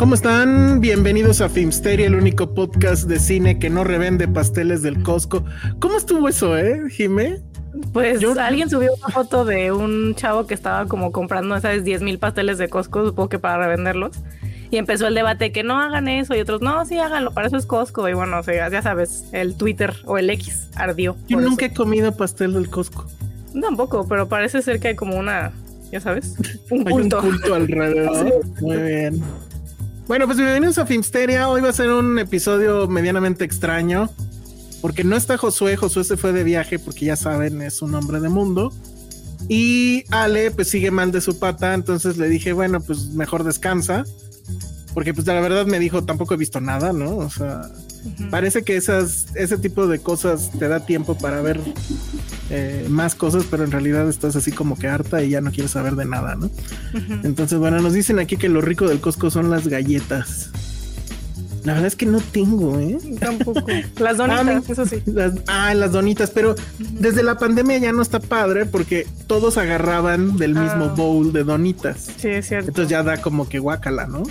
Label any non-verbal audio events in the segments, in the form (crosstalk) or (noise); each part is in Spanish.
¿Cómo están? Bienvenidos a Filmsteria, el único podcast de cine que no revende pasteles del Costco. ¿Cómo estuvo eso, eh, Jimé? Pues alguien subió una foto de un chavo que estaba como comprando, ¿sabes? 10 mil pasteles de Costco, supongo que para revenderlos. Y empezó el debate que no hagan eso y otros, no, sí háganlo, para eso es Costco. Y bueno, o sea, ya sabes, el Twitter o el X ardió. Yo nunca he comido pastel del Costco. Tampoco, pero parece ser que hay como una, ya sabes, (laughs) un Hay culto. un culto alrededor. (laughs) Muy bien. Bueno, pues bienvenidos a Filmsteria. Hoy va a ser un episodio medianamente extraño. Porque no está Josué. Josué se fue de viaje porque ya saben, es un hombre de mundo. Y Ale, pues sigue mal de su pata. Entonces le dije, bueno, pues mejor descansa. Porque pues la verdad me dijo, tampoco he visto nada, ¿no? O sea, parece que esas, ese tipo de cosas te da tiempo para ver eh, más cosas, pero en realidad estás así como que harta y ya no quieres saber de nada, ¿no? Entonces, bueno, nos dicen aquí que lo rico del Costco son las galletas. La verdad es que no tengo, ¿eh? Tampoco. (laughs) Las donitas, Ah, eso sí. Las, ah, las donitas, pero desde la pandemia ya no está padre porque todos agarraban del mismo Ah. bowl de donitas. Sí, es cierto. Entonces ya da como que guácala, ¿no?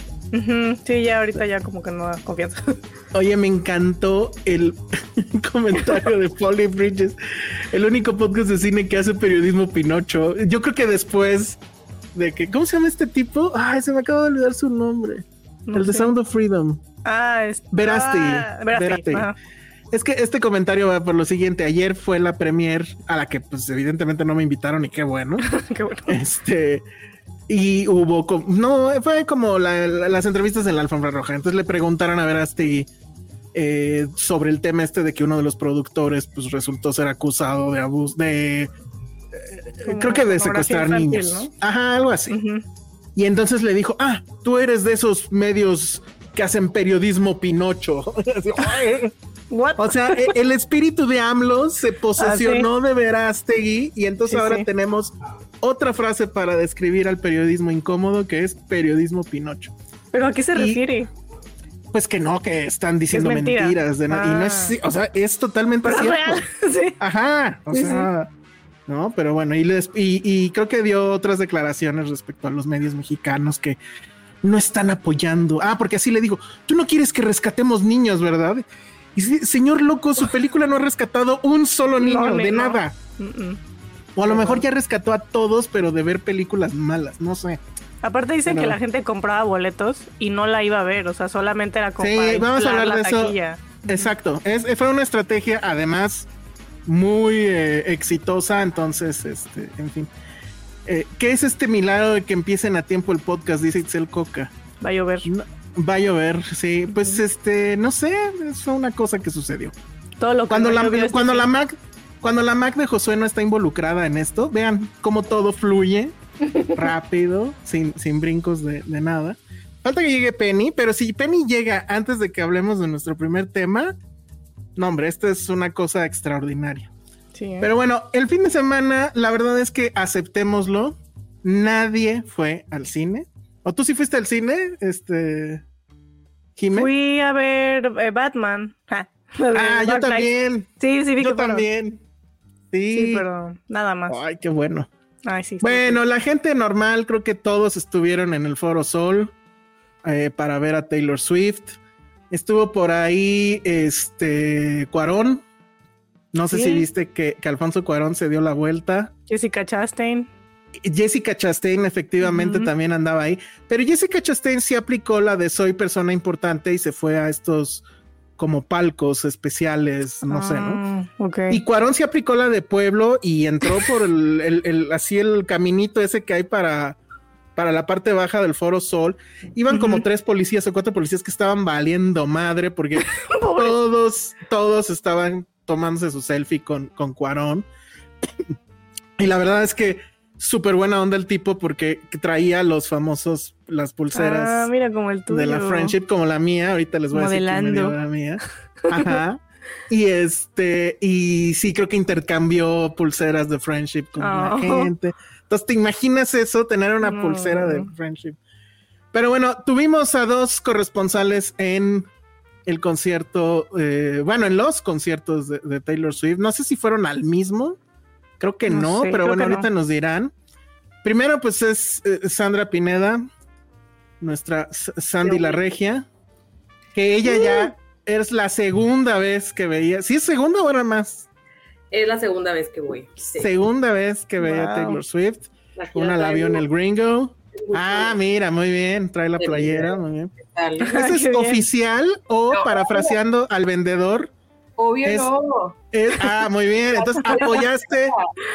Sí, ya ahorita ya como que no da confianza. (laughs) Oye, me encantó el (laughs) comentario de Polly Bridges, el único podcast de cine que hace periodismo Pinocho. Yo creo que después de que, ¿cómo se llama este tipo? Ay, se me acaba de olvidar su nombre. No el de sé. Sound of Freedom. Ah, es. Verástegui, Ah. Es que este comentario va por lo siguiente. Ayer fue la premier a la que, pues, evidentemente no me invitaron y qué bueno. (laughs) Qué bueno. Este. Y hubo, com- no, fue como la- la- las entrevistas en la alfombra roja. Entonces le preguntaron a Verástegui eh, sobre el tema este de que uno de los productores, pues, resultó ser acusado de abuso, de. eh, Como creo que de secuestrar infantil, niños. ¿no? Ajá, algo así. Y entonces le dijo, ah, tú eres de esos medios que hacen periodismo Pinocho. (laughs) O sea, e- el espíritu de AMLO se posesionó de Verástegui y entonces Sí, ahora sí. tenemos otra frase para describir al periodismo incómodo que es periodismo Pinocho. ¿Pero a qué se y- refiere? Pues que no, que están diciendo mentira. mentiras de y no es, Ah. o sea, es totalmente Pero cierto. (laughs) Sí. Ajá, o Sí, sea, no, pero bueno, y, les- y, y creo que dio otras declaraciones respecto a los medios mexicanos que no están apoyando. Ah, porque así le digo, tú no quieres que rescatemos niños, ¿verdad? Y señor loco, su (laughs) película no ha rescatado un solo niño, No, de no. nada. Mm-mm. O a lo mejor ya rescató a todos, pero de ver películas malas, no sé. Aparte dicen Pero- que la gente compraba boletos y no la iba a ver, o sea, solamente era como Sí, vamos a hablar la de eso. taquilla. Exacto, es, fue una estrategia además muy eh, exitosa, entonces, este, en fin. Eh, ¿Qué es este milagro de que empiecen a tiempo el podcast? Dice Itzel Coca. Va a llover. No, va a llover, sí. Pues este, no sé, fue una cosa que sucedió. Todo lo que Cuando la, llovió este cuando la. Mac, cuando la Mac de Josué no está involucrada en esto, vean cómo todo fluye (laughs) rápido, sin, sin brincos de, de nada. Falta que llegue Penny, pero si Penny llega antes de que hablemos de nuestro primer tema, no, hombre, esto es una cosa extraordinaria. Sí, ¿eh? Pero bueno, el fin de semana, la verdad es que aceptémoslo. Nadie fue al cine. ¿O tú sí fuiste al cine? Este. Jimé. Fui a ver eh, Batman. Ja, (laughs) ah, yo también. Sí, sí, vi Yo que también. Sí. Sí, pero nada más. Ay, qué bueno. Ay, sí. Bueno, la gente normal, creo que todos estuvieron en el Foro Sol eh, para ver a Taylor Swift. Estuvo por ahí este Cuarón. No sé si viste que, que Alfonso Cuarón se dio la vuelta. Jessica Chastain. Jessica Chastain efectivamente también andaba ahí, pero Jessica Chastain sí aplicó la de soy persona importante y se fue a estos como palcos especiales, no sé, ¿no? Ah, y Cuarón sí aplicó la de pueblo y entró por (laughs) el, así el caminito ese que hay para, para la parte baja del Foro Sol. Iban como tres policías o cuatro policías que estaban valiendo madre porque (laughs) todos, todos estaban tomándose su selfie con, con Cuarón. y la verdad es que súper buena onda el tipo porque traía los famosos, las pulseras. Ah, mira como el tuyo. De la friendship como la mía. Ahorita les voy a decir la mía. (laughs) Ajá. y este, y sí creo que intercambió pulseras de friendship con la oh. gente. Entonces, ¿te imaginas eso? Tener una pulsera de friendship. Pero bueno, tuvimos a dos corresponsales en el concierto, eh, bueno, en los conciertos de Taylor Swift. No sé si fueron al mismo Creo que no, pero bueno, ahorita nos dirán. Primero, pues es eh, Sandra Pineda, nuestra Sandy la Regia, que ella ya uh. es la segunda vez que veía. ¿Sí es segunda o era más? Es la segunda vez que voy. Segunda vez que veía Taylor Swift. Una la vio en el Gringo. Ah, mira, muy bien, trae la playera, muy bien. ¿Ese es oficial o parafraseando al vendedor? Obvio no. ah, muy bien. Entonces (laughs) apoyaste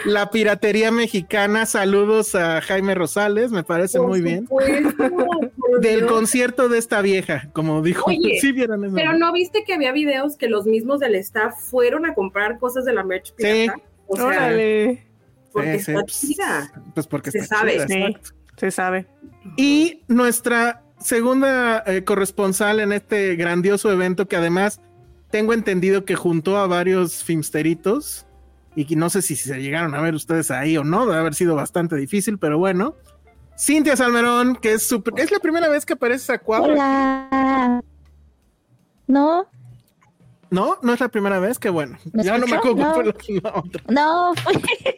la piratería mexicana. Saludos a Jaime Rosales, me parece muy bien. (laughs) Del concierto de esta vieja, como dijo. (laughs) sí, vieron Pero no viste que había videos que los mismos del staff fueron a comprar cosas de la merch pirata. Sí. O sea, Órale. Porque está pues, chida. Pues porque se sabe. se sabe. Y nuestra segunda eh, corresponsal en este grandioso evento que además tengo entendido que juntó a varios filmsteritos y no sé si se llegaron a ver ustedes ahí o no, debe haber sido bastante difícil, pero bueno. Cintia Salmerón, que es super, es la primera vez que aparece a Hola. No. No, no es la primera vez, que bueno. Ya no me acuerdo no. fue la otra. No, fue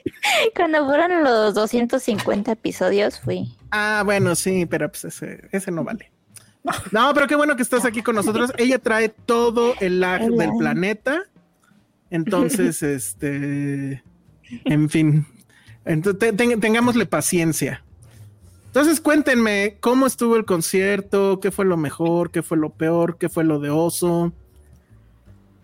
(laughs) cuando fueron los 250 episodios fui. Ah, bueno, sí, pero pues ese, ese no vale. No, pero qué bueno que estás aquí con nosotros. Ella trae todo el lag del planeta. Entonces, (laughs) este, en fin, entonces, tengámosle paciencia. Entonces, cuéntenme cómo estuvo el concierto, qué fue lo mejor, qué fue lo peor, qué fue lo de oso.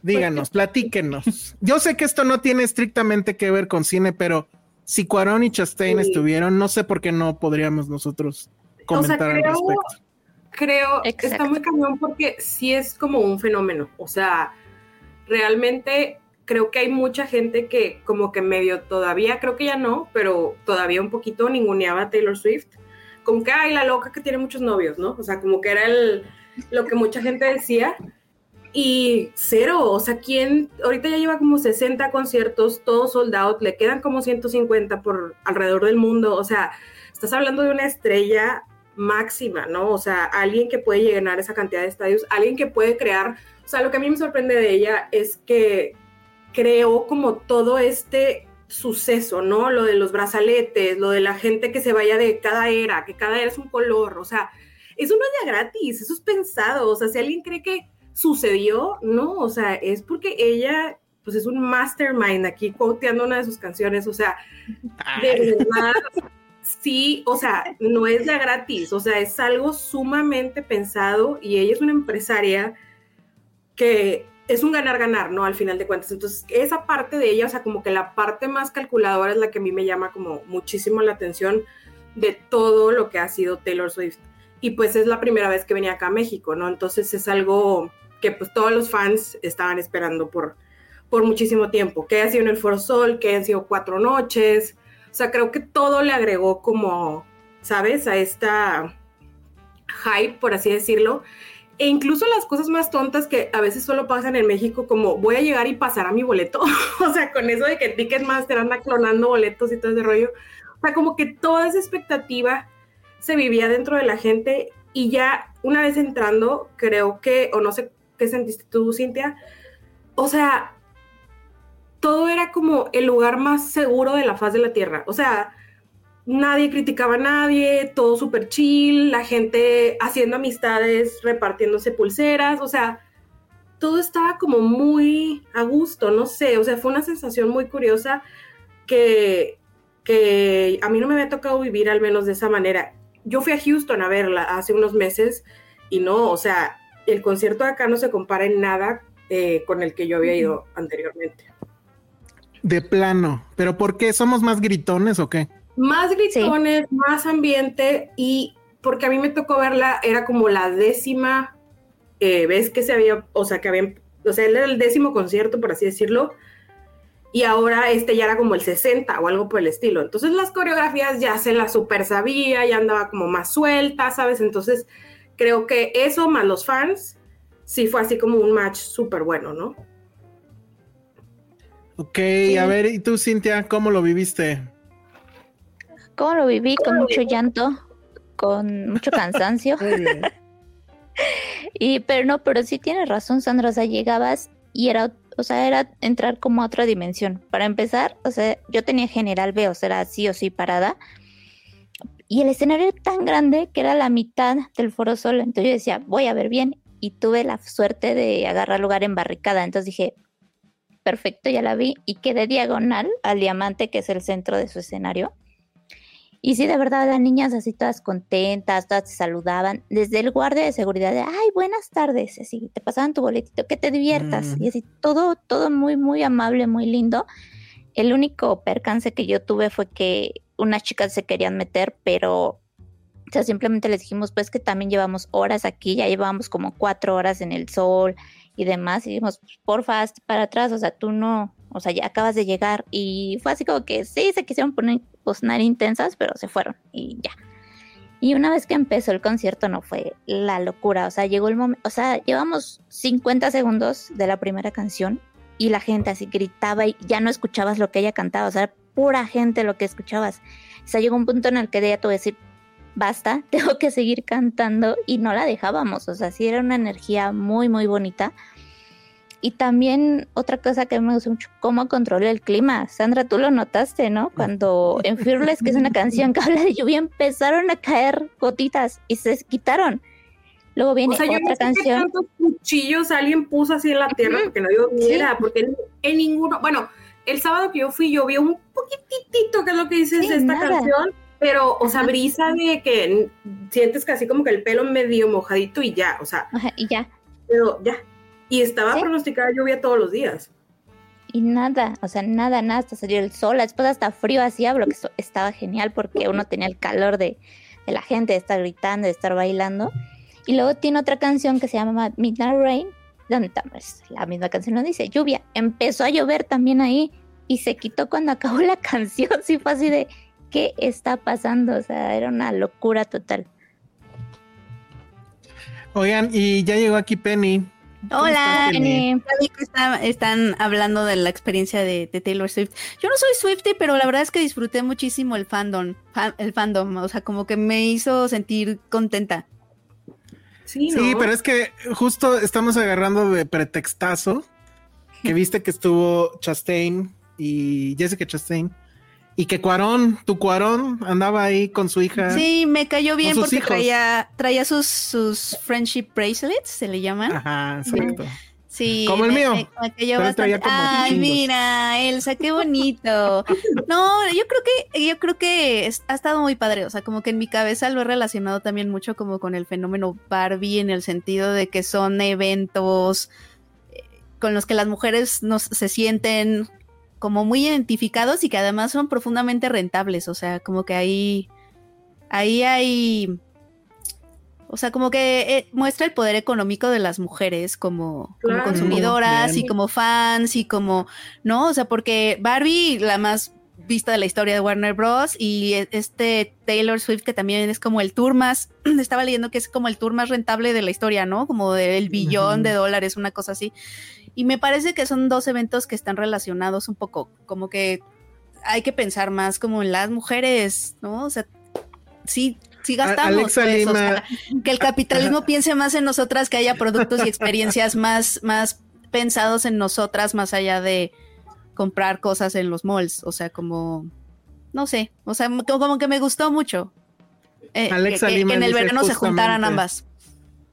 Díganos, platíquenos. Yo sé que esto no tiene estrictamente que ver con cine, pero si Cuarón y Chastain estuvieron, no sé por qué no podríamos nosotros comentar al respecto creo, está muy cañón porque sí es como un fenómeno. O sea, realmente creo que hay mucha gente que como que medio todavía, creo que ya no, pero todavía un poquito ninguneaba a Taylor Swift. Como que, ay, la loca que tiene muchos novios, ¿no? O sea, como que era el, lo que mucha gente decía. Y cero, o sea, ¿quién? Ahorita ya lleva como 60 conciertos, todos sold out, le quedan como 150 por alrededor del mundo. O sea, estás hablando de una estrella máxima, ¿no? O sea, alguien que puede llenar esa cantidad de estadios, alguien que puede crear, o sea, lo que a mí me sorprende de ella es que creó como todo este suceso, ¿no? Lo de los brazaletes, lo de la gente que se vaya de cada era, que cada era es un color, o sea, eso no es de gratis, eso es pensado, o sea, si alguien cree que sucedió, no, o sea, es porque ella, pues es un mastermind aquí quoteando una de sus canciones, o sea, de verdad sí, o sea, no es la gratis, o sea, es algo sumamente pensado y ella es una empresaria que es un ganar-ganar, ¿no? Al final de cuentas. Entonces, esa parte de ella, o sea, como que la parte más calculadora es la que a mí me llama como muchísimo la atención de todo lo que ha sido Taylor Swift. Y pues es la primera vez que venía acá a México, ¿no? Entonces es algo que pues todos los fans estaban esperando por, por muchísimo tiempo, que haya sido en el Foro Sol, que hayan sido cuatro noches, o sea, creo que todo le agregó como, ¿sabes? A esta hype, por así decirlo. E incluso las cosas más tontas que a veces solo pasan en México, como voy a llegar y pasar a mi boleto. (laughs) o sea, con eso de que Ticketmaster anda clonando boletos y todo ese rollo. O sea, como que toda esa expectativa se vivía dentro de la gente y ya una vez entrando, creo que, o no sé qué sentiste tú, Cintia, o sea, todo era como el lugar más seguro de la faz de la Tierra. O sea, nadie criticaba a nadie, todo súper chill, la gente haciendo amistades, repartiéndose pulseras, o sea, todo estaba como muy a gusto, no sé, o sea, fue una sensación muy curiosa que que a mí no me había tocado vivir al menos de esa manera. Yo fui a Houston a verla hace unos meses y no, o sea, el concierto de acá no se compara en nada eh, con el que yo había ido anteriormente. De plano, pero ¿por qué? ¿Somos más gritones o qué? Más gritones, más ambiente y porque a mí me tocó verla, era como la décima eh, vez que se había, o sea, que habían, o sea, era el décimo concierto, por así decirlo, y ahora este ya era como el 60 o algo por el estilo. Entonces las coreografías ya se las super sabía, ya andaba como más suelta, ¿sabes? Entonces creo que eso más los fans, sí fue así como un match súper bueno, ¿no? Ok, a ver, ¿y tú, Cintia, cómo lo viviste? ¿Cómo lo viví? Con mucho llanto, con mucho (laughs) cansancio. (laughs) y, pero no, pero sí tienes razón, Sandra, o sea, llegabas y era o sea, era entrar como a otra dimensión. Para empezar, o sea, yo tenía general B, o sea, era sí o sí parada. Y el escenario era tan grande que era la mitad del foro solo. Entonces yo decía, voy a ver bien. Y tuve la suerte de agarrar lugar en barricada. Entonces dije, perfecto, ya la vi. Y quedé diagonal al diamante, que es el centro de su escenario. Y sí, de verdad, las niñas así todas contentas, todas se saludaban. Desde el guardia de seguridad de, ay, buenas tardes, así, te pasaban tu boletito, que te diviertas. Y así, todo, todo muy, muy amable, muy lindo. El único percance que yo tuve fue que unas chicas se querían meter, pero, o sea, simplemente les dijimos, pues que también llevamos horas aquí, ya llevamos como cuatro horas en el sol y demás. Y dijimos, porfa, para atrás, o sea, tú no, o sea, ya acabas de llegar. Y fue así como que sí, se quisieron poner, sonar intensas, pero se fueron y ya. Y una vez que empezó el concierto no fue la locura, o sea, llegó el momento, o sea, llevamos 50 segundos de la primera canción y la gente así gritaba y ya no escuchabas lo que ella cantaba, o sea, pura gente lo que escuchabas. O sea, llegó un punto en el que ella tuvo que decir, basta, (laughs) tengo que seguir cantando y no la dejábamos, o sea, sí era una energía muy, muy bonita y también otra cosa que me gusta mucho, cómo controla el clima. Sandra, tú lo notaste, ¿no? Cuando (laughs) en Fearless, que es una canción que habla de lluvia, empezaron a caer gotitas y se quitaron. Luego viene otra canción. ¿Cuántos cuchillos alguien puso así en la tierra porque no dio porque en, ninguno, bueno, el sábado que yo fui llovió un poquitito, que es lo que dices de esta canción, pero, o sea, brisa de que sientes casi como que el pelo medio mojadito y ya, o sea. y ya. Pero ya, y estaba pronosticada lluvia todos los días. Y nada, o sea, nada, nada, hasta salió el sol, después hasta frío hacía, pero que estaba genial porque uno tenía el calor de, la gente, de estar gritando, de estar bailando. Y luego tiene otra canción que se llama Midnight Rain, donde también la misma canción lo dice, lluvia. Empezó a llover también ahí y se quitó cuando acabó la (laughs) canción, sí fue así de, ¿qué está pasando? O sea, era una locura total. Oigan, y ya llegó aquí Penny. Hola, están hablando de la experiencia de, Taylor Swift. Yo no soy Swifty, pero la verdad es que disfruté muchísimo el fandom, el fandom, o sea, como que me hizo sentir contenta. Sí, sí, pero es que justo estamos agarrando de pretextazo que (laughs) viste que estuvo Chastain y Jessica Chastain y que Cuarón, tu Cuarón, andaba ahí con su hija. Sí, me cayó bien porque traía, traía sus, sus friendship bracelets, se le llaman. Ajá, exacto. Sí. Como el mío. Ay, mira, Elsa, qué bonito. no, yo creo que, yo creo que ha estado muy padre. O sea, como que en mi cabeza lo he relacionado también mucho como con el fenómeno Barbie, en el sentido de que son eventos eh, con los que las mujeres nos se sienten como muy identificados y que además son profundamente rentables, o sea, como que ahí, ahí hay, o sea, como que eh, muestra el poder económico de las mujeres como, consumidoras y como fans y como, ¿no? O sea, porque Barbie, la más vista de la historia de Warner Bros. y e, este Taylor Swift, que también es como el tour más, (clears throat) estaba leyendo que es como el tour más rentable de la historia, ¿no? Como del billón de dólares, una cosa así. Y me parece que son dos eventos que están relacionados un poco, como que hay que pensar más como en las mujeres, ¿no? O sea, sí, sí gastamos. Pues, que el capitalismo (laughs) piense más en nosotras, que haya productos y experiencias más, más pensados en nosotras, más allá de comprar cosas en los malls. O sea, como, no sé, o sea, como, que me gustó mucho. Eh, que, en el verano se juntaran ambas.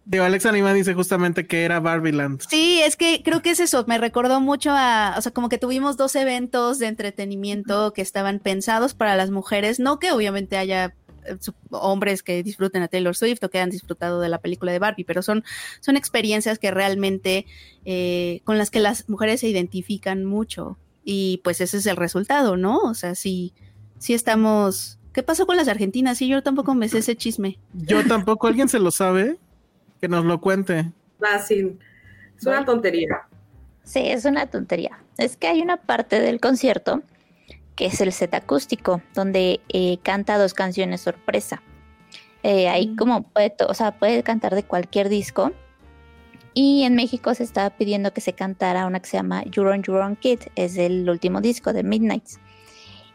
Digo, Alex Anima dice justamente que era Barbieland. Sí, es que creo que es eso. Me recordó mucho a, o sea, como que tuvimos dos eventos de entretenimiento que estaban pensados para las mujeres. No que obviamente haya eh, hombres que disfruten a Taylor Swift o que han disfrutado de la película de Barbie, pero son, son experiencias que realmente eh, con las que las mujeres se identifican mucho. Y pues ese es el resultado, ¿no? O sea, sí, sí estamos. ¿Qué pasó con las argentinas? Sí, yo tampoco me sé ese chisme. Yo tampoco, ¿alguien se lo sabe? Que nos lo cuente. Fácil. Es una tontería. Sí, es una tontería. Es que hay una parte del concierto que es el set acústico, donde eh, canta dos canciones sorpresa. Eh, ahí mm. como puede, o sea, puede cantar de cualquier disco. Y en México se estaba pidiendo que se cantara una que se llama You're on Your Own Kid, es el último disco de Midnights.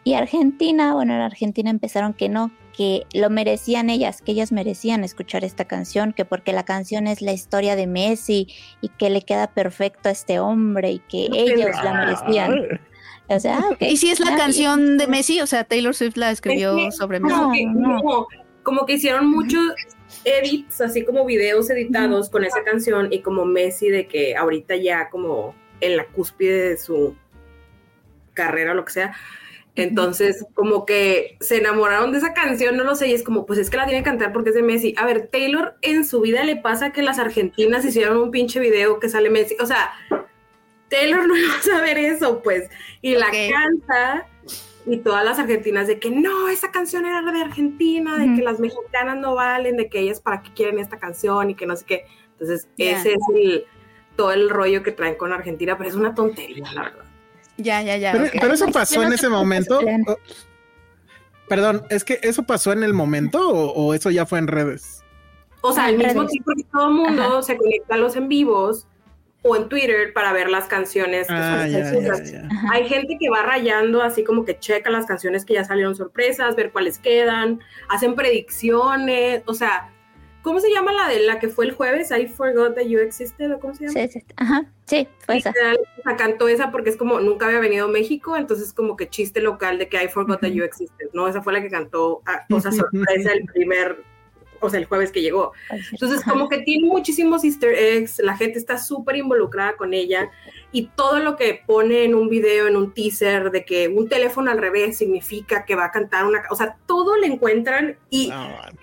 Y Argentina, bueno, en Argentina empezaron que no, que lo merecían ellas, que ellas merecían escuchar esta canción, que porque la canción es la historia de Messi y que le queda perfecto a este hombre y que ellos la merecían. O sea, ah, (laughs) ¿Y si es la canción de Messi? O sea, Taylor Swift la escribió sobre Messi. Como que, hicieron muchos edits, así como videos editados con esa canción y como Messi de que ahorita ya como en la cúspide de su carrera o lo que sea, entonces, como que se enamoraron de esa canción, no lo sé, y es como, pues es que la tiene que cantar porque es de Messi. A ver, Taylor en su vida le pasa que las argentinas hicieron un pinche video que sale Messi. O sea, Taylor no (laughs) iba a saber eso, pues. Y la canta, y todas las argentinas de que no, esa canción era de Argentina, de que las mexicanas no valen, de que ellas para qué quieren esta canción y que no sé qué. Entonces, ese es el, todo el rollo que traen con Argentina, pero es una tontería, la verdad. Ya, ya, ya. Pero, eso pasó en ese momento. perdón, ¿es que eso pasó en el momento o, eso ya fue en redes? O sea, al mismo tiempo que todo el mundo se conecta a los en vivos o en Twitter para ver las canciones que son ah, Hay gente que va rayando así como que checa las canciones que ya salieron sorpresas, ver cuáles quedan, hacen predicciones, o sea, ¿Cómo se llama la de la que fue el jueves? I forgot that you existed, ¿o cómo se llama? Sí, sí, ajá, sí, fue esa. cantó esa porque es como nunca había venido a México, entonces como que chiste local de que I forgot that you existed, ¿no? Esa fue la que cantó, ah, o sea, sorpresa el primer o sea, el jueves que llegó. Entonces, como que tiene muchísimos easter eggs, la gente está súper involucrada con ella y todo lo que pone en un video, en un teaser, de que un teléfono al revés significa que va a cantar una, o sea, todo le encuentran y,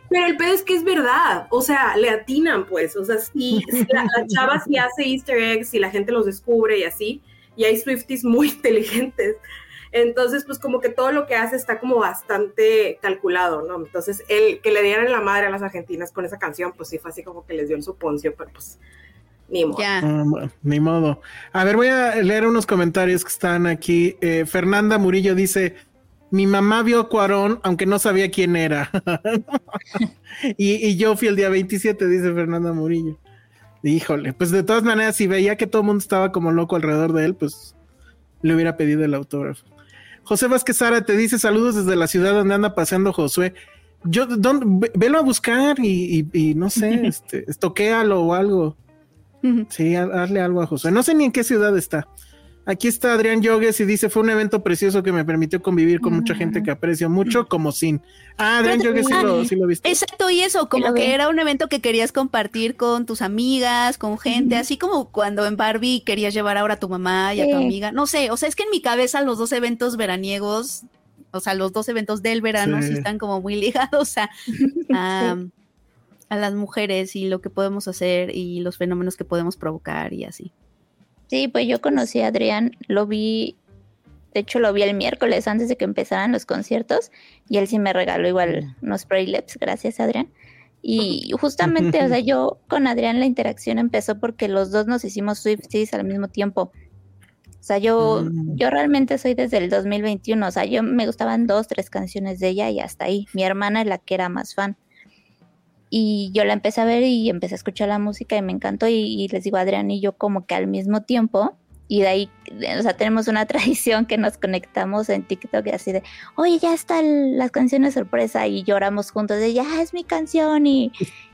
pero el pedo es que es verdad, o sea, le atinan pues, o sea, si, la, la, (laughs) chava sí hace easter eggs y la gente los descubre y así, y hay Swifties muy (laughs) inteligentes, entonces, pues como que todo lo que hace está como bastante calculado, ¿no? Entonces, el que le dieran la madre a las argentinas con esa canción, pues sí fue así como que les dio el suponcio, pero pues ni modo. Ah, ni modo. A ver, voy a leer unos comentarios que están aquí. Eh, Fernanda Murillo dice, mi mamá vio a Cuarón, aunque no sabía quién era. (laughs) y, y, yo fui el día 27, dice Fernanda Murillo. Híjole, pues de todas maneras, si veía que todo el mundo estaba como loco alrededor de él, pues le hubiera pedido el autógrafo. José Vázquez Sara te dice saludos desde la ciudad donde anda paseando Josué. Yo, velo a buscar y, no sé, (laughs) este, estoquéalo o algo. Sí, hazle algo a Josué. No sé ni en qué ciudad está. Aquí está Adrián Yogues y dice, fue un evento precioso que me permitió convivir con mucha gente que aprecio mucho, como sin. Ah, Adrián Yogues sí lo, viste. Exacto, y eso, como que era un evento que querías compartir con tus amigas, con gente, así como cuando en Barbie querías llevar ahora a tu mamá y a tu amiga. No sé, o sea, es que en mi cabeza los dos eventos veraniegos, o sea, los dos eventos del verano sí, están como muy (laughs) ligados a, (laughs) a las mujeres y lo que podemos hacer y los fenómenos que podemos provocar y así. Sí, pues yo conocí a Adrián, lo vi, de hecho lo vi el miércoles antes de que empezaran los conciertos y él sí me regaló igual unos preleps, gracias Adrián. Y (laughs) justamente, o sea, yo con Adrián la interacción empezó porque los dos nos hicimos Swifties al mismo tiempo. O sea, yo, mm. yo realmente soy desde el 2021, o sea, yo me gustaban dos, tres canciones de ella y hasta ahí. Mi hermana es la que era más fan. Y yo la empecé a ver y empecé a escuchar la música y me encantó. Y, les digo, Adrián y yo como que al mismo tiempo. Y de ahí, o sea, tenemos una (laughs) tradición que nos conectamos en TikTok y así de, oye, ya están las canciones sorpresa y lloramos juntos de, ya es mi canción. Y,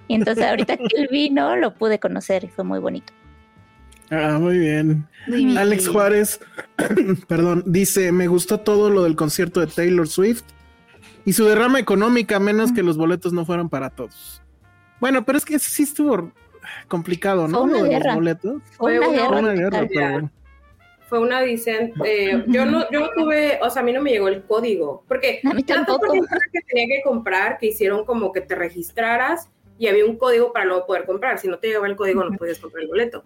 entonces ahorita que él vino, lo pude conocer y fue muy bonito. Ah, muy bien. Alex Juárez, (clears throat) perdón, dice, me gustó todo lo del concierto de Taylor Swift y su derrama económica, menos que los boletos no fueran para todos. Bueno, pero es que sí estuvo. complicado, ¿no? Fue una Lo de los guerra. boletos. Fue una Fue guerra. Una guerra, pero bueno. Fue una dicen, eh, yo no, yo no tuve, o sea, a mí no me llegó el código, porque A mí tanto tampoco. por que tenía que comprar, que hicieron como que te registraras y había un código para luego poder comprar. Si no te llegaba el código, no podías comprar el boleto.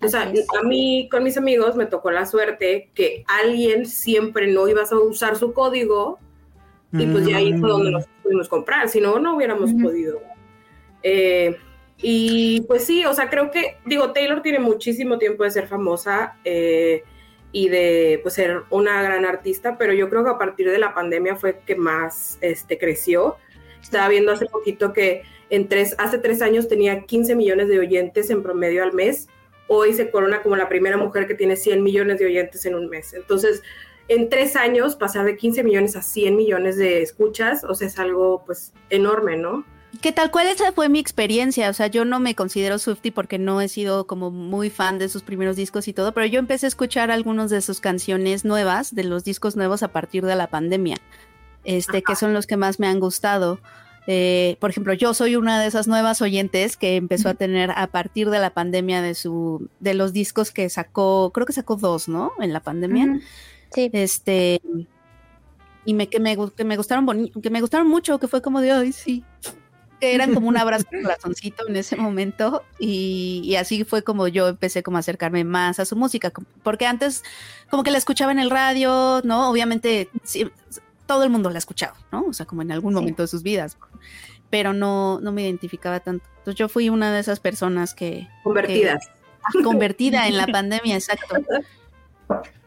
Así es. a, mí, con mis amigos, me tocó la suerte que alguien siempre no ibas a usar su código y pues ya ahí fue donde nos pudimos comprar, si no, no hubiéramos podido. Eh, y pues sí, o sea, creo que, digo, Taylor tiene muchísimo tiempo de ser famosa eh, y de pues, ser una gran artista, pero yo creo que a partir de la pandemia fue que más este, creció. Estaba viendo hace poquito que en tres, hace tres años tenía 15 millones de oyentes en promedio al mes. Hoy se corona como la primera mujer que tiene 100 millones de oyentes en un mes. Entonces, en tres años pasar de 15 millones a 100 millones de escuchas, o sea, es algo pues enorme, ¿no? Que tal cual esa fue mi experiencia, o sea, yo no me considero Swifty porque no he sido como muy fan de sus primeros discos y todo, pero yo empecé a escuchar algunas de sus canciones nuevas, de los discos nuevos a partir de la pandemia, este, que son los que más me han gustado. Eh, por ejemplo, yo soy una de esas nuevas oyentes que empezó a tener a partir de la pandemia de su, de los discos que sacó, creo que sacó dos, ¿no? En la pandemia. Sí. Este y me que me que me gustaron que me gustaron mucho, que fue como de ay sí. Que eran como un (laughs) abrazo de corazoncito en ese momento y, y así fue como yo empecé como a acercarme más a su música, porque antes como que la escuchaba en el radio, ¿no? Obviamente sí, todo el mundo la ha escuchado, ¿no? O sea, como en algún Sí. momento de sus vidas, pero no no me identificaba tanto. Entonces yo fui una de esas personas que Convertidas. convertida en la pandemia, exacto.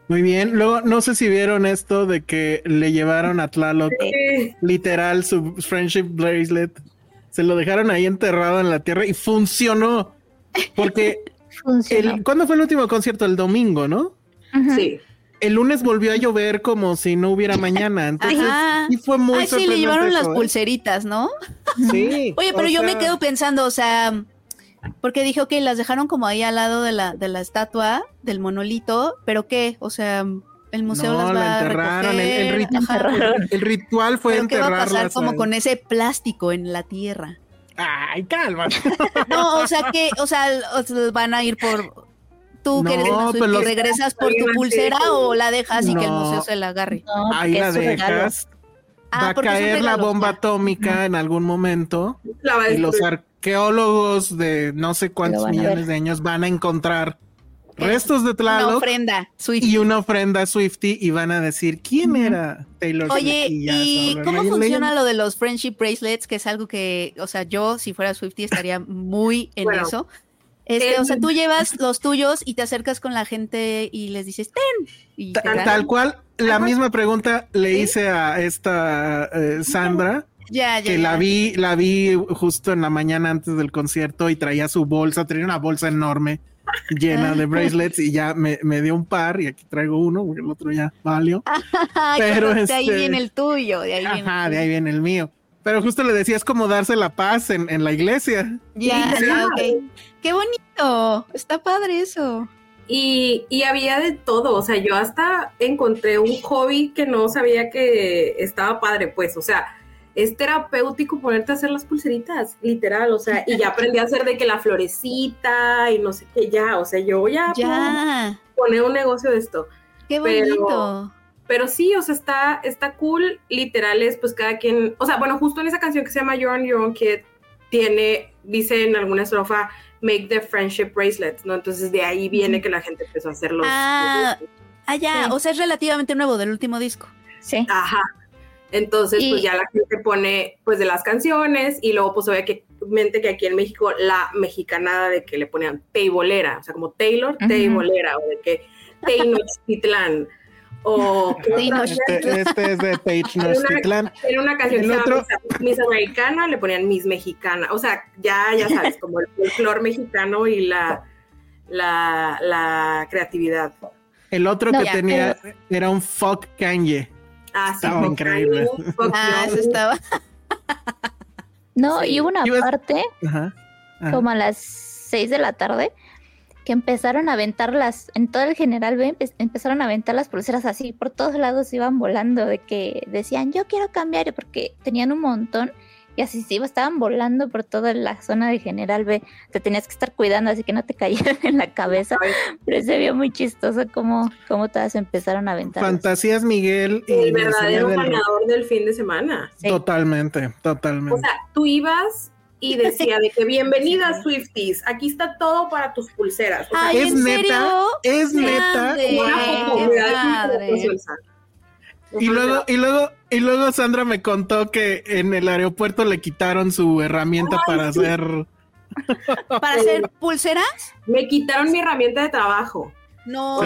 Muy bien. Luego, no sé si vieron esto de que le llevaron a Tlaloc Sí. literal su friendship bracelet. Se lo dejaron ahí enterrado en la tierra y funcionó. Porque (laughs) Funcionó. el, ¿cuándo fue el último concierto? El domingo, ¿no? Sí. El lunes volvió a llover como si no hubiera mañana. (laughs) Entonces, Ajá. sí fue muy Ay, sí, le llevaron las ¿eh? pulseritas, ¿no? Sí. (laughs) Oye, pero yo me quedo pensando, o sea, porque dije, ok, las dejaron como ahí al lado de la, de la estatua, del monolito, pero ¿qué? O sea, el museo No, las va la a enterraron. El, el rit- ritual fue Pero ¿qué va a pasar como ahí. con ese plástico en la tierra? Ay, calma. (laughs) No, o sea, que, o sea, van a ir por... Tú que eres No, una pero Swiftie, los- ¿regresas por tu pulsera o la dejas y que el museo se la agarre? No, Ahí la dejas. Ah, va a caer la bomba ya. atómica en algún momento a y los arqueólogos de no sé cuántos a millones de años van a encontrar restos de Una Tlaloc ofrenda, Swift. y una ofrenda a Swifty y van a decir quién era Taylor Swift. Oye, ¿y cómo funciona lo de los friendship bracelets? Que es algo que, o sea, yo si fuera Swifty estaría muy en Bueno, eso. Este, o sea, tú llevas los tuyos y te acercas con la gente y les dices, ten. Y Ta-. Tal cual, la Ajá. misma pregunta le hice a esta eh, Sandra, Ya, ya, que ya. la vi, la vi justo en la mañana antes del concierto y traía su bolsa, tenía una bolsa enorme llena de (laughs) bracelets y ya me, me dio un par y aquí traigo uno, porque el otro ya valió. (laughs) Pero de ahí este- viene el tuyo, de ahí viene el Ajá, de tuyo. ahí viene el mío. Pero justo le decía, es como darse la paz en, en la iglesia. Ya, sí. Qué bonito. Está padre eso. Y, y había de todo, o sea, yo hasta encontré un hobby que no sabía que estaba padre, pues, o sea, es terapéutico ponerte a hacer las pulseritas, literal, o sea, y ya aprendí a hacer de que la florecita y no sé qué, ya, o sea, yo ya, Ya. poner un negocio de esto. Qué Pero- bonito. Pero sí, o sea, está, está cool, literal, es pues cada quien, o sea, bueno, justo en esa canción que se llama You're on Your Own Kid, tiene, dice en alguna estrofa, make the friendship bracelets, ¿no? Entonces de ahí viene que la gente empezó a hacer los... Ah. Ah, ya. Sí. O sea, es relativamente nuevo del último disco. Sí. Ajá. Entonces, Y- pues ya la gente pone, pues, de las canciones y luego, pues, obviamente que aquí en México la mexicanada de que le ponían teibolera, o sea, como Taylor, Ujú. teibolera, o de que Tenochtitlán, o. (laughs) Este, este es de Tenochtitlán. Era una canción El que se otro- Miss, Americana, le ponían Miss Mexicana, o sea, ya, ya sabes, como el folclor mexicano y la, la, la creatividad. El otro No, que ya, tenía era un fuck Kanye. Ah, sí, Estaba increíble. Ah, eso estaba. (laughs) No, Sí. y hubo una Ibas- parte, Ajá. ajá. como a las 6 de la tarde, que empezaron a aventarlas, en todo el General B empe- empezaron a aventar las pulseras así, por todos lados iban volando, de que decían, yo quiero cambiar, porque tenían un montón y así sí, estaban volando por toda la zona de General B. Te tenías que estar cuidando así que no te cayeran (laughs) en la cabeza, pero se vio muy chistoso cómo, cómo todas empezaron a aventar. Fantasías Miguel. Y el verdadero ganador del fin de semana. Totalmente, totalmente. O sea, tú ibas y decía de que bienvenida Swifties, aquí está todo para tus pulseras. es neta, es neta. Y luego, y luego, y luego Sandra me contó que en el aeropuerto le quitaron su herramienta (laughs) para hacer. ¿Para (laughs) hacer pulseras? Me quitaron mi herramienta de trabajo. No.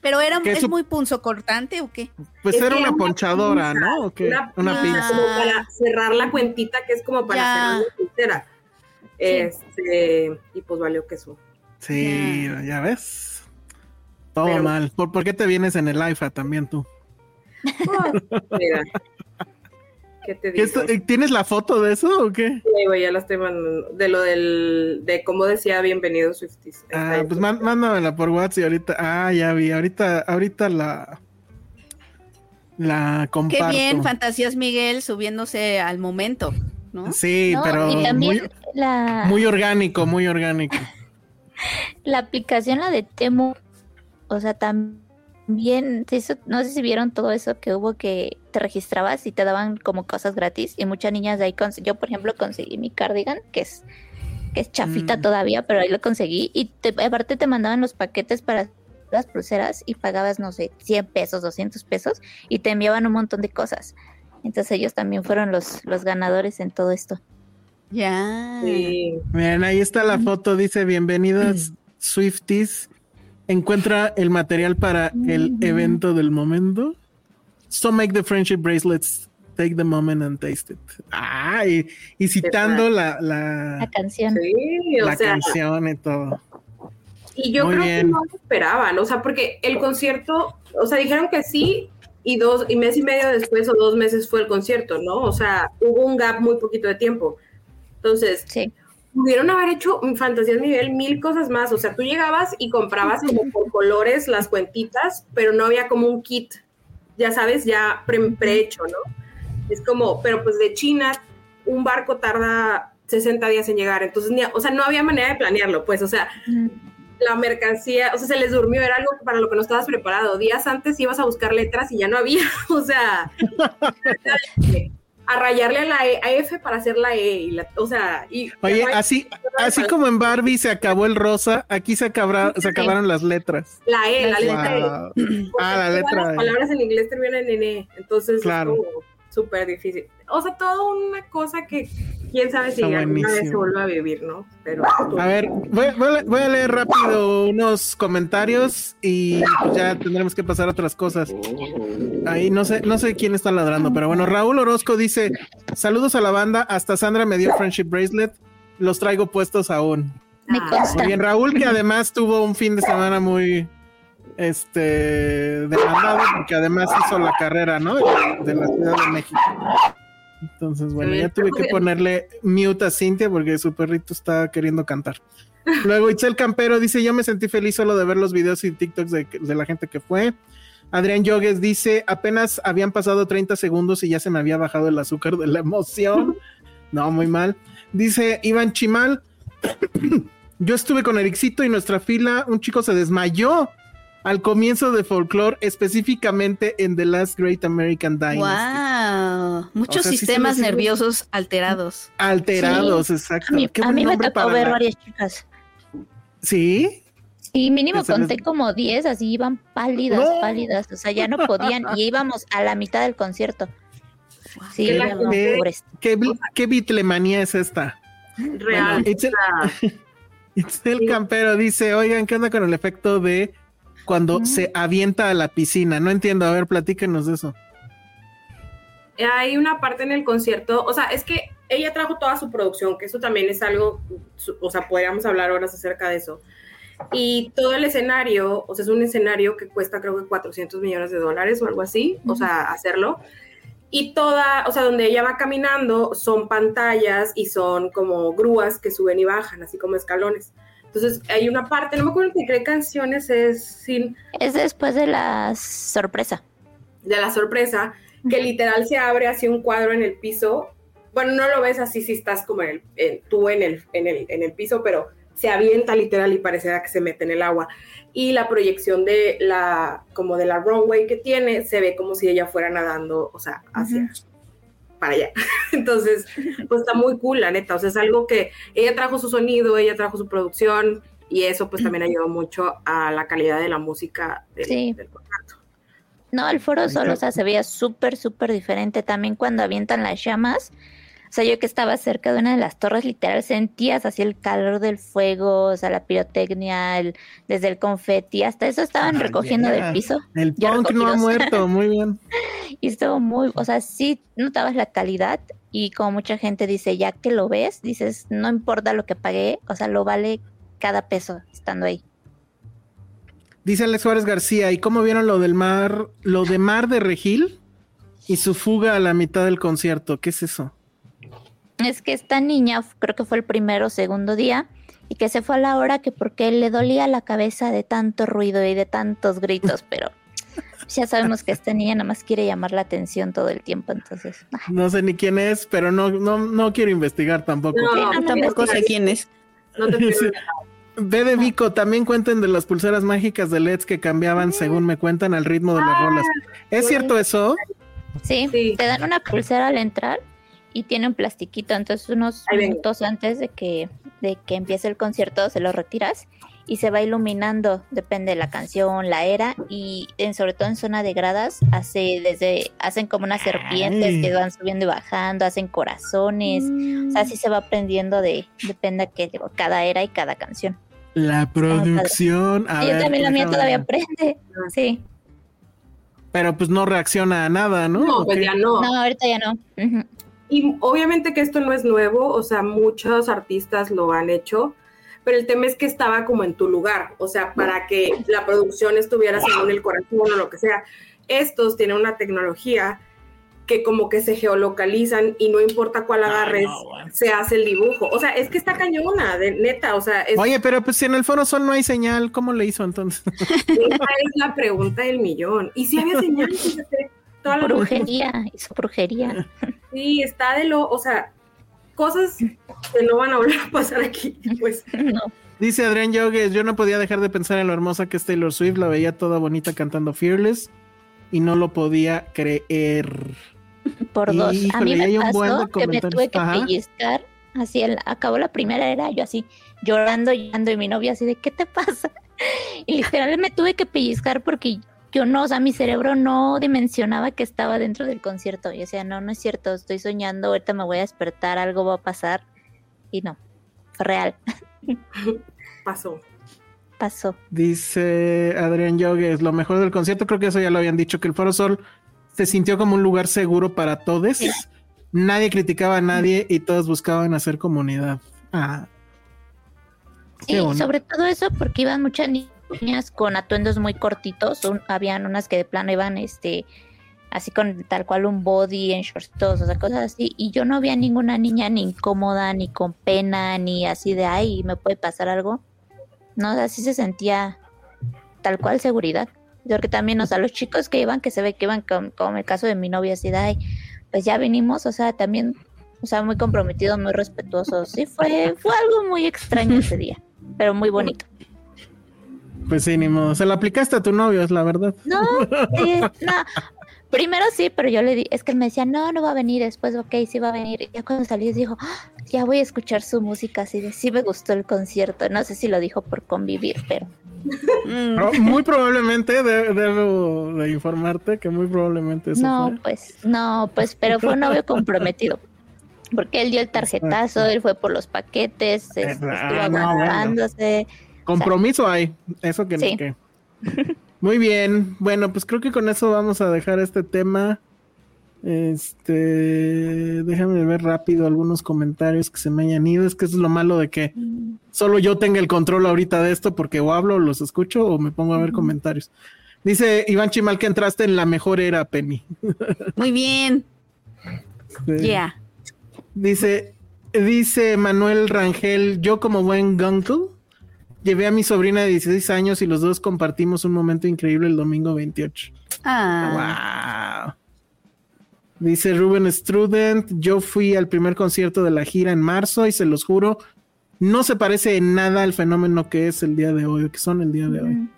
Pero era es muy punzocortante o qué? Pues era una ponchadora, ¿no? Una, pinza. Como para cerrar la cuentita que es como para cerrar la pulsera. Este, y pues valió que eso. Sí, ya ves. Todo mal. ¿Por, ¿Por, qué te vienes en el IFA también tú? Mira. ¿Qué te digo? ¿Tienes la foto de eso o qué? Sí, ya la estoy mandando. De lo del. de cómo decía bienvenido Swifties. Ah, pues mándamela por WhatsApp y ahorita. Ah, ya vi. Ahorita, ahorita la. La comparto. Qué bien, Fantasías Miguel subiéndose al momento, ¿no? Sí, pero. muy, muy orgánico, muy orgánico. (laughs) la aplicación, la de Temu, o sea, también bien, no sé si vieron todo eso que hubo que te registrabas y te daban como cosas gratis y muchas niñas de ahí, yo por ejemplo conseguí mi cardigan, que es, que es chafita mm. todavía, pero ahí lo conseguí y te, aparte te mandaban los paquetes para las pulseras y pagabas, no sé, 100 pesos, 200 pesos y te enviaban un montón de cosas. Entonces ellos también fueron los, los ganadores en todo esto. Ya. Miren, ahí está la foto, dice bienvenidos Swifties encuentra el material para el evento del momento. So make the friendship bracelets. Take the moment and taste it. Ah, y, citando la, la, canción. Sí, la canción y todo. Y yo creo que no lo esperaban, o sea, porque el concierto, o sea, dijeron que sí, y dos, y mes y medio después o dos meses fue el concierto, ¿no? O sea, hubo un gap muy poquito de tiempo. Entonces, sí pudieron haber hecho fantasías nivel mil cosas más. O sea, tú llegabas y comprabas como por colores las cuentitas, pero no había como un kit, ya sabes, ya prehecho, ¿no? Es como, pero pues de China, un barco tarda 60 días en llegar. Entonces, o sea, no había manera de planearlo, pues, o sea, la mercancía, o sea, se les durmió, era algo para lo que no estabas preparado. Días antes ibas a buscar letras y ya no había, (laughs) o sea, (laughs) a rayarle a la e, a F para hacer la E. Y la, o sea, y, Oye, así, así como en Barbie se acabó el rosa, aquí se, se acabaron las letras. La E, la letra E. Ah, la letra Las e. palabras en inglés terminan en E. Entonces claro. es como súper difícil. O sea, todo una cosa que quién sabe si alguna vez se vuelve a vivir, ¿no? Pero. A ver, voy, voy, a leer rápido unos comentarios y pues ya tendremos que pasar a otras cosas. Ahí no sé, no sé quién está ladrando, pero bueno, Raúl Orozco dice: Saludos a la banda, hasta Sandra me dio friendship bracelet, los traigo puestos aún. Me Muy bien, Raúl, que además tuvo un fin de semana muy este demandado, porque además hizo la carrera, ¿no? De la Ciudad de México. Entonces, bueno, ya tuve que ponerle mute a Cintia porque su perrito está queriendo cantar. Luego Itzel Campero dice, yo me sentí feliz solo de ver los videos y TikToks de, de la gente que fue. Adrián Yogues dice, apenas habían pasado 30 segundos y ya se me había bajado el azúcar de la emoción. No, muy mal. Dice Iván Chimal, (clears throat) yo estuve con Ericito y nuestra fila, un chico se desmayó al comienzo de Folklore, específicamente en The Last Great American Dynasty. ¡Wow! Muchos sistemas nerviosos alterados. Alterados, exacto. A mí, me tocó ver varias chicas. ¿Sí? Sí, mínimo conté como 10, así iban pálidas, pálidas, o sea, ya no podían y íbamos a la mitad del concierto. Sí, ¿Qué, ¿qué, ¿qué, bitlemanía es esta? Real. It's (laughs) el campero dice, oigan, ¿qué onda con el efecto de cuando se avienta a la piscina. No entiendo, a ver, platíquenos de eso. Hay una parte en el concierto, o sea, es que ella trajo toda su producción, que eso también es algo, o sea, podríamos hablar horas acerca de eso. Y todo el escenario, o sea, es un escenario que cuesta creo que 400 millones de dólares o algo así, o sea, hacerlo. Y toda, o sea, donde ella va caminando son pantallas y son como grúas que suben y bajan, así como escalones. Entonces hay una parte, no me acuerdo qué canciones es sin... Es después de la sorpresa. De la sorpresa, que literal se abre así un cuadro en el piso bueno, no lo ves así si estás como en el, tú en el, en, el, en el piso, pero se avienta literal y parecerá que se mete en el agua. Y la proyección de la, como de la runway que tiene, se ve como si ella fuera nadando, o sea, hacia, para allá. (laughs) Entonces, pues está muy cool, la neta. O sea, es algo que ella trajo su sonido, ella trajo su producción y eso pues también ayudó mucho a la calidad de la música del, sí. No, el foro solo, o sea, se veía súper, súper diferente. También cuando avientan las llamas, o sea, yo que estaba cerca de una de las torres, literal, sentías así el calor del fuego, o sea, la pirotecnia, desde el confeti, hasta eso estaban ah, recogiendo del piso. El punk no ha muerto, muy bien. (laughs) y estuvo muy, o sea, sí notabas la calidad y como mucha gente dice, ya que lo ves, dices, no importa lo que pagué, o sea, lo vale cada peso estando ahí. Dice Alex Suárez García, ¿y cómo vieron lo del mar, lo de Mar de Regil y su fuga a la mitad del concierto? ¿Qué es eso? Es que esta niña, creo que fue el primero o segundo día, y que se fue a la hora que porque le dolía la cabeza de tanto ruido y de tantos gritos, (laughs) pero ya sabemos que esta niña nada más quiere llamar la atención todo el tiempo, entonces. Ah. No sé ni quién es, pero no, no, no quiero investigar tampoco. No, tampoco sé quién es. No te Ve de Vico, también cuenten de las pulseras mágicas de LEDs que cambiaban, según me cuentan, al ritmo de las ah, rolas. ¿Es cierto eso? Sí, sí, te dan una pulsera al entrar y tiene un plastiquito, entonces unos minutos antes de que, de que empiece el concierto se lo retiras y se va iluminando, depende de la canción, la era, y en, sobre todo en zona de gradas, hace desde, hacen como unas serpientes que van subiendo y bajando, hacen corazones, o sea, así se va aprendiendo de, depende de que, cada era y cada canción. La producción. yo también la mía todavía aprende, sí. Pero pues no reacciona a nada, ¿no? No, pues ya no. No, ahorita ya no. Y obviamente que esto no es nuevo, o sea, muchos artistas lo han hecho, pero el tema es que estaba como en tu lugar, o sea, para que la producción estuviera según el corazón o lo que sea. Estos tienen una tecnología que como que se geolocalizan y no importa cuál agarres, se hace el dibujo. O sea, es que está cañona, de neta, o sea... Oye, pero pues si en el Foro Sol no hay señal, ¿cómo le hizo entonces? (laughs) Esa es la pregunta del millón. Y si había señal, fíjate, brujería, hizo brujería. (laughs) Sí, está de lo, o sea, cosas que no van a volver a pasar aquí, pues. (laughs) No. Dice Adrián Yogues, yo no podía dejar de pensar en lo hermosa que es Taylor Swift, la veía toda bonita cantando Fearless y no lo podía creer. Por dos. a mí me pasó que me tuve que pellizcar, así acabó la primera era yo así llorando, llorando y mi novia así de ¿qué te pasa? (laughs) Y literalmente me tuve que pellizcar porque yo no, o sea, mi cerebro no dimensionaba que estaba dentro del concierto. Y decía, no, no es cierto, estoy soñando, ahorita me voy a despertar, algo va a pasar. Y no, fue real. (laughs) Pasó. Pasó. Dice Adrián Yogues, lo mejor del concierto, creo que eso ya lo habían dicho, que el Foro Sol se sintió como un lugar seguro para todos. Nadie criticaba a nadie y todos buscaban hacer comunidad. Ah. Sí, sobre todo eso porque iban muchas niñas niñas con atuendos muy cortitos, habían unas que de plano iban este así con tal cual un body en shorts, o sea, cosas así, y yo no había ninguna niña ni incómoda, ni con pena, ni así de, ay, me puede pasar algo. No, así se sentía tal cual seguridad. Porque también, o sea, los chicos que iban, que se ve que iban, como el caso de mi novia, así de, ay, pues ya vinimos, o sea, también, o sea, muy comprometidos, muy respetuosos. Sí, fue, fue algo muy extraño ese día, pero muy bonito. Pues sí, ni modo. Se la aplicaste a tu novio, es la verdad. No, no. Primero sí, pero yo le di, es que él me decía, no, no va a venir, después, ok, sí va a venir. Y ya cuando salí dijo, ah, ya voy a escuchar su música, así de, sí me gustó el concierto. No sé si lo dijo por convivir, pero... (laughs) Muy probablemente, debo de informarte que muy probablemente eso No, pues, no, pues, pero fue un novio comprometido. Porque él dio el tarjetazo, él fue por los paquetes, estuvo aguantándose. Compromiso hay, eso que, sí. que. (laughs) Muy bien, bueno, pues creo que con eso vamos a dejar este tema. Este, déjame ver rápido algunos comentarios que se me hayan ido. Es que eso es lo malo de que solo yo tenga el control ahorita de esto porque o hablo, los escucho o me pongo a ver comentarios. Dice Iván Chimal que entraste en la mejor era, Penny. (laughs) Muy bien. Ya. Dice, dice Manuel Rangel, yo como buen gunkle llevé a mi sobrina de 16 años y los dos compartimos un momento increíble el domingo 28. Ah. Dice Ruben Strudent, yo fui al primer concierto de la gira en marzo y se los juro, no se parece en nada al fenómeno que es el día de hoy, o que son el día de hoy.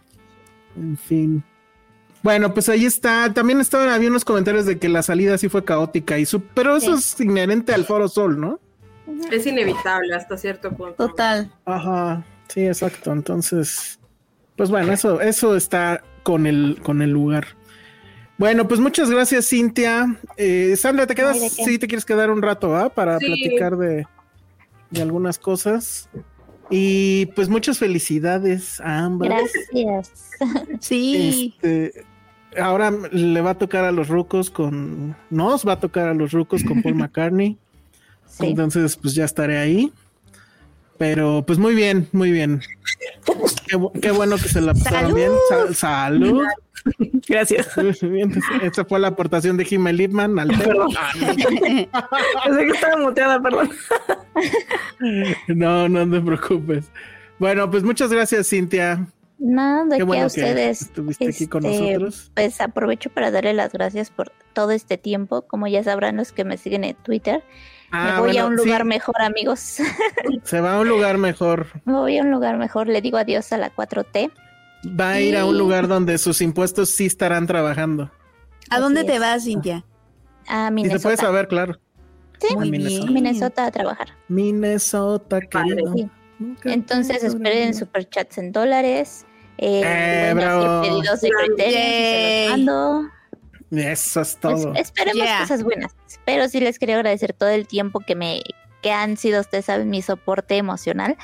En fin. Bueno, pues ahí está. También estaban, había unos comentarios de que la salida sí fue caótica y su, pero eso es inherente al Foro Sol, ¿no? Es inevitable hasta cierto punto. Total. Ajá, sí, exacto. Entonces, pues bueno, eso, eso está con el, con el lugar. Bueno, pues muchas gracias, Cintia. Eh, Sandra, ¿te quedas? Sí, te quieres quedar un rato, ¿ah? Para platicar de, de algunas cosas. Y pues muchas felicidades a ambas. Gracias. sí. Este, ahora le va a tocar a los rucos con. Nos va a tocar a los rucos con Paul (laughs) McCartney. Entonces, pues ya estaré ahí. Pero pues muy bien, muy bien. Qué, bueno que se la pasaron bien. salud. (laughs) Gracias. (laughs) Esta fue la aportación de Jiménez Lipman al tema. (laughs) Pensé que estaba muteada, perdón. no, no te preocupes. Bueno, pues muchas gracias, Cintia. Nada, de que a ustedes. estuviste aquí con este, nosotros. Pues aprovecho para darle las gracias por todo este tiempo. Como ya sabrán los que me siguen en Twitter, me ah, voy a un lugar mejor, amigos. (laughs) Se va a un lugar mejor. Me voy a un lugar mejor. Le digo adiós a la 4T. Va a ir a un lugar (laughs) donde sus impuestos sí estarán trabajando. ¿A dónde te vas, Cintia? A Minnesota. Y se puede saber, claro. Sí, a Minnesota. a trabajar. Minnesota, querido. Entonces esperen superchats en dólares. Eh, eh pedidos de criterio. Eso es todo. esperemos cosas buenas. Pero sí les quería agradecer todo el tiempo que me que han sido, ustedes saben, mi soporte emocional.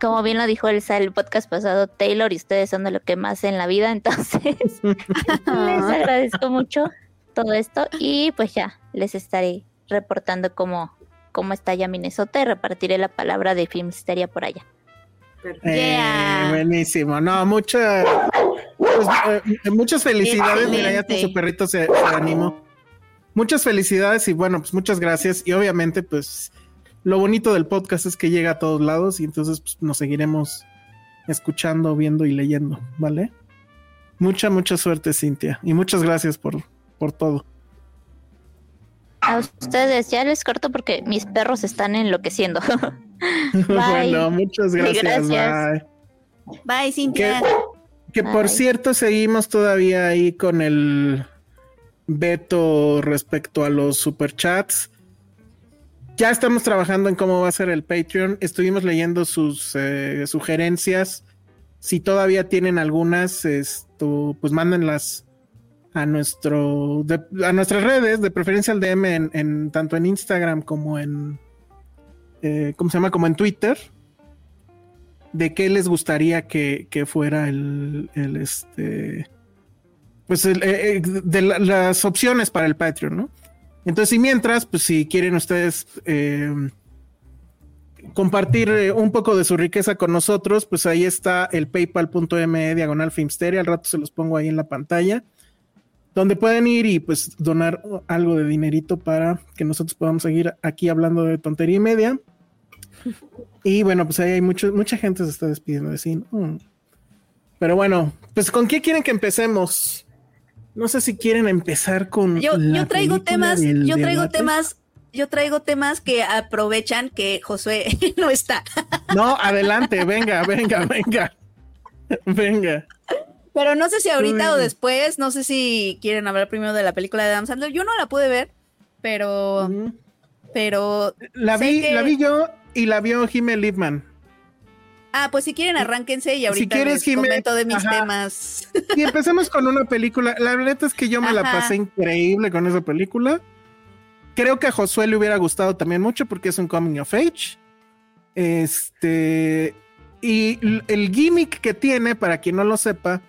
Como bien lo dijo Elsa el podcast pasado, Taylor y ustedes son de lo que más en la vida, entonces (laughs) les (laughs) agradezco mucho todo esto y pues ya les estaré reportando cómo, cómo está ya Minnesota y repartiré la palabra de Filmsteria por allá. Eh, buenísimo, no, muchas pues, eh, muchas felicidades. Mira, ya tu perrito se, animó. Muchas felicidades y bueno, pues muchas gracias. Y obviamente, pues lo bonito del podcast es que llega a todos lados y entonces pues, nos seguiremos escuchando, viendo y leyendo, ¿vale? Mucha, mucha suerte, Cintia. Y muchas gracias por, por todo. A ustedes ya les corto porque mis perros están enloqueciendo. (laughs) (laughs) bueno, muchas gracias. Bye. Bye, Cintia. Que por cierto, seguimos todavía ahí con el veto respecto a los superchats. Ya estamos trabajando en cómo va a ser el Patreon. Estuvimos leyendo sus eh, sugerencias. Si todavía tienen algunas, esto, pues mándenlas a nuestro a nuestras redes, de preferencia al DM en, tanto en Instagram como en eh, ¿cómo se llama? como en Twitter de qué les gustaría que, fuera el, este, pues eh, eh, de las opciones para el Patreon, ¿no? Entonces, y mientras, pues si quieren ustedes eh, compartir un poco de su riqueza con nosotros, pues ahí está el paypal.me diagonal filmsteria, al rato se los pongo ahí en la pantalla, donde pueden ir y pues donar algo de dinerito para que nosotros podamos seguir aquí hablando de tontería y media. Y bueno, pues ahí hay mucho, mucha gente se está despidiendo de cine. Mm. Pero bueno, pues ¿con qué quieren que empecemos? No sé si quieren empezar con. Yo, yo traigo temas, yo traigo temas, yo traigo temas que aprovechan que Josué (laughs) no está. No, adelante, venga, venga, venga. Venga. Pero no sé si ahorita o después, no sé si quieren hablar primero de la película de Adam Sandler. Yo no la pude ver, pero. Pero. La vi, la vi yo y la vio Jimmy Liebman. Ah, pues si quieren arránquense y ahorita si quieres, les comento de mis temas. Y empecemos con una película. La verdad es que yo me la pasé increíble con esa película. Creo que a Josué le hubiera gustado también mucho porque es un coming of age. Este. Y el gimmick que tiene, para quien no lo sepa,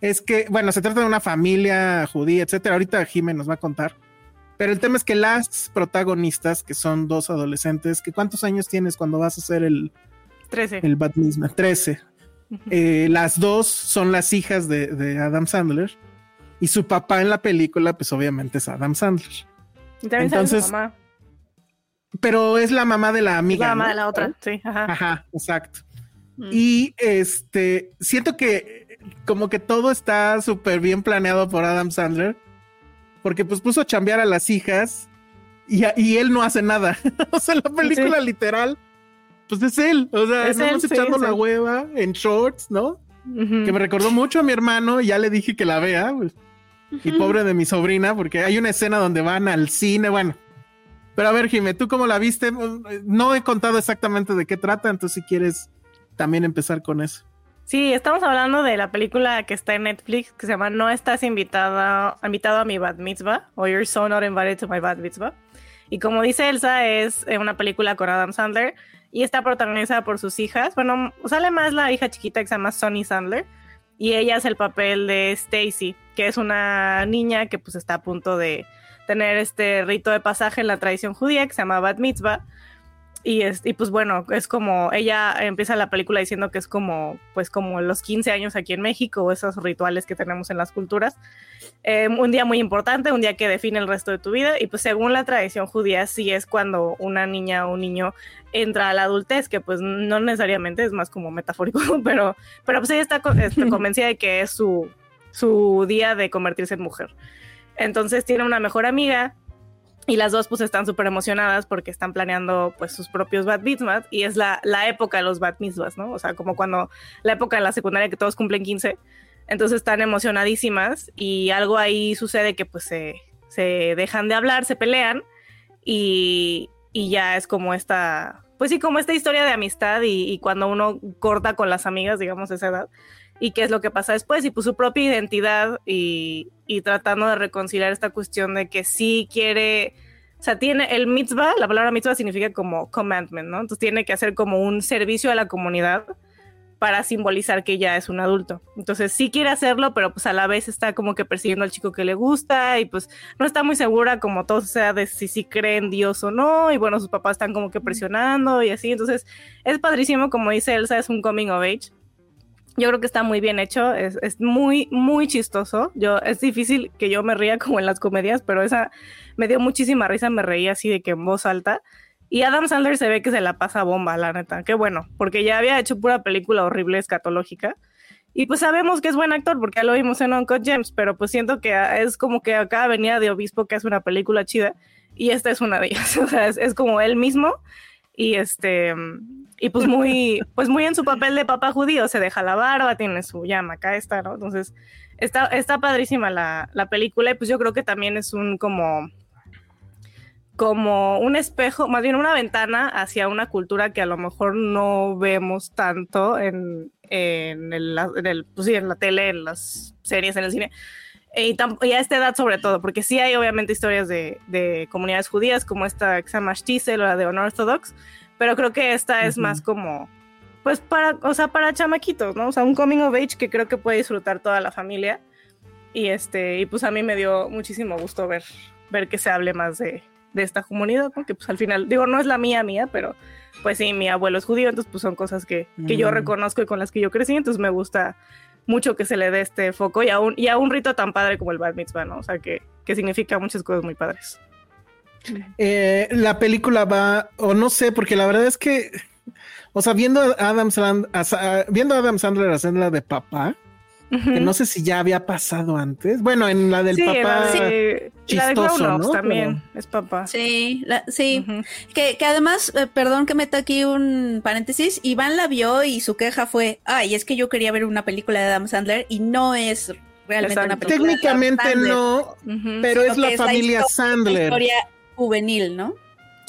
es que, bueno, se trata de una familia judía, etcétera. Ahorita Jimmy nos va a contar pero el tema es que las protagonistas, que son dos adolescentes, que ¿cuántos años tienes cuando vas a hacer el... 13. El Batmisma? 13. Eh, las dos son las hijas de, Adam Sandler y su papá en la película, pues obviamente es Adam Sandler. Entonces, mamá. Pero es la mamá de la amiga. La mamá de la otra, sí. Ajá, ajá exacto. Mm. Y este, siento que como que todo está súper bien planeado por Adam Sandler porque pues puso a chambear a las hijas y, y él no hace nada. (laughs) o sea, la película literal, pues es él. O sea, estamos echando la hueva en shorts, ¿no? Que me recordó mucho a mi hermano y ya le dije que la vea. Pues. Y pobre de mi sobrina, porque hay una escena donde van al cine, bueno. Pero a ver, Jimé, ¿tú cómo la viste? No he contado exactamente de qué trata, entonces si quieres también empezar con eso. Sí, estamos hablando de la película que está en Netflix que se llama No estás invitada, invitado a mi bat mitzvah o You're so not invited to my bat mitzvah. Y como dice Elsa, es eh, una película con Adam Sandler y está protagonizada por sus hijas. Bueno, sale más la hija chiquita que se llama Sonny Sandler y ella es el papel de Stacy, que es una niña que pues está a punto de tener este rito de pasaje en la tradición judía que se llama bat mitzvah y, es, y pues bueno, es como, ella empieza la película diciendo que es como, pues como los 15 años aquí en México, esos rituales que tenemos en las culturas. Eh, un día muy importante, un día que define el resto de tu vida, y pues según la tradición judía, sí es cuando una niña o un niño entra a la adultez, que pues no necesariamente es más como metafórico, (laughs) pero, pero pues ella está, está (laughs) convencida de que es su, su día de convertirse en mujer. Entonces tiene una mejor amiga y las dos pues están súper emocionadas porque están planeando pues sus propios bat mitzvahs y es la, la época de los bat mitzvahs, ¿no? O sea, como cuando la época de la secundaria que todos cumplen 15, entonces están emocionadísimas y algo ahí sucede que pues se, se dejan de hablar, se pelean y, y, ya es como esta, pues sí, como esta historia de amistad y cuando uno corta con las amigas, digamos, esa edad, y qué es lo que pasa después y pues su propia identidad y, tratando de reconciliar esta cuestión de que sí quiere, o sea, tiene el mitzvah, la palabra mitzvah significa como commandment, ¿no? Entonces tiene que hacer como un servicio a la comunidad para simbolizar que ya es un adulto. Entonces sí quiere hacerlo, pero pues a la vez está como que persiguiendo al chico que le gusta y pues no está muy segura como todo sea de si sí cree en Dios o no y bueno, sus papás están como que presionando y así. Entonces es padrísimo, como dice Elsa, es un coming of age yo creo que está muy bien hecho, es, muy, muy chistoso. Yo, es difícil que yo me ría como en las comedias, pero esa me dio muchísima risa, me reía así de que en voz alta. Y Adam Sandler se ve que se la pasa bomba, la neta. Qué bueno, porque ya había hecho pura película horrible, escatológica. Y pues sabemos que es buen actor porque ya lo vimos en Uncut Gems, pero pues siento que es como que acá venía de Obispo, que es una película chida, y esta es una de ellas. (laughs) O sea, es como él mismo y este y pues muy (laughs) pues muy en su papel de papá judío se deja la barba tiene su llama acá está no entonces está está padrísima la, la, película y pues yo creo que también es un como como un espejo más bien una ventana hacia una cultura que a lo mejor no vemos tanto en en el, en el pues sí, en la tele en las series en el cine y, y, a esta edad sobre todo, porque sí hay obviamente historias de, de comunidades judías como esta que se llama o la de Unorthodox, pero creo que esta es más como, pues para, o sea, para chamaquitos, ¿no? O sea, un coming of age que creo que puede disfrutar toda la familia. Y este, y pues a mí me dio muchísimo gusto ver, ver que se hable más de, de esta comunidad, porque pues al final, digo, no es la mía mía, pero pues sí, mi abuelo es judío, entonces pues son cosas que, que yo reconozco y con las que yo crecí, entonces me gusta mucho que se le dé este foco y a un, y a un rito tan padre como el Bar Mitzvah, ¿no? O sea, que, que significa muchas cosas muy padres. Eh, la película va, o no sé, porque la verdad es que, o sea, viendo a Adam, viendo a Adam Sandler hacerla de papá, que no sé si ya había pasado antes. Bueno, en la del papá chistoso, ¿no? también es papá. Sí, sí. que, que, además, eh, perdón que meta aquí un paréntesis, Iván la vio y su queja fue, ay, es que yo quería ver una película de Adam Sandler y no es realmente una película. Técnicamente no, pero es la familia Sandler. historia juvenil, ¿no?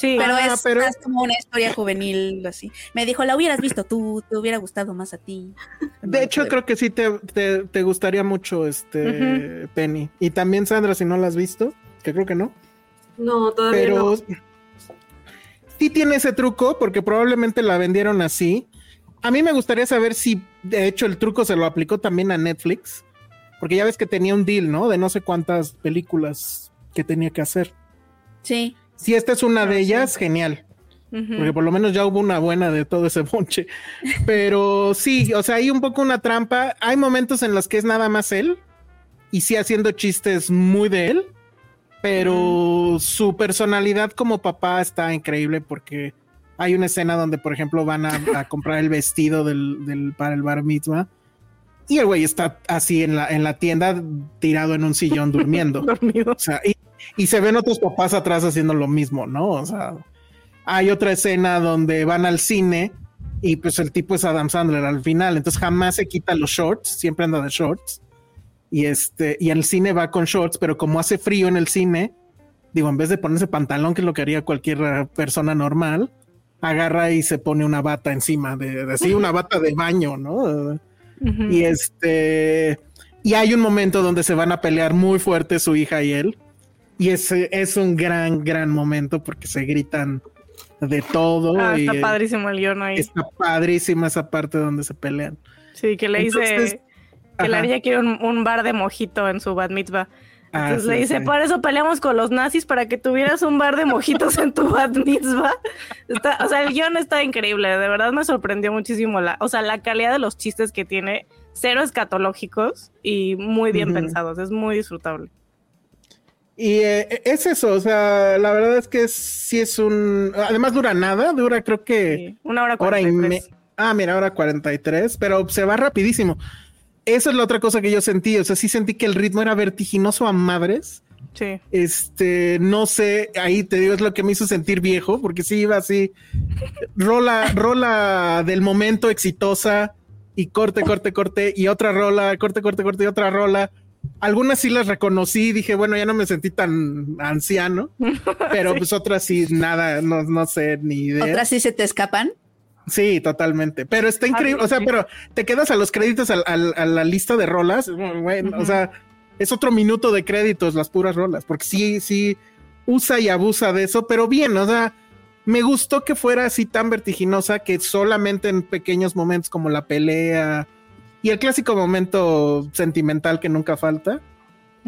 Sí, pero ah, es más como una historia juvenil, así. Me dijo, la hubieras visto tú, te hubiera gustado más a ti. De hecho, creo que sí te, te, gustaría mucho, este, Penny. Y también, Sandra, si no la has visto, que creo que no. No, todavía pero, no. Sí tiene ese truco, porque probablemente la vendieron así. A mí me gustaría saber si, de hecho, el truco se lo aplicó también a Netflix. Porque ya ves que tenía un deal, ¿no? De no sé cuántas películas que tenía que hacer. Sí. Si esta es una de ellas, genial. Porque por lo menos ya hubo una buena de todo ese bonche. (laughs) Pero sí, o sea, hay un poco una trampa. Hay momentos en los que es nada más él. Y sí haciendo chistes muy de él. Pero su personalidad como papá está increíble porque hay una escena donde, por ejemplo, van a, comprar el vestido del, del, para el bar mitzvah. Y el güey está así en la, en la tienda tirado en un sillón (laughs) durmiendo. Dormido. O sea, y, y, se ven otros papás atrás haciendo lo mismo, ¿no? O sea, hay otra escena donde van al cine y pues el tipo es Adam Sandler al final, entonces jamás se quita los shorts, siempre anda de shorts. Y este, y el cine va con shorts, pero como hace frío en el cine, digo, en vez de ponerse pantalón, que es lo que haría cualquier persona normal, agarra y se pone una bata encima de, así, una bata de baño, ¿no? Y este, y hay un momento donde se van a pelear muy fuerte su hija y él. Y ese es un gran, gran momento porque se gritan de todo. Ah, está padrísimo el guion ahí. Está padrísima esa parte donde se pelean. Sí, que le dice que la niña quiere un, bar de mojito en su bat mitzvah. Ah, Entonces le dice, por eso peleamos con los nazis para que tuvieras un bar de mojitos en tu bat mitzvah. o sea, el guion está increíble, de verdad me sorprendió muchísimo la, o sea, la calidad de los chistes que tiene, cero escatológicos y muy bien pensados, es muy disfrutable. Y eh, es eso, o sea, la verdad es que sí es un. Además, dura nada, dura creo que. una hora cuarenta y tres. Ah, mira, hora 43, pero se va rapidísimo. Esa es la otra cosa que yo sentí, o sea, sí sentí que el ritmo era vertiginoso a madres. Sí. Este, no sé, ahí te digo, es lo que me hizo sentir viejo, porque sí iba así, rola, rola del momento exitosa y corte, corte, corte, y otra rola, corte, corte, corte, y otra rola algunas sí las reconocí, dije, bueno, ya no me sentí tan anciano, (laughs) pero pues otras sí, nada, no, no sé ni idea. ¿Otras sí se te escapan? Sí, totalmente. Pero está increíble. O sea, pero te quedas a los créditos a, la lista de rolas. Bueno, o sea, es otro minuto de créditos las puras rolas, porque sí, sí usa y abusa de eso, pero bien, o sea, me gustó que fuera así tan vertiginosa que solamente en pequeños momentos como la pelea y el clásico momento sentimental que nunca falta,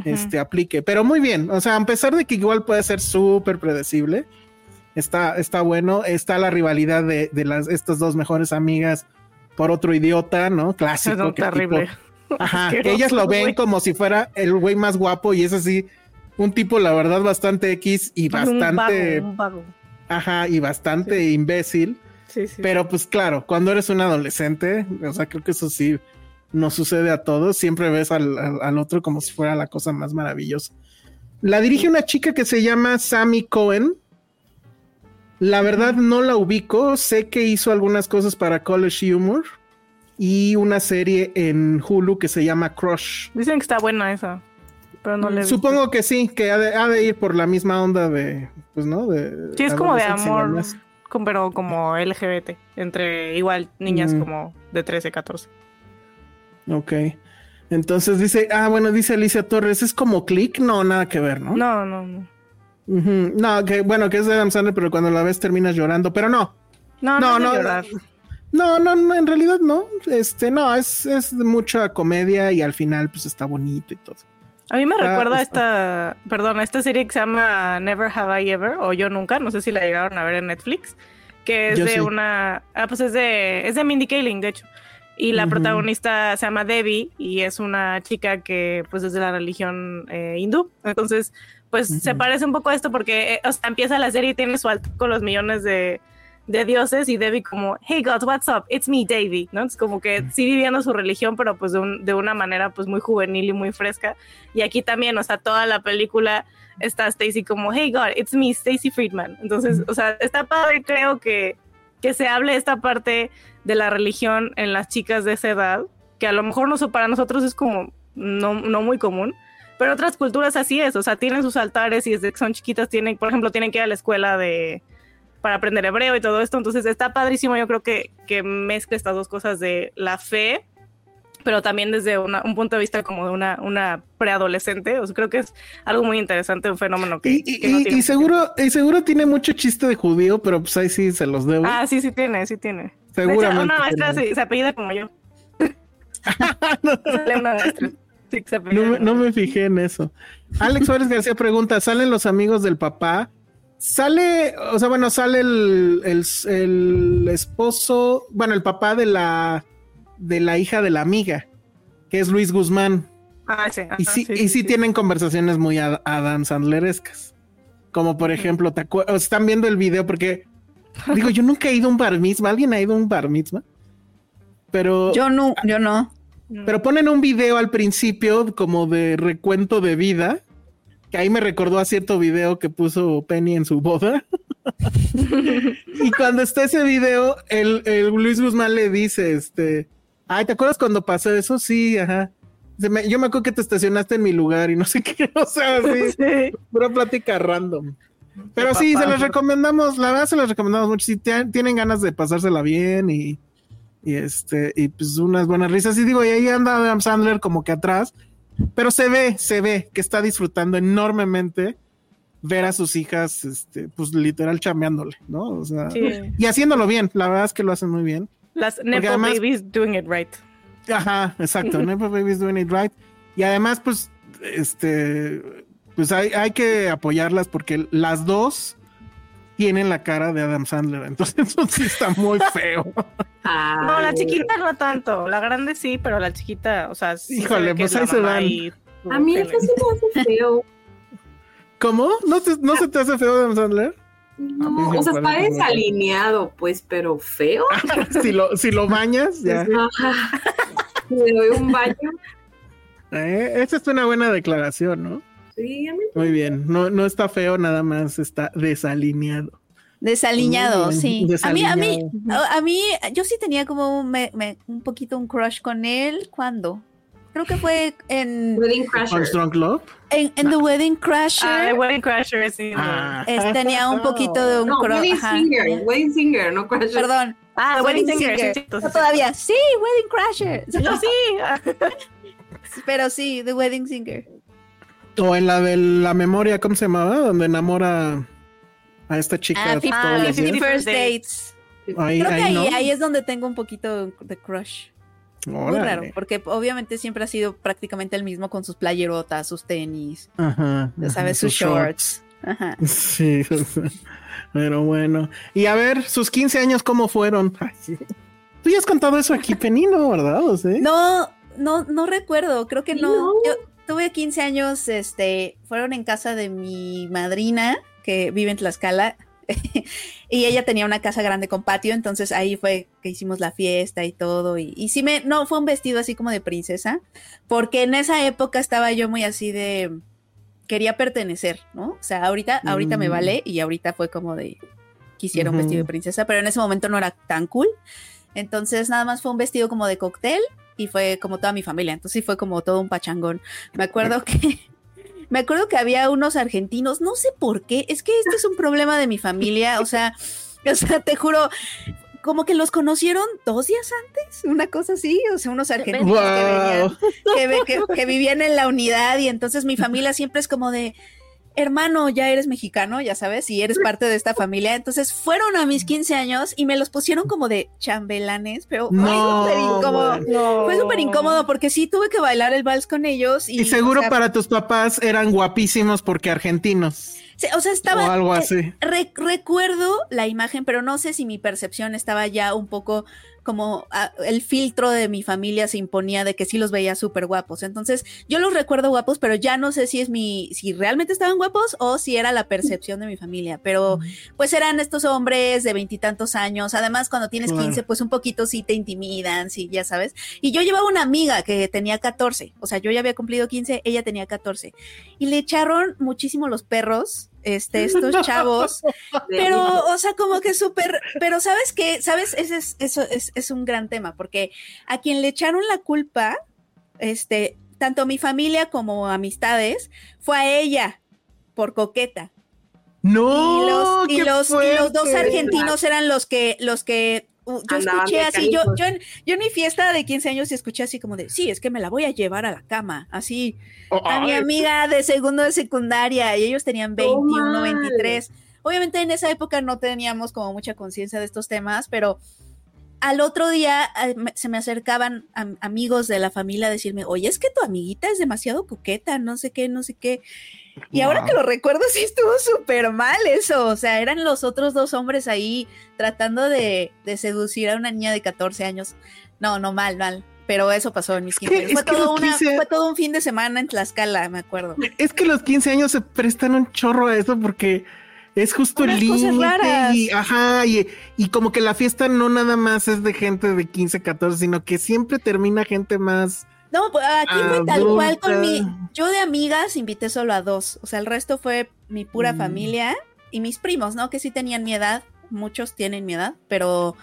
este aplique. Pero muy bien, o sea, a pesar de que igual puede ser súper predecible, está, está bueno. Está la rivalidad de, las, estas dos mejores amigas por otro idiota, ¿no? Clásico. terrible. ajá, (laughs) ellas lo ven como si fuera el güey más guapo y es así, un tipo, la verdad, bastante X y bastante. Ajá, y bastante imbécil. Sí, sí. Pero pues claro, cuando eres un adolescente, o sea, creo que eso sí nos sucede a todos, siempre ves al, otro como si fuera la cosa más maravillosa. La dirige una chica que se llama Sammy Cohen. La verdad no la ubico, sé que hizo algunas cosas para College Humor y una serie en Hulu que se llama Crush. Dicen que está buena esa, pero no le Supongo que sí, que ha de, ir por la misma onda de, pues no, de... Sí, es como de amor, pero como LGBT, entre igual niñas como de 13, 14. Ok. Entonces dice, ah, bueno, dice Alicia Torres, ¿es como click? No, nada que ver, ¿no? No, no, no. No, que bueno, que es de Adam Sandler, pero cuando la ves terminas llorando, pero no. No, no, no. No, no, no, en realidad no. Este, no, es, es mucha comedia y al final pues está bonito y todo. A mí me recuerda esta, perdón, esta serie que se llama Never Have I Ever o Yo Nunca, no sé si la llegaron a ver en Netflix, que es de una, ah, pues es de, es de Mindy Kaling, de hecho. Y la protagonista se llama Debbie y es una chica que pues es de la religión eh, hindú. Entonces, pues se parece un poco a esto porque eh, empieza la serie y tiene su alto con los millones de, de, dioses y Debbie como, hey God, what's up? It's me, Debbie, ¿no? Es como que sí viviendo su religión, pero pues de, de, una manera pues muy juvenil y muy fresca. Y aquí también, o sea, toda la película está Stacy como, hey God, it's me, Stacy Friedman. Entonces, o sea, está padre, creo que, que se hable esta parte de la religión en las chicas de esa edad, que a lo mejor no, para nosotros es como no, no muy común, pero otras culturas así es, o sea, tienen sus altares y desde que son chiquitas tienen, por ejemplo, tienen que ir a la escuela de para aprender hebreo y todo esto, entonces está padrísimo, yo creo que, que mezcla estas dos cosas de la fe, pero también desde un punto de vista como de una, una preadolescente, o sea, creo que es algo muy interesante, un fenómeno que... Y, seguro, y seguro tiene mucho chiste de judío, pero pues ahí sí se los debo. Ah, sí, sí tiene, sí tiene. Seguramente. una maestra se, apellida como yo. (laughs) (laughs) no, me, fijé en eso. Alex Suárez García pregunta: ¿salen los amigos del papá? Sale, o sea, bueno, sale el, el, esposo, bueno, el papá de la de la hija de la amiga, que es Luis Guzmán. Ah, sí. y sí, y sí, tienen conversaciones muy Adam Sandlerescas. Como por ejemplo, te están viendo el video porque Digo, yo nunca he ido a un bar mitzvah. ¿Alguien ha ido a un bar mitzvah? Pero. Yo no, yo no. Mm. Pero ponen un video al principio como de recuento de vida, que ahí me recordó a cierto video que puso Penny en su boda. (laughs) y cuando está ese video, el, el, Luis Guzmán le dice, este, ay, ¿te acuerdas cuando pasó eso? Sí, ajá. yo me acuerdo que te estacionaste en mi lugar y no sé (laughs) qué, o sea, (laughs) sí, pura plática random. Pero sí, se los recomendamos, la verdad se los recomendamos mucho. Si tienen ganas de pasársela bien y, y este, y pues unas buenas risas. Y digo, y ahí anda Adam Sandler como que atrás, pero se ve, se ve que está disfrutando enormemente ver a sus hijas, este, pues literal chameándole, ¿no? O sea, y haciéndolo bien, la verdad es que lo hacen muy bien. Las Nepo Babies doing it right. Ajá, exacto, (laughs) Nepo Babies doing it right. Y además, pues, este, pues hay, hay que apoyarlas porque las dos tienen la cara de Adam Sandler, entonces (laughs) eso sí está muy feo. no, la chiquita no tanto, la grande sí, pero la chiquita, o sea, sí híjole, pues ahí se van. A mí eso sí me hace feo. ¿Cómo? ¿No, ¿No se te hace feo Adam Sandler? No, o sea, está desalineado, pues, pero feo. (laughs) si, lo, si lo bañas, ya. Le doy un baño. Eh, esa es una buena declaración, ¿no? Sí, a mí Muy bien, no, no está feo, nada más está desalineado. Desalineado, sí. A mí, a mí, a mí, yo sí tenía como un, un poquito un crush con él. ¿Cuándo? Creo que fue en Wedding Crasher. Strong Love. En, en The Wedding Crasher. Ah, Wedding Crasher, sí. Ah. tenía un poquito de un no, crush. Wedding Singer, Wedding Singer, no Crasher. Perdón. Ah, Wedding, Singer. Sí, todavía. Sí, Wedding Crasher. Yo sí. (laughs) Pero sí, The Wedding Singer. O en la de la memoria, ¿cómo se llamaba? Donde enamora a esta chica. Ah, First Dates. Ahí, Creo que ahí, ahí, es donde tengo un poquito de crush. Muy raro, porque obviamente siempre ha sido prácticamente el mismo con sus playerotas, sus tenis, ajá, ¿sabes? Sus, shorts. Ajá. (laughs) Sí, pero bueno. Y a ver, sus 15 años, ¿cómo fueron? (laughs) Tú ya has contado eso aquí, Penino, ¿verdad? No, no, no recuerdo, creo que no. Yo, tuve 15 años, este, fueron en casa de mi madrina, que vive en Tlaxcala, (laughs) y ella tenía una casa grande con patio, entonces ahí fue que hicimos la fiesta y todo, y, y sí me, no, fue un vestido así como de princesa, porque en esa época estaba yo muy así de, quería pertenecer, ¿no? O sea, ahorita, ahorita me mm. vale, y ahorita fue como de, quisiera un vestido de princesa, pero en ese momento no era tan cool, entonces nada más fue un vestido como de cóctel, y fue como toda mi familia, entonces fue como todo un pachangón. Me acuerdo que (laughs) me acuerdo que había unos argentinos, no sé por qué, es que este es un problema de mi familia, o sea, (laughs) o sea, te juro, como que los conocieron dos días antes, una cosa así, o sea, unos argentinos que vivían en la unidad y entonces mi familia siempre es como de, hermano, ya eres mexicano, ya sabes, y eres parte de esta familia. Entonces fueron a mis 15 años y me los pusieron como de chambelanes, pero fue súper incómodo. Fue súper incómodo porque sí tuve que bailar el vals con ellos. Y, seguro para tus papás eran guapísimos porque argentinos. o sea, estaba. O algo así. recuerdo la imagen, pero no sé si mi percepción estaba ya un poco como ah, el filtro de mi familia se imponía de que sí los veía súper guapos. Entonces, yo los recuerdo guapos, pero ya no sé si es mi, si realmente estaban guapos o si era la percepción de mi familia. Pero pues eran estos hombres de veintitantos años. Además, cuando tienes 15, pues un poquito sí te intimidan, sí, ya sabes. Y yo llevaba una amiga que tenía 14, o sea, yo ya había cumplido 15, ella tenía 14. Y le echaron muchísimo los perros este, estos chavos, (laughs) pero, o sea, como que súper, pero sabes que, sabes, ese es, eso es, es, un gran tema, porque a quien le echaron la culpa, este, tanto mi familia como amistades, fue a ella, por coqueta. No, y los, y los dos argentinos eran los que, los que yo escuché así, yo, yo, en, yo en mi fiesta de 15 años escuché así como de, sí, es que me la voy a llevar a la cama, así, oh, a mi amiga de segundo de secundaria, y ellos tenían 21, 23. Obviamente en esa época no teníamos como mucha conciencia de estos temas, pero al otro día eh, se me acercaban amigos de la familia a decirme, oye, es que tu amiguita es demasiado coqueta, no sé qué, no sé qué. Y ahora que lo recuerdo, (laughs) sí estuvo súper mal eso. O sea, eran los otros dos hombres ahí tratando de, seducir a una niña de 14 años. No, no, mal, mal. Pero eso pasó en mis 15 Fue, todo fue todo un fin de semana en Tlaxcala, me acuerdo. Es que los 15 años se prestan un chorro a eso porque Es justo el límite. Y, ajá, y, y, como que la fiesta no nada más es de gente de 15, 14, sino que siempre termina gente más. No, pues aquí fue tal cual con mi. Yo de amigas invité solo a dos. O sea, el resto fue mi pura mm. familia y mis primos, ¿no? Que sí tenían mi edad. Muchos tienen mi edad, pero.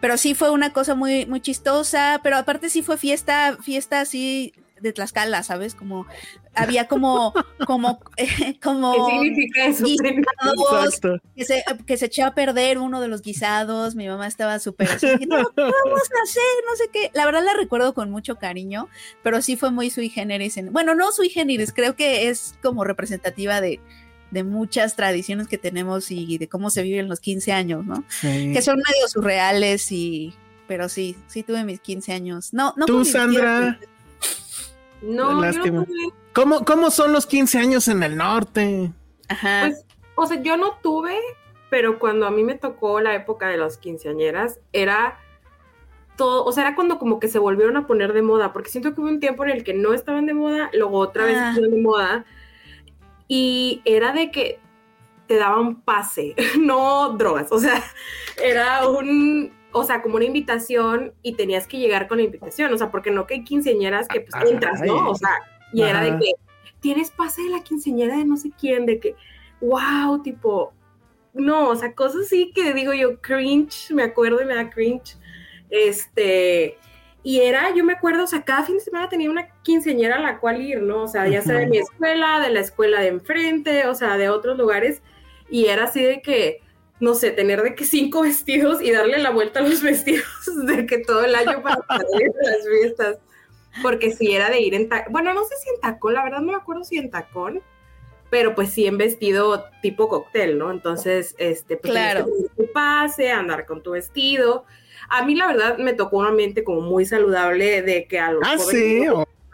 Pero sí fue una cosa muy, muy chistosa. Pero aparte sí fue fiesta, fiesta así de Tlaxcala, ¿sabes? Como había como, como, (laughs) como ¿Qué significa eso? Guisados, que se, que se echó a perder uno de los guisados, mi mamá estaba súper así, no, (laughs) vamos a hacer? No sé qué. La verdad la recuerdo con mucho cariño, pero sí fue muy sui generis. bueno, no sui generis, creo que es como representativa de, de muchas tradiciones que tenemos y de cómo se viven los 15 años, ¿no? Que son medio surreales y pero sí, sí tuve mis 15 años. No, no Tú, Sandra, no, Lástima. ¿Cómo, ¿Cómo son los 15 años en el norte? Ajá. Pues, o sea, yo no tuve, pero cuando a mí me tocó la época de las quinceañeras, era todo, o sea, era cuando como que se volvieron a poner de moda, porque siento que hubo un tiempo en el que no estaban de moda, luego otra vez ah. estuvieron de moda, y era de que te daban pase, (laughs) no drogas, o sea, era un, o sea, como una invitación y tenías que llegar con la invitación, o sea, porque no que hay quinceañeras que pues entras, ¿no? O sea, y era de que tienes pase de la quinceañera de no sé quién, de que, wow, tipo, no, o sea, cosas así que digo yo, cringe, me acuerdo y me da cringe, este, y era, yo me acuerdo, o sea, cada fin de semana tenía una quinceañera a la cual ir, ¿no? O sea, ya sea de mi escuela, de la escuela de enfrente, o sea, de otros lugares, y era así de que, no sé, tener de que cinco (laughs) vestidos y darle la vuelta a los vestidos (laughs) de que todo el año para salir las fiestas. Porque si era de ir en tacón, bueno, no sé si en tacón, la verdad no me acuerdo si en tacón, pero pues sí en vestido tipo cóctel, ¿no? Entonces, este, pues claro. tu pase, andar con tu vestido. A mí la verdad me tocó un ambiente como muy saludable de que a los ah, sí,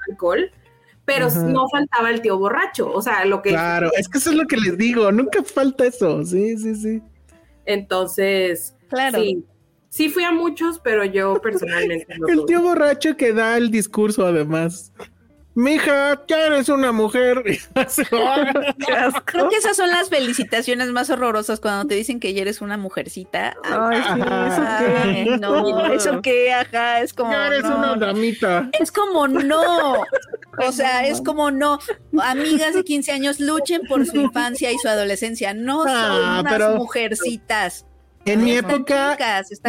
alcohol, pero no faltaba el tío borracho, o sea, lo que... Claro, es que eso es lo que les digo, nunca falta eso, sí, sí, sí. Entonces, claro. sí, sí fui a muchos, pero yo personalmente (laughs) no. el tío borracho que da el discurso, además. Mija, ya eres una mujer. (laughs) (laughs) Creo que esas son las felicitaciones más horrorosas cuando te dicen que ya eres una mujercita. Ay, sí, eso qué. No, eso qué, ajá, es como. Ya eres una damita. Es como no. O sea, es como no. Amigas de 15 años luchen por su infancia y su adolescencia. No son ah, unas mujercitas. En mi época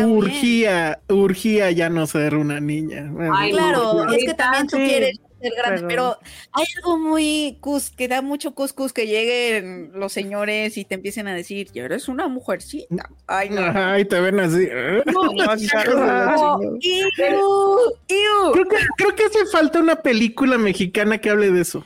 urgía, urgía ya no ser una niña. Ay, claro, es que también tú quieres grande, pero hay algo muy cus, que da mucho cuscus que lleguen los señores y te empiecen a decir, ya eres una mujercita. Ay, no. Ay, te ven así. Creo, que, hace falta una película mexicana que hable de eso.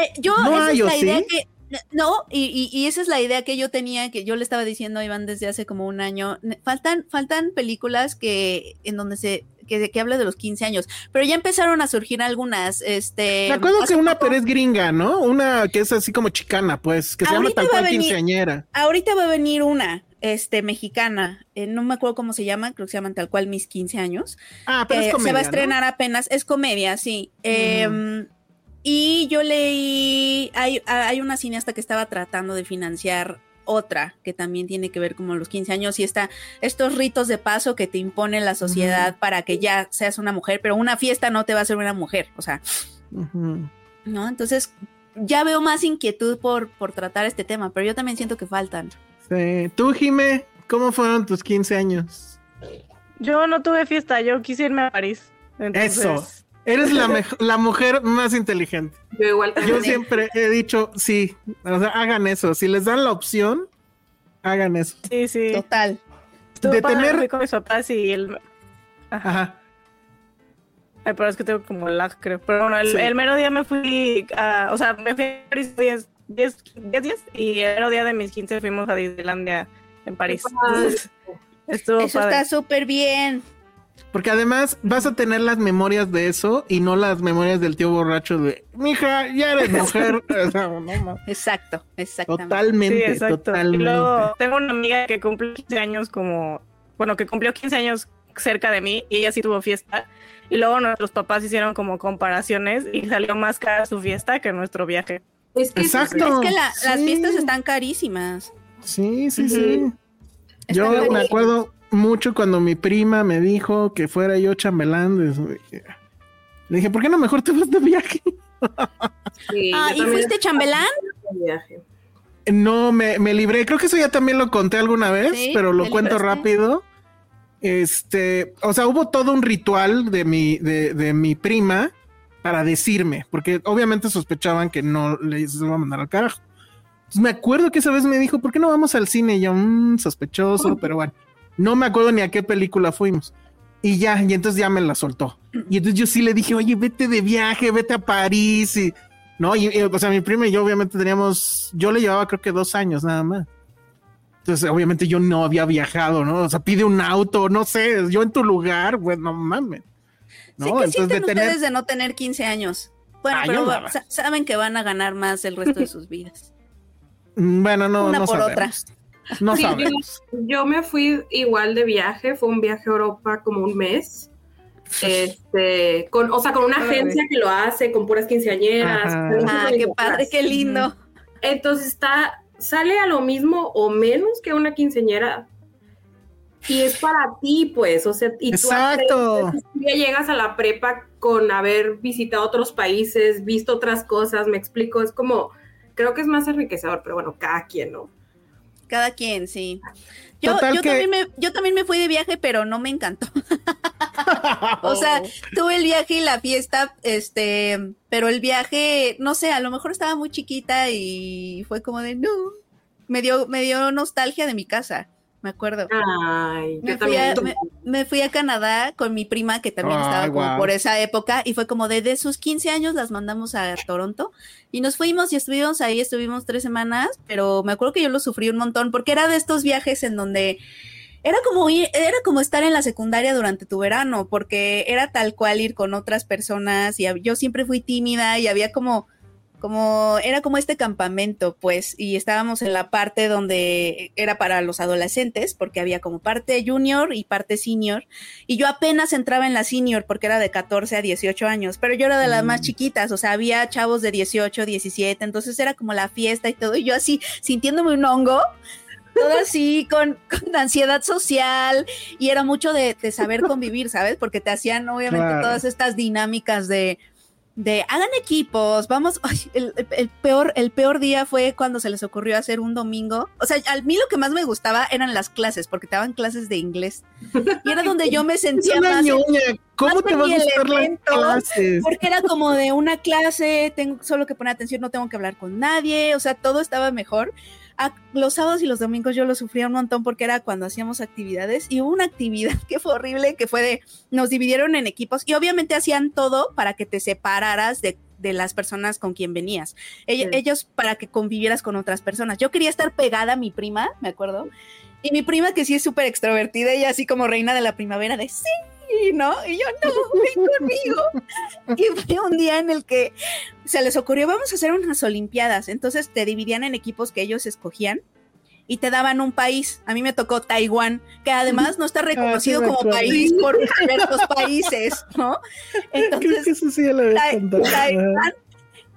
Eh, yo, no hay, la idea que no, y, y, esa es la idea que yo tenía, que yo le estaba diciendo a Iván desde hace como un año. Faltan, faltan películas que en donde se que, que hable de los 15 años, pero ya empezaron a surgir algunas, este... Me acuerdo que una Pérez gringa, ¿no? Una que es así como chicana, pues, que se llama tal cual quinceañera. Ahorita va a venir una, este, mexicana, eh, no me acuerdo cómo se llama, creo que se llaman tal cual mis 15 años. Ah, pero es comedia, Se va a estrenar apenas, es comedia, sí. Em, y yo leí, hay, hay una cineasta que estaba tratando de financiar otra que también tiene que ver como los 15 años y está estos ritos de paso que te impone la sociedad para que ya seas una mujer, pero una fiesta no te va a hacer una mujer, o sea, ¿no? Entonces ya veo más inquietud por, por tratar este tema, pero yo también siento que faltan. Sí. Tú, Jime, ¿cómo fueron tus 15 años? Yo no tuve fiesta, yo quise irme a París. Eso. Eres la, la mujer más inteligente. Yo igual Yo siempre he dicho, sí, o sea, hagan eso. Si les dan la opción, hagan eso. Sí, sí. Total. de tener con mis papás y el... Ajá. Ay, pero es que tengo como lag, creo. Pero bueno, el, el mero día me fui, a, o sea, me fui a París 10, 10, 10 días y el mero día de mis 15 fuimos a Disneylandia en París. estuvo Eso está súper bien. Porque además vas a tener las memorias de eso y no las memorias del tío borracho de, mija, ya eres (laughs) mujer. (laughs) exacto, exactamente. Totalmente, totalmente. luego tengo una amiga que cumple 15 años como, bueno, que cumplió 15 años cerca de mí y ella sí tuvo fiesta. Y luego nuestros papás hicieron como comparaciones y salió más cara su fiesta que nuestro viaje. Es que, Exacto. Es que las fiestas están carísimas. Sí, sí, sí. Yo me acuerdo mucho cuando mi prima me dijo que fuera yo chambelán. Le dije, ¿por qué no mejor te vas de viaje? ah, ¿y fuiste chambelán? No, me, me, libré. Creo que eso ya también lo conté alguna vez, pero lo cuento rápido. Este, o sea, hubo todo un ritual de mi, de, de mi prima para decirme, porque obviamente sospechaban que no les iba a mandar al carajo. Entonces me acuerdo que esa vez me dijo, ¿por qué no vamos al cine? Y yo, mmm, sospechoso, pero bueno, no me acuerdo ni a qué película fuimos. Y ya, y entonces ya me la soltó. Y entonces yo sí le dije, oye, vete de viaje, vete a París. Y, no, y, o sea, mi prima y yo obviamente teníamos, yo le llevaba creo que dos años nada más. Entonces, obviamente yo no había viajado, ¿no? O sea, pide un auto, no sé, yo en tu lugar, pues no mames. ¿no? Sí, Entonces, de tener... ustedes de no tener 15 años? Bueno, pero saben que van a ganar más el resto de sus vidas. (laughs) Bueno, no, Una por otra. No sabemos. Yo, me fui igual de viaje, fue un viaje a Europa como un mes. Este, con, o sea, con una agencia que lo hace, con puras quinceañeras. Ah, qué padre, qué lindo. Entonces está, sale a lo mismo o menos que una quinceañera. Y es para ti, pues, o sea, y Exacto. tú ya llegas a la prepa con haber visitado otros países, visto otras cosas, me explico, es como, creo que es más enriquecedor, pero bueno, cada quien, ¿no? Cada quien, sí. Yo, también me, yo también me fui de viaje, pero no me encantó. (laughs) o sea, tuve el viaje y la fiesta, este, pero el viaje, no sé, a lo mejor estaba muy chiquita y fue como de no. Me dio, me dio nostalgia de mi casa me acuerdo. Ay, me, fui a, me, fui a, Canadá con mi prima, que también estaba como por esa época, y fue como de, sus 15 años las mandamos a Toronto, y nos fuimos y estuvimos ahí, estuvimos tres semanas, pero me acuerdo que yo lo sufrí un montón, porque era de estos viajes en donde era como era como estar en la secundaria durante tu verano, porque era tal cual ir con otras personas, y yo siempre fui tímida, y había como como era como este campamento, pues, y estábamos en la parte donde era para los adolescentes, porque había como parte junior y parte senior, y yo apenas entraba en la senior porque era de 14 a 18 años, pero yo era de las más mm. chiquitas, o sea, había chavos de 18, 17, entonces era como la fiesta y todo, y yo así sintiéndome un hongo, todo así (laughs) con, ansiedad social y era mucho de, saber (laughs) convivir, ¿sabes? Porque te hacían obviamente todas estas dinámicas de de hagan equipos, vamos, (laughs) el, peor, el peor día fue cuando se les ocurrió hacer un domingo. O sea, a mí lo que más me gustaba eran las clases, porque te daban clases de inglés. Y era donde yo me (laughs) sentía más, ¿Cómo te vas a gustar las clases? Porque era como de una clase, tengo solo que poner atención, no tengo que hablar con nadie, o sea, todo estaba mejor los sábados y los domingos yo lo sufría un montón porque era cuando hacíamos actividades y hubo una actividad (laughs) que fue horrible, que fue de, nos dividieron en equipos y obviamente hacían todo para que te separaras de, las personas con quien venías. Ellos, para que convivieras con otras personas. Yo quería estar pegada a mi prima, me acuerdo. Y mi prima, que sí es súper extrovertida, ella así como reina de la primavera, de sí, ¿no? Y yo, no, ven conmigo. Y fue un día en el que se les ocurrió, vamos a hacer unas Olimpiadas. Entonces te dividían en equipos que ellos escogían y te daban un país. A mí me tocó Taiwán, que además no está ah, reconocido como país por diversos países, ¿no? Entonces, eso sí lo Taiwán.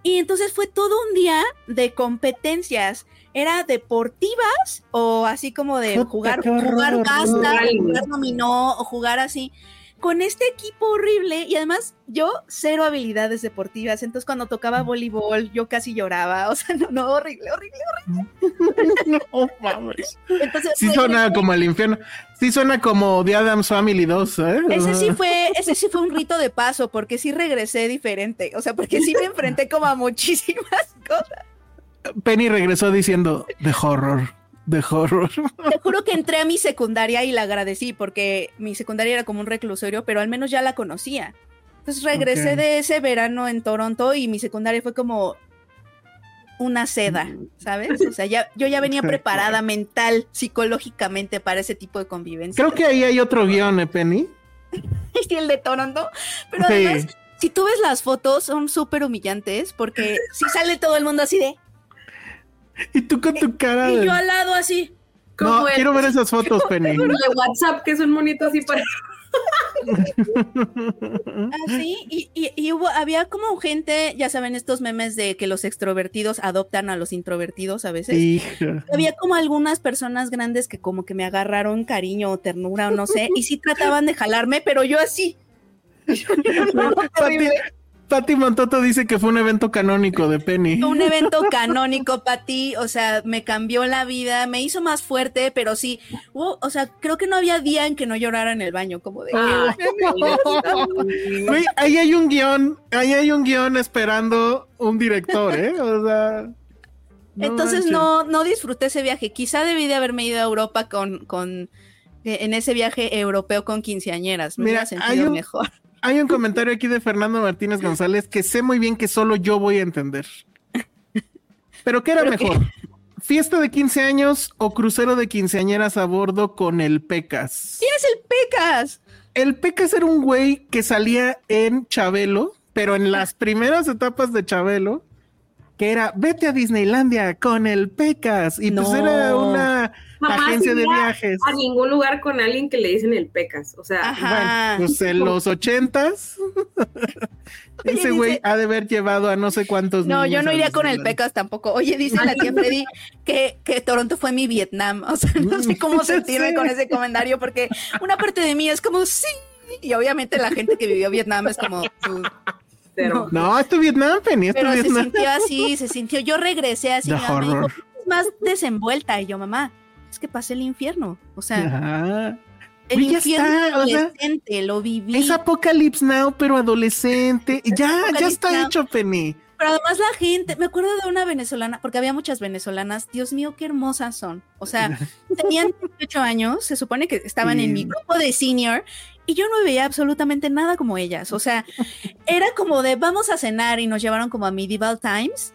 Y entonces fue todo un día de competencias. Era deportivas o así como de jugar, jugar basta, jugar dominó o jugar así con este equipo horrible y además yo cero habilidades deportivas, entonces cuando tocaba voleibol yo casi lloraba, (laughs) o sea, no, no, horrible, horrible, horrible. (laughs) no mames. Entonces, sí suena como el infierno, sí suena como The Adams Family 2, ¿eh? Ese sí fue, ese sí fue un rito de paso, porque sí regresé diferente, o sea, porque sí me enfrenté como a muchísimas (laughs) cosas. Penny regresó diciendo The Horror de horror. Te juro que entré a mi secundaria y la agradecí porque mi secundaria era como un reclusorio, pero al menos ya la conocía. Entonces regresé de ese verano en Toronto y mi secundaria fue como una seda, ¿sabes? O sea, ya, yo ya venía (laughs) preparada mental, psicológicamente para ese tipo de convivencia. Creo que ahí hay otro guion, ¿eh, Penny? (laughs) y el de Toronto. Pero además, si tú ves las fotos, son súper humillantes porque si sale todo el mundo así de... Y tú con tu cara. Y yo al lado así. No, quiero ver esas fotos, (laughs) Penny. de WhatsApp, que es un monito así para. Así, (laughs) ah, y, y, hubo, había como gente, ya saben, estos memes de que los extrovertidos adoptan a los introvertidos a veces. Había como algunas personas grandes que como que me agarraron cariño o ternura o no sé, y sí trataban de jalarme, pero yo así. (laughs) Pati Montoto dice que fue un evento canónico de Penny. Un evento (laughs) canónico, Pati, o sea, me cambió la vida, me hizo más fuerte, pero sí, o sea, creo que no había día en que no llorara en el baño, como de... Ah. (laughs) ahí hay un guion, ahí hay un guion esperando un director, ¿eh? O sea... Entonces no, no disfruté ese viaje. Quizá debí de haberme ido a Europa con, con en ese viaje europeo con quinceañeras. Me hubiera sentido mejor. Hay un comentario aquí de Fernando Martínez González que sé muy bien que solo yo voy a entender. Pero ¿qué era mejor? ¿Fiesta de 15 años o crucero de quinceañeras a bordo con el Pecas? ¿Quién es el Pecas? El Pecas era un güey que salía en Chabelo, pero en las primeras etapas de Chabelo, que era vete a Disneylandia con el Pecas. Y pues era una agencia de viajes. A ningún lugar con alguien que le dicen el pecas. O sea, bueno, pues en los ochentas. (laughs) Ese güey ha de haber llevado a no sé cuántos. No, yo no iría con el pecas tampoco. Oye, dice la tía Freddy que, que Toronto fue mi Vietnam. O sea, no sé cómo (laughs) sentirme con ese comentario porque una parte de mí es como sí. Y obviamente la gente que vivió Vietnam es como. Pero, no, esto es Vietnam, Penny. Esto pero se sintió así, se sintió. Yo regresé así. más desenvuelta. Y yo, mamá, es que pasé el infierno. O sea, el infierno adolescente, lo viví. Es Apocalypse Now, pero adolescente. ya, ya está hecho, Penny. Pero además la gente, me acuerdo de una venezolana, porque había muchas venezolanas, Dios mío, qué hermosas son. O sea, (laughs) tenían 18 años, se supone que estaban en mi grupo de senior, y yo no veía absolutamente nada como ellas. O sea, era como de vamos a cenar y nos llevaron como a Medieval Times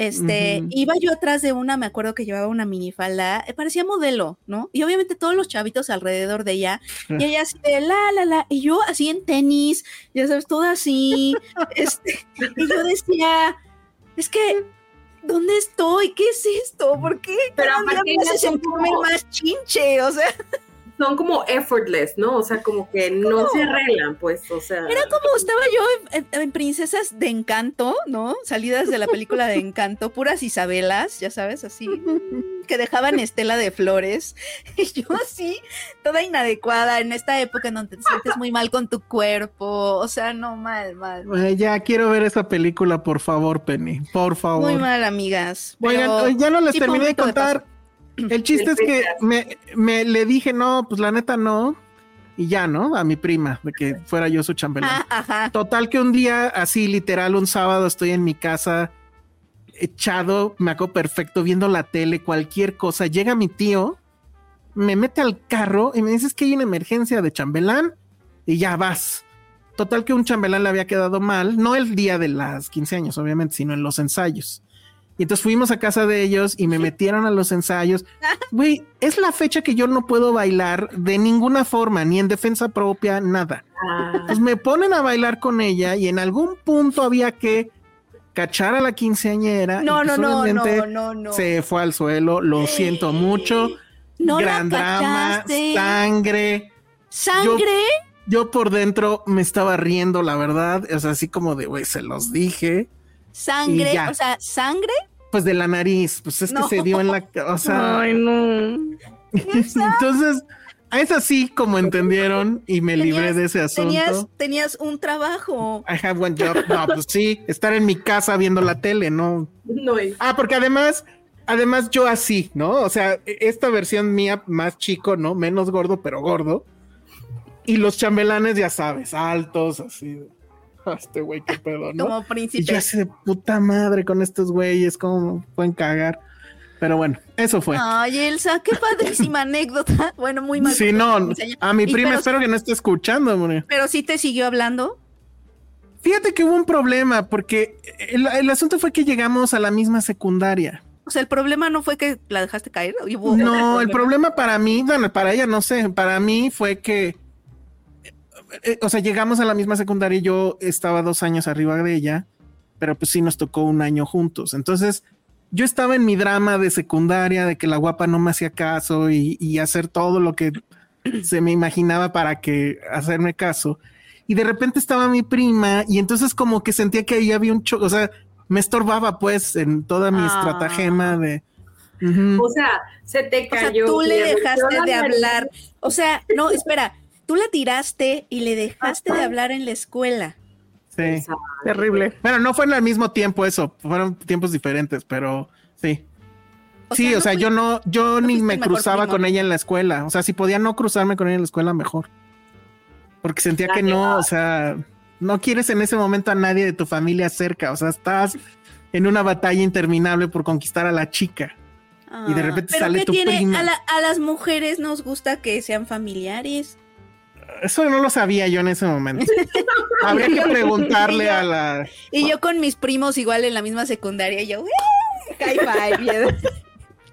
este, iba yo atrás de una, me acuerdo que llevaba una minifalda, eh, parecía modelo, ¿no? Y obviamente todos los chavitos alrededor de ella, y ella así de la, la, la, y yo así en tenis, ya sabes, todo así, (laughs) este, y yo decía, es que, ¿dónde estoy? ¿Qué es esto? ¿Por qué? Pero aparte me hace sentirme más chinche, o sea son como effortless, ¿no? O sea, como que no se arreglan, pues, o sea. Era como estaba yo en, Princesas de Encanto, ¿no? Salidas de la película de Encanto, puras Isabelas, ya sabes, así, que dejaban estela de flores. (laughs) Y yo así, toda inadecuada en esta época en donde te sientes muy mal con tu cuerpo, o sea, no mal, mal. ya quiero ver esa película, por favor, Penny, por favor. Muy mal, amigas. Oigan, ya no les terminé de contar. (clears throat) El chiste es que me, le dije, no, pues la neta no. Y ya, ¿no? A mi prima, de que fuera yo su chambelán. Ah, Total que un día, así literal, un sábado estoy en mi casa echado, me hago perfecto, viendo la tele, cualquier cosa. Llega mi tío, me mete al carro y me dice que hay una emergencia de chambelán y ya vas. Total que un chambelán le había quedado mal, no el día de las 15 años, obviamente, sino en los ensayos. Y entonces fuimos a casa de ellos y me metieron a los ensayos. (laughs) Güey, es la fecha que yo no puedo bailar de ninguna forma, ni en defensa propia, nada. Ah. Pues me ponen a bailar con ella y en algún punto había que cachar a la quinceañera. No, no, no, no, no, no. Se fue al suelo, lo siento mucho. No Gran drama, sangre. ¿Sangre? Yo, por dentro me estaba riendo, la verdad. O sea, así como de, güey, se los dije. Sangre, o sea, sangre pues de la nariz, pues es que se dio en la, (laughs) o sea, Ay, no. (laughs) Entonces, es así como entendieron y me libré de ese asunto. Tenías, tenías, un trabajo. I have one job. No, pues sí, estar en mi casa viendo la tele, ¿no? No. Ah, porque además, además yo así, ¿no? O sea, esta versión mía más chico, ¿no? Menos gordo, pero gordo. Y los chambelanes, ya sabes, altos, así este güey, qué pedo, ¿no? Como príncipe. Y yo así de puta madre con estos güeyes, cómo pueden cagar. Pero bueno, eso fue. Ay, Elsa, qué padrísima (laughs) anécdota. Bueno, muy mal. Sí, no, a mi prima espero que no esté escuchando, hombre. Pero sí te siguió hablando. Fíjate que hubo un problema, porque el, asunto fue que llegamos a la misma secundaria. O sea, el problema no fue que la dejaste caer. no, el problema para mí, bueno, para ella no sé, para mí fue que eh, o sea, llegamos a la misma secundaria y yo estaba dos años arriba de ella, pero pues sí nos tocó un año juntos. Entonces, yo estaba en mi drama de secundaria, de que la guapa no me hacía caso y, hacer todo lo que (clears throat) se me imaginaba para que hacerme caso. Y de repente estaba mi prima y entonces como que sentía que ahí había un choque, o sea, me estorbaba pues en toda mi Ah. estratagema de... O sea, se te O sea, cayó. tú le dejaste de hablar. O sea, no, espera. Tú la tiraste y le dejaste de hablar en la escuela. Sí. Terrible. Bueno, no fue en el mismo tiempo eso, fueron tiempos diferentes, pero sí. O sí, sea, o sea, fui- yo no, yo no ni me cruzaba primo. con ella en la escuela. O sea, si podía no cruzarme con ella en la escuela, mejor. Porque sentía que no, o sea, no quieres en ese momento a nadie de tu familia cerca. O sea, estás en una batalla interminable por conquistar a la chica. Y de Ah, repente pero sale ¿qué tu tiene? prima. A, la- a las mujeres nos gusta que sean familiares. Eso no lo sabía yo en ese momento. (laughs) Habría que preguntarle a la. Y yo con mis primos igual en la misma secundaria, yo. (laughs)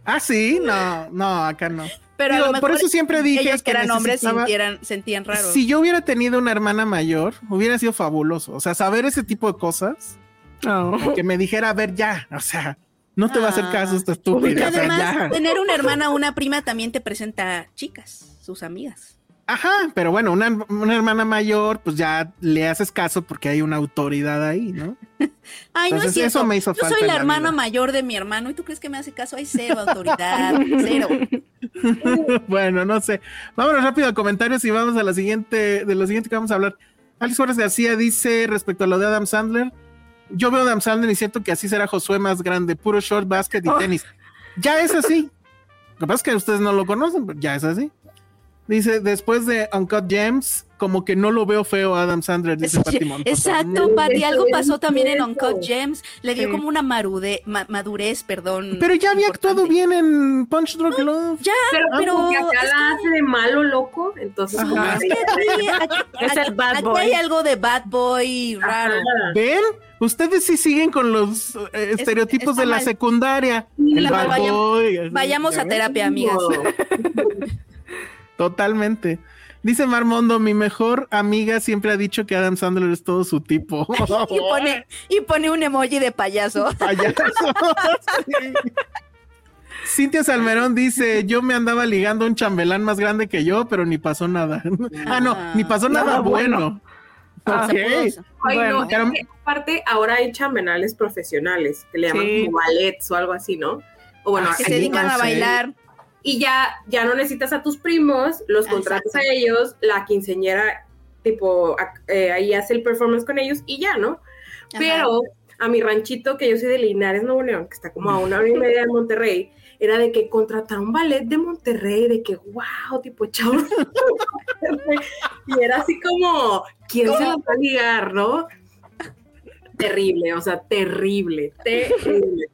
Ah, sí, no, no, acá no. Pero a por eso siempre dije ellos que eran hombres sintieran, sentían raro. Si yo hubiera tenido una hermana mayor, hubiera sido fabuloso. O sea, saber ese tipo de cosas, No. que me dijera, a ver, ya, o sea, no te va a hacer caso esta Porque estúpida. o sea, además, ya. tener una hermana o una prima también te presenta chicas, sus amigas. Ajá, pero bueno, una, una hermana mayor, pues ya le haces caso porque hay una autoridad ahí, ¿no? (laughs) Ay, no es cierto. eso me hizo Yo falta soy la la hermana vida. mayor de mi hermano y tú crees que me hace caso. Hay cero autoridad, (laughs) cero. (laughs) bueno, no sé. Vámonos rápido a comentarios y vamos a la siguiente, de lo siguiente que vamos a hablar. Alex Juárez García dice respecto a lo de Adam Sandler, yo veo a Adam Sandler y siento que así será Josué más grande, puro short, básquet y Oh. tenis. Ya es así. Lo que pasa es que ustedes no lo conocen, pero ya es así. Dice, después de Uncut Gems, como que no lo veo feo a Adam Sandler, dice Montoto. Exacto, Pati. Algo pasó también en. Uncut Gems. Le dio Sí. como una marude, ma- madurez, perdón. Pero ya había importante. actuado bien en Punch Drunk Love. Ya, Pero, pero acá la hace de malo loco, entonces como Es que- que aquí, aquí- (laughs) Es el aquí- bad aquí boy. hay algo de bad boy raro. Ajá. ¿Ven? Ustedes sí siguen con los eh, estereotipos de la mal. secundaria. Sí, El la bad boy, Vayamos ya a terapia, amigas. (laughs) Totalmente. Dice Marmondo, mi mejor amiga siempre ha dicho que Adam Sandler es todo su tipo. (laughs) Y pone, y pone un emoji de payaso. (laughs) Payaso. Sí. Cintia Salmerón dice, yo me andaba ligando a un chambelán más grande que yo, pero ni pasó nada. (laughs) ah, no, ni pasó nada, Nada bueno. bueno. Ok. Se pudo- Ay, Bueno, no, pero- es que aparte ahora hay chambelales profesionales que le llaman Sí. como ballets o algo así, ¿no? O bueno, Ah, que se dedican no a sé. Y ya, ya no necesitas a tus primos, los contratas a ellos, la quinceñera, tipo, eh, ahí hace el performance con ellos y ya, ¿no? Ajá. Pero a mi ranchito, que yo soy de Linares, Nuevo León, que está como a una hora y media de Monterrey, era de que contratar un ballet de Monterrey, de que, wow, tipo, chao. (laughs) y era así como, ¿quién se lo va a ligar, no? Terrible, o sea, terrible, terrible.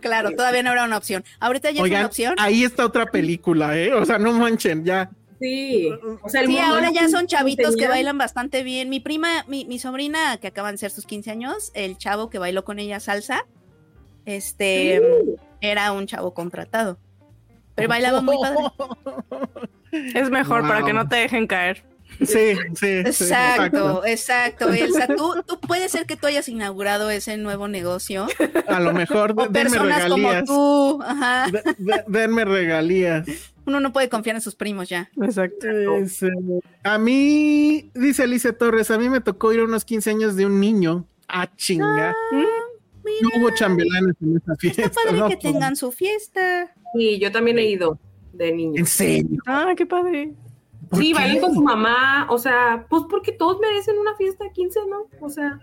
Claro, todavía no era una opción. Ahorita ya es una opción. ahí está otra película, ¿eh? O sea, no manchen, ya. Sí, o sea, el Sí, ahora ya son chavitos que bailan bastante bien. Mi prima, mi, mi sobrina, que acaban de ser sus 15 años, el chavo que bailó con ella salsa, este, era un chavo contratado. Pero bailaba muy padre. Es mejor para que no te dejen caer. Sí, sí. sí, Exacto, exacto, Elsa. Tú, tú puede ser que tú hayas inaugurado ese nuevo negocio. A lo mejor O de- denme personas como regalías. tú. Ajá. De- de- denme regalías. Uno no puede confiar en sus primos ya. Exacto. Es, eh, a mí, dice Alicia Torres, a mí me tocó ir a unos 15 años de un niño. Ah, chinga. no hubo chambelanes en esa fiesta. Está padre no, que tengan su fiesta. Sí, yo también he ido de niño. En serio. Ah, qué padre. ¿Por Sí, qué? bailan con su mamá, o sea, pues porque todos merecen una fiesta de 15, ¿no? O sea,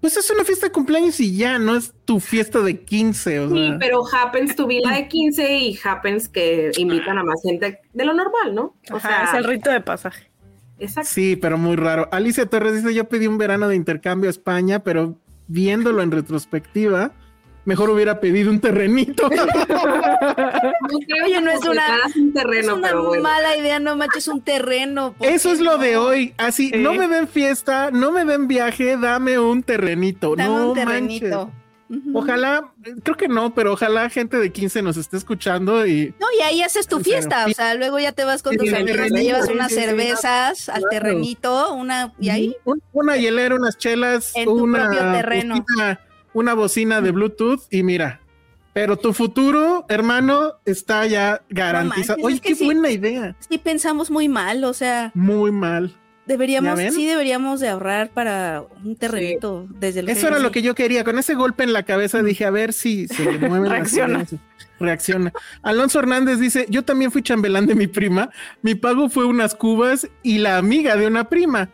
Pues es una fiesta de cumpleaños y ya, no es tu fiesta de 15. O sí, sea. pero happens to be la de 15 y happens que invitan a más gente de lo normal, ¿no? O Ajá, sea, es el rito de pasaje. exacto. Sí, pero muy raro. Alicia Torres dice, yo pedí un verano de intercambio a España, pero viéndolo en retrospectiva, mejor hubiera pedido un terrenito. No (laughs) creo Oye, no es una- un terreno, es una pero bueno. mala idea, no manches un terreno. ¿por Eso es lo de hoy. Así, Sí. no me den fiesta, no me den viaje, dame un terrenito. Dame no un terrenito. manches. Ojalá, creo que no, pero ojalá gente de 15 nos esté escuchando y No, y ahí haces tu fiesta, o sea, luego ya te vas con Sí, tus amigos, te llevas sí, unas sí, sí. cervezas al Claro. terrenito, una, y ahí, un- una hielera, unas chelas, En tu una propio terreno. bocina, una bocina de Bluetooth y mira, Pero tu futuro, hermano, está ya garantizado. Oye, qué buena idea. Sí, pensamos muy mal, o sea. Muy mal. Deberíamos, sí, deberíamos de ahorrar para un terrenito desde el Eso era lo que yo quería. Con ese golpe en la cabeza dije, a ver si se le mueve Reacciona. Reacciona. Alonso Hernández dice, yo también fui chambelán de mi prima. Mi pago fue unas cubas y la amiga de una prima.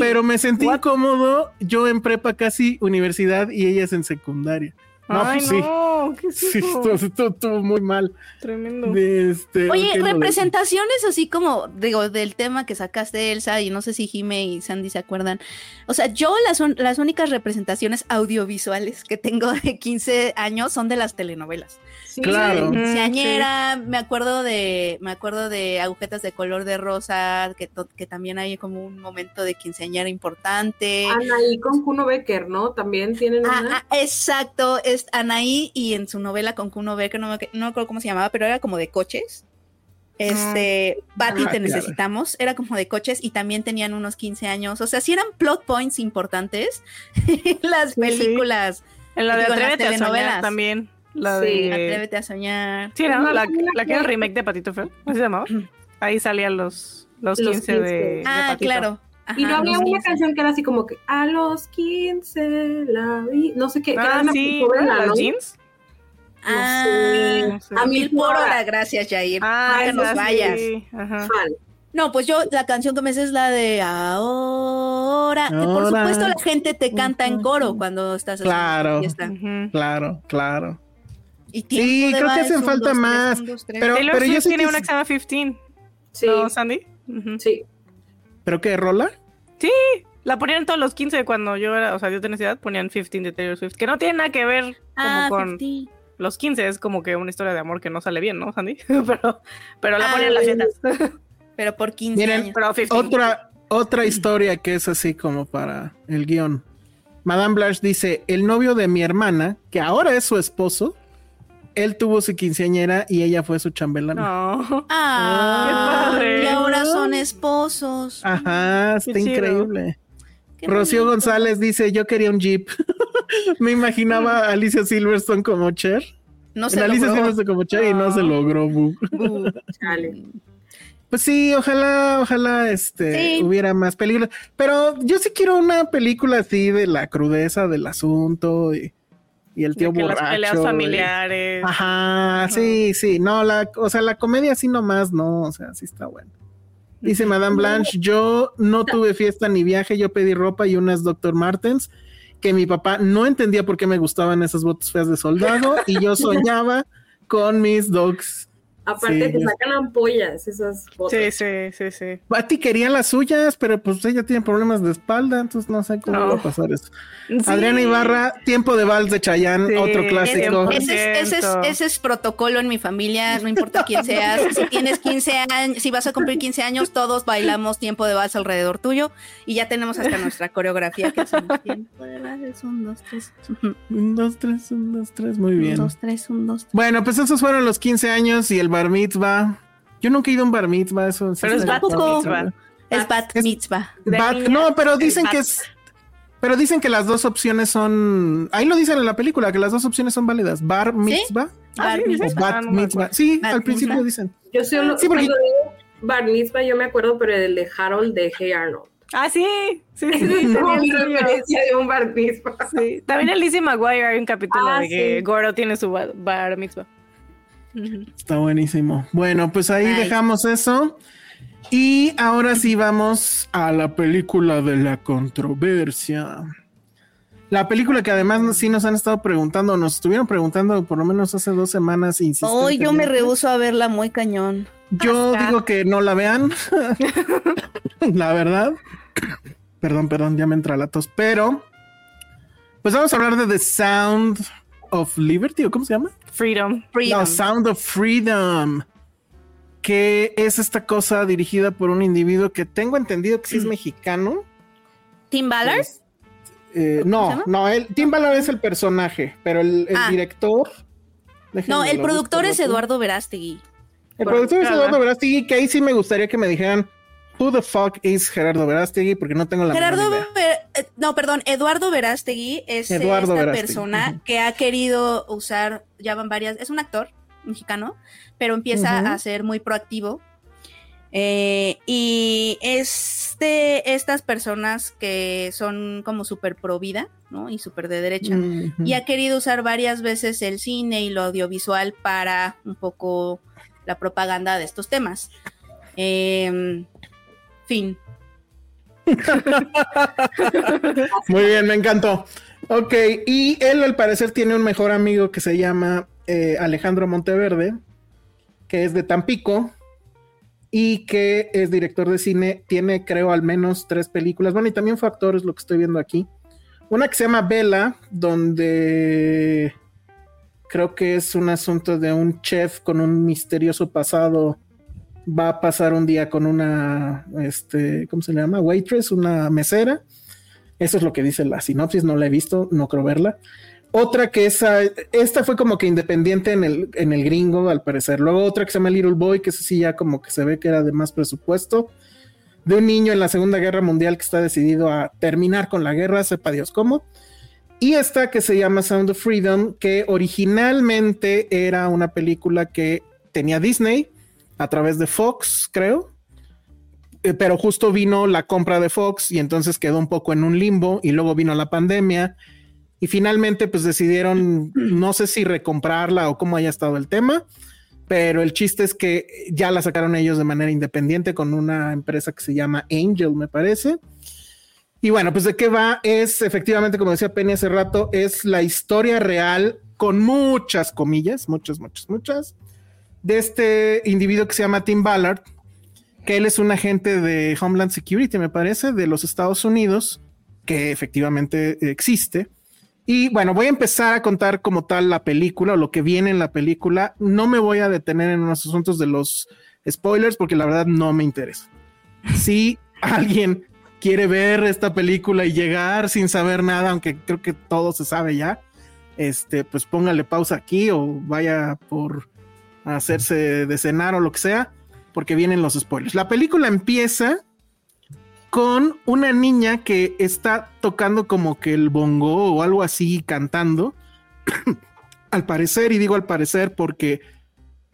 Pero me sentí incómodo yo en prepa casi universidad y ellas en secundaria. No, Ay, pues no, sí. sí, esto, estuvo muy mal. Tremendo. Este, Oye, representaciones así como, digo, del tema que sacaste Elsa y no sé si Jime y Sandy se acuerdan. O sea, yo las, las únicas representaciones audiovisuales que tengo de 15 años son de las telenovelas. Claro. Quinceañera, me acuerdo de, me acuerdo de agujetas de color de rosa, que, que también hay como un momento de quinceañera importante. Anaí con Kuno Becker, ¿no? También tienen ah, una. Ah, exacto, es Anaí y en su novela con Kuno Becker, no me, no acuerdo cómo se llamaba, pero era como de coches. Este, Patty, te necesitamos, era como de coches y también tenían unos 15 años. O sea, si eran plot points importantes (laughs) las películas. En la de Atrévete a soñar también. La de Atrévete a soñar. Sí, era la, que era el remake de Patito Feo. ¿Cómo se llamaba? Ahí salían los, los 15, De, Ah, claro. y no había una canción que era así como que a los 15 la vi, no sé qué. Ah, sí, ¿Las jeans? ah, a mil por hora, gracias Jair. Ah, que nos vayas. No, pues yo la canción que me sé es la de ahora, que por supuesto la gente te canta en coro cuando estás claro, fiesta. Claro, claro. Y sí, creo que hacen falta más. pero, pero yo tiene una que se llama 15. Sí. ¿No, Sandy? Sí. ¿Pero qué, Rola? Sí, la ponían todos los 15 cuando yo era, o sea, yo tenía edad, ponían 15 de Taylor Swift, que no tiene nada que ver como ah, con los 15, es como que una historia de amor que no sale bien, ¿no, Sandy? (laughs) pero, pero la ponían en las fiestas. (laughs) pero por 15 años. otra, otra historia que es así como para el guion. Madame Blanche dice, el novio de mi hermana, que ahora es su esposo, él tuvo su quinceañera y ella fue su chambelana. No. Ah, y ahora son esposos. Ajá, está increíble. Rocío González dice, yo quería un Jeep. (laughs) Me imaginaba a Alicia Silverstone como Cher. No se Alicia Silverstone como Cher y no se logró. Pues sí, ojalá, ojalá este hubiera más películas. Pero yo sí quiero una película así de la crudeza del asunto y y el tío borracho. Las peleas familiares. Ajá, sí, sí, no, la, o sea, la comedia así nomás, no, o sea, sí está bueno. Dice Madame Blanche, yo no tuve fiesta ni viaje, yo pedí ropa y unas Dr. Martens, que mi papá no entendía por qué me gustaban esas botas feas de soldado y yo (laughs) soñaba con mis dogs Aparte te sacan ampollas esas botas. Sí, sí, sí, sí. Pati quería las suyas, pero pues ella tiene problemas de espalda, entonces no sé cómo va a pasar eso. Adriana Ibarra, Tiempo de Vals de Chayán, otro clásico. Ese es, ese, es, protocolo en mi familia, no importa quién seas. (laughs) Si tienes 15 años, si vas a cumplir 15 años, todos bailamos Tiempo de Vals alrededor tuyo y ya tenemos hasta nuestra coreografía que hacemos. Tiempo de Vals, un, dos, tres. Un, dos, tres, un, dos, tres, muy bien. Un, dos, tres, un, dos, tres. Bueno, pues esos fueron los 15 años y el bar mitzvah. Yo nunca he ido a un bar mitzvah, eso Pero es bat mitzvah. Es bat mitzvah. no, pero dicen que es. Pero dicen que las dos opciones son. Ahí lo dicen en la película, que las dos opciones son válidas. Bar mitzvah. Ah, o bat mitzvah. Sí, al principio dicen. Yo solo. Sí, porque... bar mitzvah, yo me acuerdo, pero el de Harold de Hey Arnold. Ah, sí, sí, sí. sí de un bar mitzvah. Sí. También el Lizzie McGuire hay un capítulo ah, de que Goro tiene su bar mitzvah. Está buenísimo. Bueno, pues ahí dejamos eso. Y ahora sí vamos a la película de la controversia. La película que además sí nos han estado preguntando, nos estuvieron preguntando por lo menos hace dos semanas. Hoy yo me rehuso a verla muy cañón. Yo digo que no la vean. (laughs) la verdad. Perdón, perdón, ya me entra la tos. Pero, pues vamos a hablar de The Sound of Liberty, ¿o cómo se llama? Freedom. No, Sound of Freedom. Que es esta cosa dirigida por un individuo que tengo entendido que sí es mm. mexicano. ¿Tim Ballard? Eh, no, no, el, Tim Ballard es el personaje, pero el, ah. director. No, el productor es Eduardo Verástegui. El productor es Eduardo Verástegui, que ahí sí me gustaría que me dijeran Who the fuck is Gerardo Verástegui, porque no tengo la Gerardo idea. eh, no, perdón, Eduardo Verástegui es esta persona que ha querido usar, ya van varias, es un actor mexicano, pero empieza a ser muy proactivo. Eh, y es de estas personas que son como súper pro vida, ¿no? Y súper de derecha. Y ha querido usar varias veces el cine y lo audiovisual para un poco la propaganda de estos temas. Em, Muy bien, me encantó. Ok, y él al parecer tiene un mejor amigo que se llama eh, Alejandro Monteverde, que es de Tampico y que es director de cine. Tiene, creo, al menos tres películas. Bueno, y también fue actor, es lo que estoy viendo aquí. Una que se llama Bella, donde creo que es un asunto de un chef con un misterioso pasado va a pasar un día con una, este, ¿cómo se llama? Waitress, una mesera. Eso es lo que dice la sinopsis, no la he visto, no creo verla. Otra que esa, esta fue como que independiente en el, en el gringo, al parecer. Luego otra que se llama Little Boy, que sí ya como que se ve que era de más presupuesto. De un niño en la Segunda Guerra Mundial que está decidido a terminar con la guerra, sepa Dios cómo. Y esta que se llama Sound of Freedom, que originalmente era una película que tenía Disney, a través de Fox, creo. Eh, pero justo vino la compra de Fox y entonces quedó un poco en un limbo y luego vino la pandemia y finalmente pues decidieron, no sé si recomprarla o cómo haya estado el tema, pero el chiste es que ya la sacaron ellos de manera independiente con una empresa que se llama Angel, me parece. Y bueno, pues de qué va es efectivamente, como decía Penny hace rato, es la historia real con muchas comillas, muchas, muchas, muchas, de este individuo que se llama Tim Ballard, que él es un agente de Homeland Security, me parece, de los Estados Unidos, que efectivamente existe. Y bueno, voy a empezar a contar como tal la película o lo que viene en la película. No me voy a detener en los asuntos de los spoilers porque la verdad no me interesa. Si alguien quiere ver esta película y llegar sin saber nada, aunque creo que todo se sabe ya, este, pues póngale pausa aquí o vaya por a hacerse de cenar o lo que sea, porque vienen los spoilers. La película empieza con una niña que está tocando como que el bongo o algo así cantando. (clears throat) al parecer, y digo al parecer porque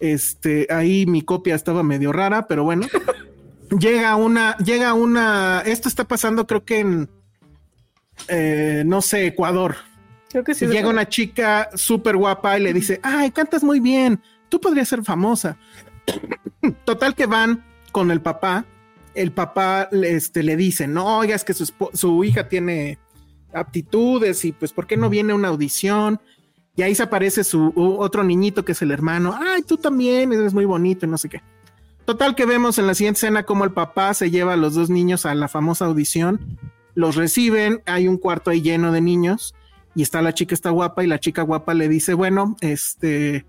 este ahí mi copia estaba medio rara, pero bueno. (laughs) llega una, llega una, esto está pasando creo que en, eh, no sé, Ecuador. Creo que sí. llega una chica súper guapa y le dice, ay, cantas muy bien tú podrías ser famosa. Total que van con el papá. El papá este, le dice, no, oiga, es que su, hija tiene aptitudes y pues, ¿por qué no viene una audición? Y ahí se aparece su otro niñito que es el hermano. Ay, tú también, eres muy bonito y no sé qué. Total que vemos en la siguiente escena como el papá se lleva a los dos niños a la famosa audición. Los reciben, hay un cuarto ahí lleno de niños y está la chica está guapa y la chica guapa le dice, bueno, este,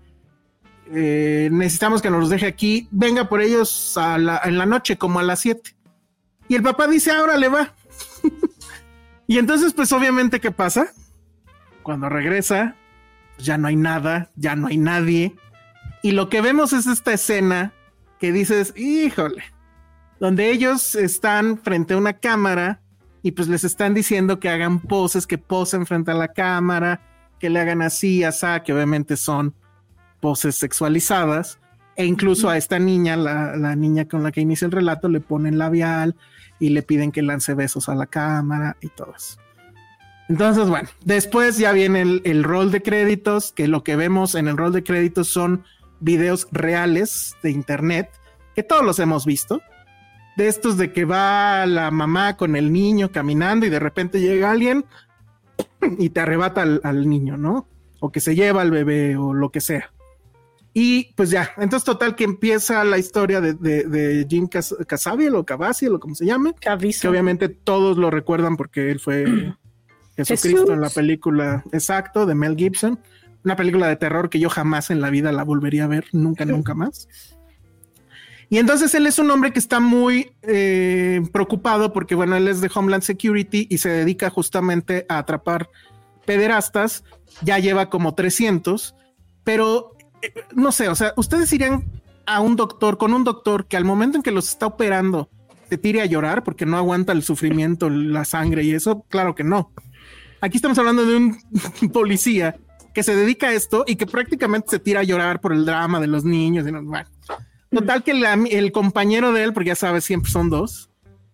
eh, necesitamos que nos los deje aquí, venga por ellos en la noche, como a las 7. Y el papá dice, ahora le va. (laughs) y entonces, pues obviamente, ¿qué pasa? Cuando regresa, pues, ya no hay nada, ya no hay nadie. Y lo que vemos es esta escena que dices, híjole, donde ellos están frente a una cámara y pues les están diciendo que hagan poses, que posen frente a la cámara, que le hagan así, así, que obviamente son poses sexualizadas e incluso a esta niña, la, niña con la que inicia el relato, le ponen labial y le piden que lance besos a la cámara y todo eso. Entonces, bueno, después ya viene el, el, rol de créditos, que lo que vemos en el rol de créditos son videos reales de internet, que todos los hemos visto, de estos de que va la mamá con el niño caminando y de repente llega alguien y te arrebata al, al niño, ¿no? O que se lleva al bebé o lo que sea. Y pues ya, entonces total que empieza la historia de, de, Jim Casabiel o Cavaciel o como se llame, que obviamente todos lo recuerdan porque él fue (clears throat) Jesucristo en la película exacto de Mel Gibson, una película de terror que yo jamás en la vida la volvería a ver, nunca, (laughs) nunca más. Y entonces él es un hombre que está muy eh, preocupado porque, bueno, él es de Homeland Security y se dedica justamente a atrapar pederastas, ya lleva como 300, pero no sé, o sea, ustedes irían a un doctor, con un doctor que al momento en que los está operando te tire a llorar porque no aguanta el sufrimiento, la sangre y eso, claro que no. Aquí estamos hablando de un (laughs) policía que se dedica a esto y que prácticamente se tira a llorar por el drama de los niños. Y bueno, total que el compañero de él, porque ya sabes, siempre son dos,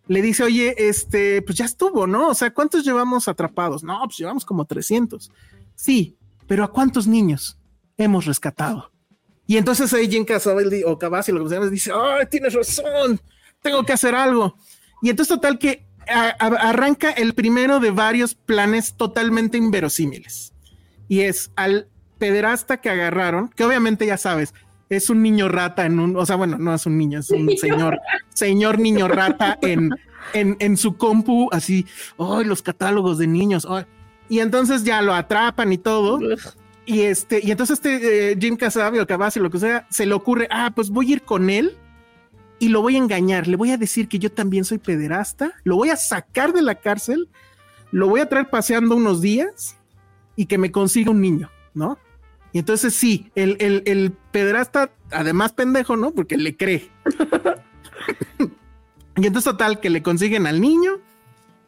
le dice, oye, este, pues ya estuvo, ¿no? O sea, ¿cuántos llevamos atrapados? No, pues llevamos como 300. Sí, pero ¿a cuántos niños hemos rescatado? Y entonces ahí Jim Casabelli o Cavazzi, lo que se llama, dice, ay, tienes razón, tengo que hacer algo. Y entonces total que arranca el primero de varios planes totalmente inverosímiles. Y es al pederasta que agarraron, que obviamente ya sabes, es un niño rata en un, o sea, bueno, no es un niño, es un señor, señor niño rata en, en, en su compu, así, ay, los catálogos de niños, y entonces ya lo atrapan y todo. Y este, y entonces este eh, Jim Casabi o lo que sea, se le ocurre, ah, pues voy a ir con él y lo voy a engañar, le voy a decir que yo también soy pederasta, lo voy a sacar de la cárcel, lo voy a traer paseando unos días y que me consiga un niño, ¿no? Y entonces sí, el, el, el pederasta, además pendejo, ¿no? Porque le cree. (laughs) y entonces total, que le consiguen al niño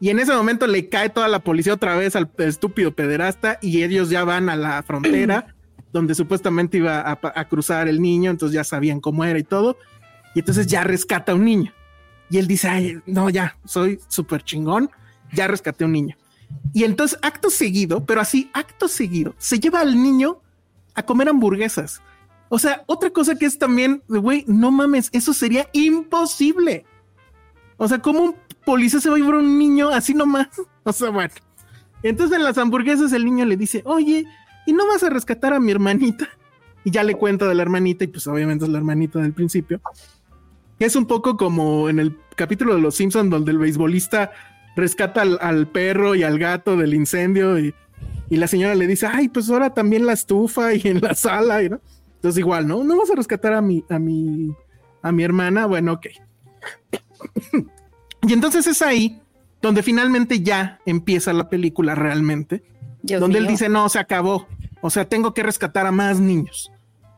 y en ese momento le cae toda la policía otra vez al estúpido pederasta y ellos ya van a la frontera (clears throat) donde supuestamente iba a, cruzar el niño, entonces ya sabían cómo era y todo. Y entonces ya rescata a un niño. Y él dice, Ay, no, ya, soy súper chingón, ya rescaté a un niño. Y entonces, acto seguido, pero así, acto seguido, se lleva al niño a comer hamburguesas. O sea, otra cosa que es también, güey, no mames, eso sería imposible. O sea, ¿cómo un policía se va a llevar un niño así nomás. (laughs) O sea, bueno. Entonces en las hamburguesas el niño le dice, oye, ¿y no vas a rescatar a mi hermanita? Y ya le cuenta de la hermanita, y pues obviamente es la hermanita del principio. Es un poco como en el capítulo de Los Simpsons, donde el beisbolista rescata al, perro y al gato del incendio, y, la señora le dice, ay, pues ahora también la estufa y en la sala, ¿no? Entonces igual, ¿no? ¿No vas a rescatar a mi, a mi, a mi hermana? Bueno, ok. Y entonces es ahí donde finalmente ya empieza la película realmente, donde él dice, no, se acabó, o sea, tengo que rescatar a más niños.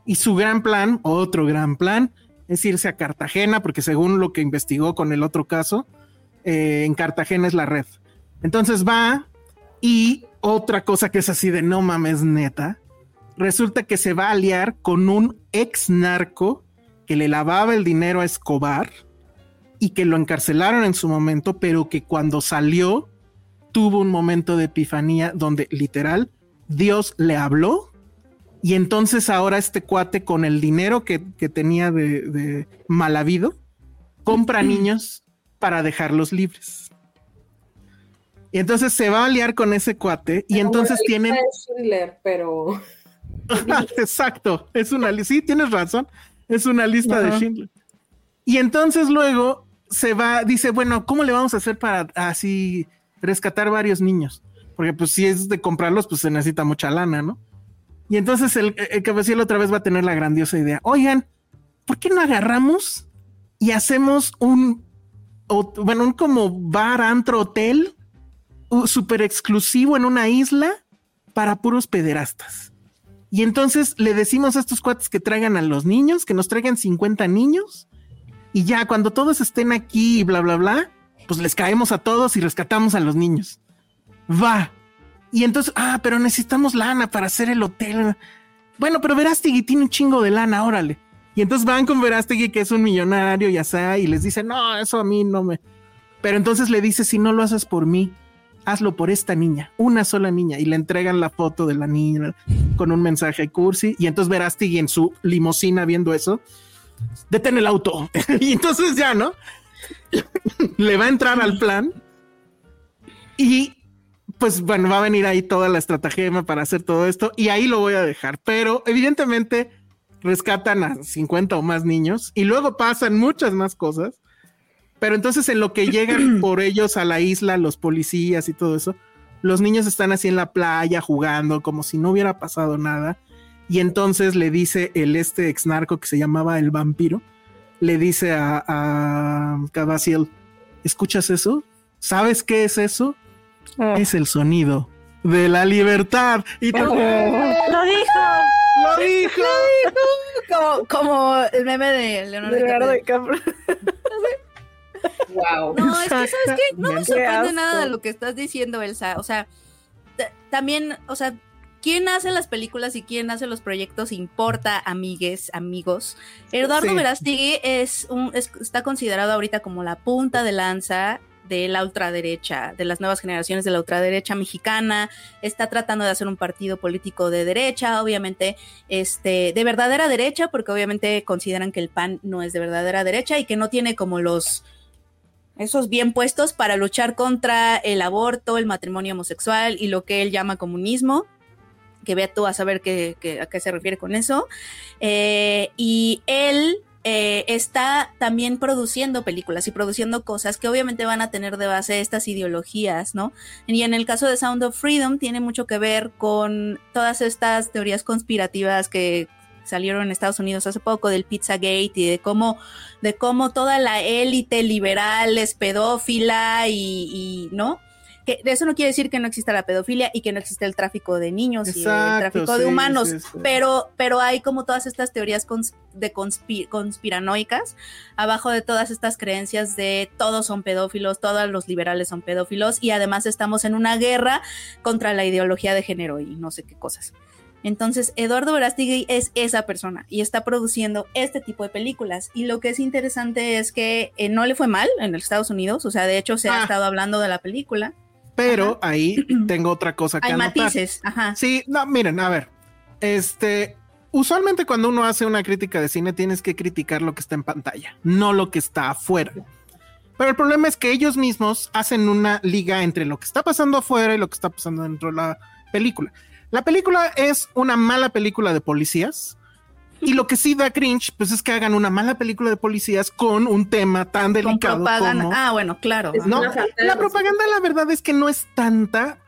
Y su gran plan, otro gran plan, es irse a Cartagena, porque según lo que investigó con el otro caso, eh, en Cartagena es la red. Entonces va y otra cosa que es así de no mames neta, resulta que se va a aliar con un ex narco que le lavaba el dinero a Escobar y que lo encarcelaron en su momento, pero que cuando salió tuvo un momento de epifanía donde literal Dios le habló y entonces ahora este cuate con el dinero que, tenía de, de mal habido, compra niños para dejarlos libres. Y entonces se va a liar con ese cuate y entonces tienen... pero... (laughs) Exacto, es una lista, sí, tienes razón, es una lista de Schindler. Y entonces luego se va, dice, bueno, ¿cómo le vamos a hacer para así rescatar varios niños? Porque pues si es de comprarlos, pues se necesita mucha lana, ¿no? Y entonces el, el cabecillo otra vez va a tener la grandiosa idea, oigan, ¿por qué no agarramos y hacemos un, bueno, un como bar, antro, hotel, súper exclusivo en una isla para puros pederastas? Y entonces le decimos a estos cuates que traigan a los niños, que nos traigan 50 niños y ya cuando todos estén aquí y bla, bla, bla, pues les caemos a todos y rescatamos a los niños. Va. Y entonces, ah, pero necesitamos lana para hacer el hotel. Bueno, pero Verástegui tiene un chingo de lana, órale. Y entonces van con Verástegui, que es un millonario, ya sea, y les dice, no, eso a mí no me. Pero entonces le dice, si no lo haces por mí, hazlo por esta niña, una sola niña. Y le entregan la foto de la niña con un mensaje cursi. Y entonces Verástegui en su limusina viendo eso, detén el auto. (laughs) y entonces ya, ¿no? Le va a entrar al plan y pues bueno, va a venir ahí toda la estratagema para hacer todo esto y ahí lo voy a dejar. Pero evidentemente rescatan a 50 o más niños y luego pasan muchas más cosas. Pero entonces en lo que llegan (clears throat) por ellos a la isla, los policías y todo eso, los niños están así en la playa jugando como si no hubiera pasado nada y entonces le dice el este ex narco que se llamaba el vampiro, le dice a, a ¿escuchas eso? ¿Sabes qué es eso? Oh. Es el sonido de la libertad. Y oh. Lo dijo. Lo dijo. Como, como el meme de Leonardo, DiCaprio. wow. No, es que, ¿sabes qué? No me sorprende nada de lo que estás diciendo, Elsa. O sea, también, o sea, quién hace las películas y quién hace los proyectos importa, amigues, amigos. Eduardo Verástegui es un, está considerado ahorita como la punta de lanza de la ultraderecha, de las nuevas generaciones de la ultraderecha mexicana, está tratando de hacer un partido político de derecha, obviamente, este, de verdadera derecha, porque obviamente consideran que el PAN no es de verdadera derecha y que no tiene como los esos bien puestos para luchar contra el aborto, el matrimonio homosexual y lo que él llama comunismo que vea tú a saber qué, a qué se refiere con eso. Eh, y él eh, está también produciendo películas y produciendo cosas que obviamente van a tener de base estas ideologías, ¿no? Y en el caso de Sound of Freedom tiene mucho que ver con todas estas teorías conspirativas que salieron en Estados Unidos hace poco del Pizzagate y de cómo, de cómo toda la élite liberal es pedófila y, y ¿no? Eso no quiere decir que no exista la pedofilia y que no existe el tráfico de niños y el tráfico de humanos, pero, pero hay como todas estas teorías de conspiranoicas abajo de todas estas creencias de todos son pedófilos, todos los liberales son pedófilos y además estamos en una guerra contra la ideología de género y no sé qué cosas. Entonces, Eduardo Verástegui es esa persona y está produciendo este tipo de películas. Y lo que es interesante es que eh, no le fue mal en los Estados Unidos, o sea, de hecho se ha ah. estado hablando de la película. Pero ahí (clears throat) tengo otra cosa que Hay matices, ajá. Sí, no, miren, a ver. Este, usualmente cuando uno hace una crítica de cine tienes que criticar lo que está en pantalla, no lo que está afuera. Pero el problema es que ellos mismos hacen una liga entre lo que está pasando afuera y lo que está pasando dentro de la película. La película es una mala película de policías, y lo que sí da cringe, pues es que hagan una mala película de policías con un tema tan delicado como... Ah, bueno, claro. ¿no? La propaganda, la verdad es que no es tanta,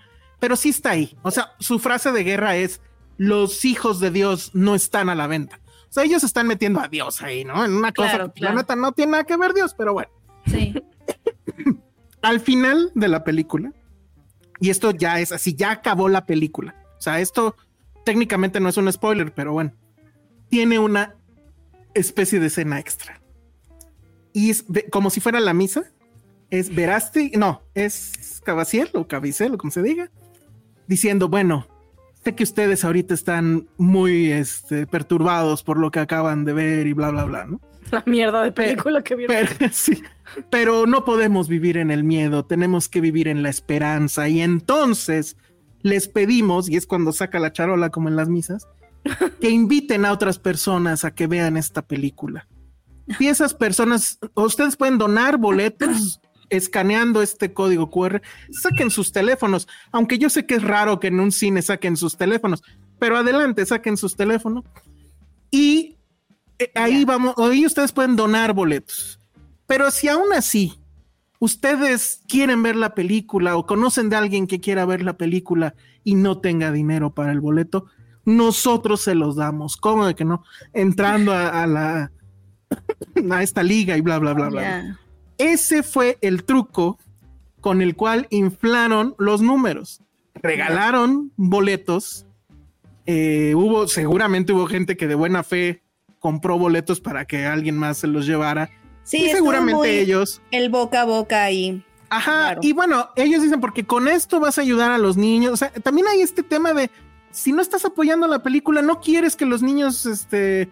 pero sí está ahí. O sea, su frase de guerra es, los hijos de Dios no están a la venta. O sea, ellos están metiendo a Dios ahí, ¿no? En una cosa que la neta no tiene nada que ver Dios, pero bueno. Sí. (laughs) Al final de la película, y esto ya es así, ya acabó la película. O sea, esto técnicamente no es un spoiler, pero bueno tiene una especie de escena extra. Y es como si fuera la misa. Es Veraste, no, es Cavaciel o Cabicel o como se diga, diciendo, bueno, sé que ustedes ahorita están muy este, perturbados por lo que acaban de ver y bla, bla, bla, ¿no? La mierda de película que vieron. Pero, (laughs) sí, pero no podemos vivir en el miedo, tenemos que vivir en la esperanza. Y entonces les pedimos, y es cuando saca la charola como en las misas, que inviten a otras personas a que vean esta película. Y esas personas, ustedes pueden donar boletos escaneando este código QR, saquen sus teléfonos, aunque yo sé que es raro que en un cine saquen sus teléfonos, pero adelante, saquen sus teléfonos y eh, ahí vamos, ahí ustedes pueden donar boletos. Pero si aún así ustedes quieren ver la película o conocen de alguien que quiera ver la película y no tenga dinero para el boleto, nosotros se los damos. ¿Cómo de que no? Entrando a, la a esta liga y bla, bla, bla, bla. Ese fue el truco con el cual inflaron los números. Regalaron boletos. Eh, hubo, seguramente hubo gente que de buena fe compró boletos para que alguien más se los llevara. Sí, seguramente ellos. El boca a boca ahí. Ajá, y bueno, ellos dicen porque con esto vas a ayudar a los niños. O sea, también hay este tema de si no estás apoyando la película, no quieres que los niños este,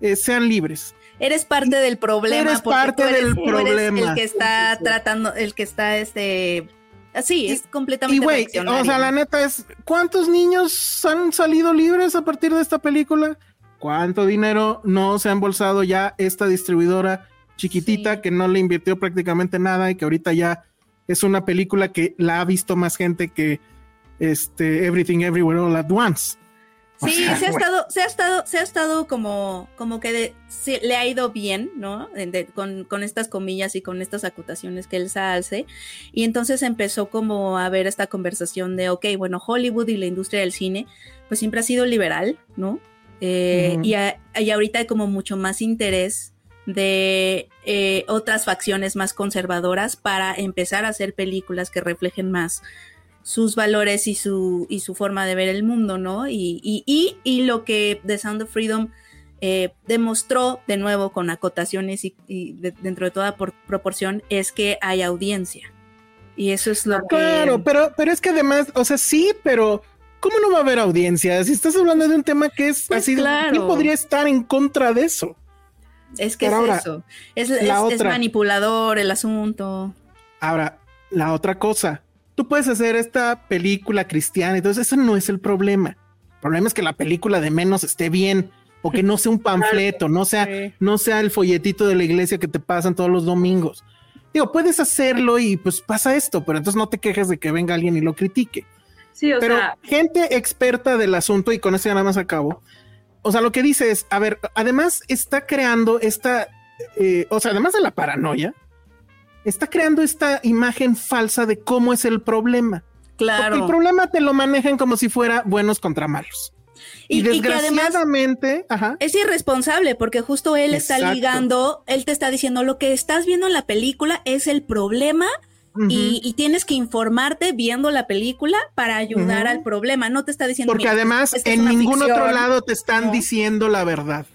eh, sean libres. Eres parte del problema. Eres parte del problema. el que está tratando, el que está este. Así, es completamente. Y güey, o sea, la neta es, ¿cuántos niños han salido libres a partir de esta película? ¿Cuánto dinero no se ha embolsado ya esta distribuidora chiquitita que no le invirtió prácticamente nada y que ahorita ya es una película que la ha visto más gente que este Everything Everywhere All at Once. Sí, se ha estado, se ha estado, se ha estado como, como que le ha ido bien, ¿no? con, estas comillas y con estas acutaciones que él hace. Y entonces empezó como a ver esta conversación de, ok, bueno, Hollywood y la industria del cine, pues siempre ha sido liberal, ¿no? Eh, y, y, ahorita hay como mucho más interés de eh, otras facciones más conservadoras para empezar a hacer películas que reflejen más sus valores y su, y su forma de ver el mundo, ¿no? Y, y, y, y, lo que The Sound of Freedom eh, demostró de nuevo con acotaciones y, dentro de toda proporción es que hay audiencia. Y eso es lo que... Claro, pero, pero es que además, o sea, sí, pero ¿cómo no va a haber audiencia? Si estás hablando de un tema que es pues así, ¿quién podría estar en contra de eso? Es que es eso. Es, es, manipulador el asunto. Ahora, la otra cosa. Tú puedes hacer esta película cristiana, entonces eso no es el problema. El problema es que la película de menos esté bien o que no sea un (laughs) panfleto, no sea, no sea el folletito de la iglesia que te pasan todos los domingos. Digo, puedes hacerlo y pues pasa esto, pero entonces no te quejes de que venga alguien y lo critique. Sí, o pero sea, gente experta del asunto, y con eso ya nada más acabo. O sea, lo que dice es, a ver, además está creando esta, eh, o sea, además de la paranoia, está creando esta imagen falsa de cómo es el problema. Claro. Porque el problema te lo manejan como si fuera buenos contra malos. Y, desgraciadamente es irresponsable porque justo él está ligando, él te está diciendo lo que estás viendo en la película es el problema y, tienes que informarte viendo la película para ayudar al problema. No te está diciendo. Porque además en ningún otro lado te están diciendo la verdad.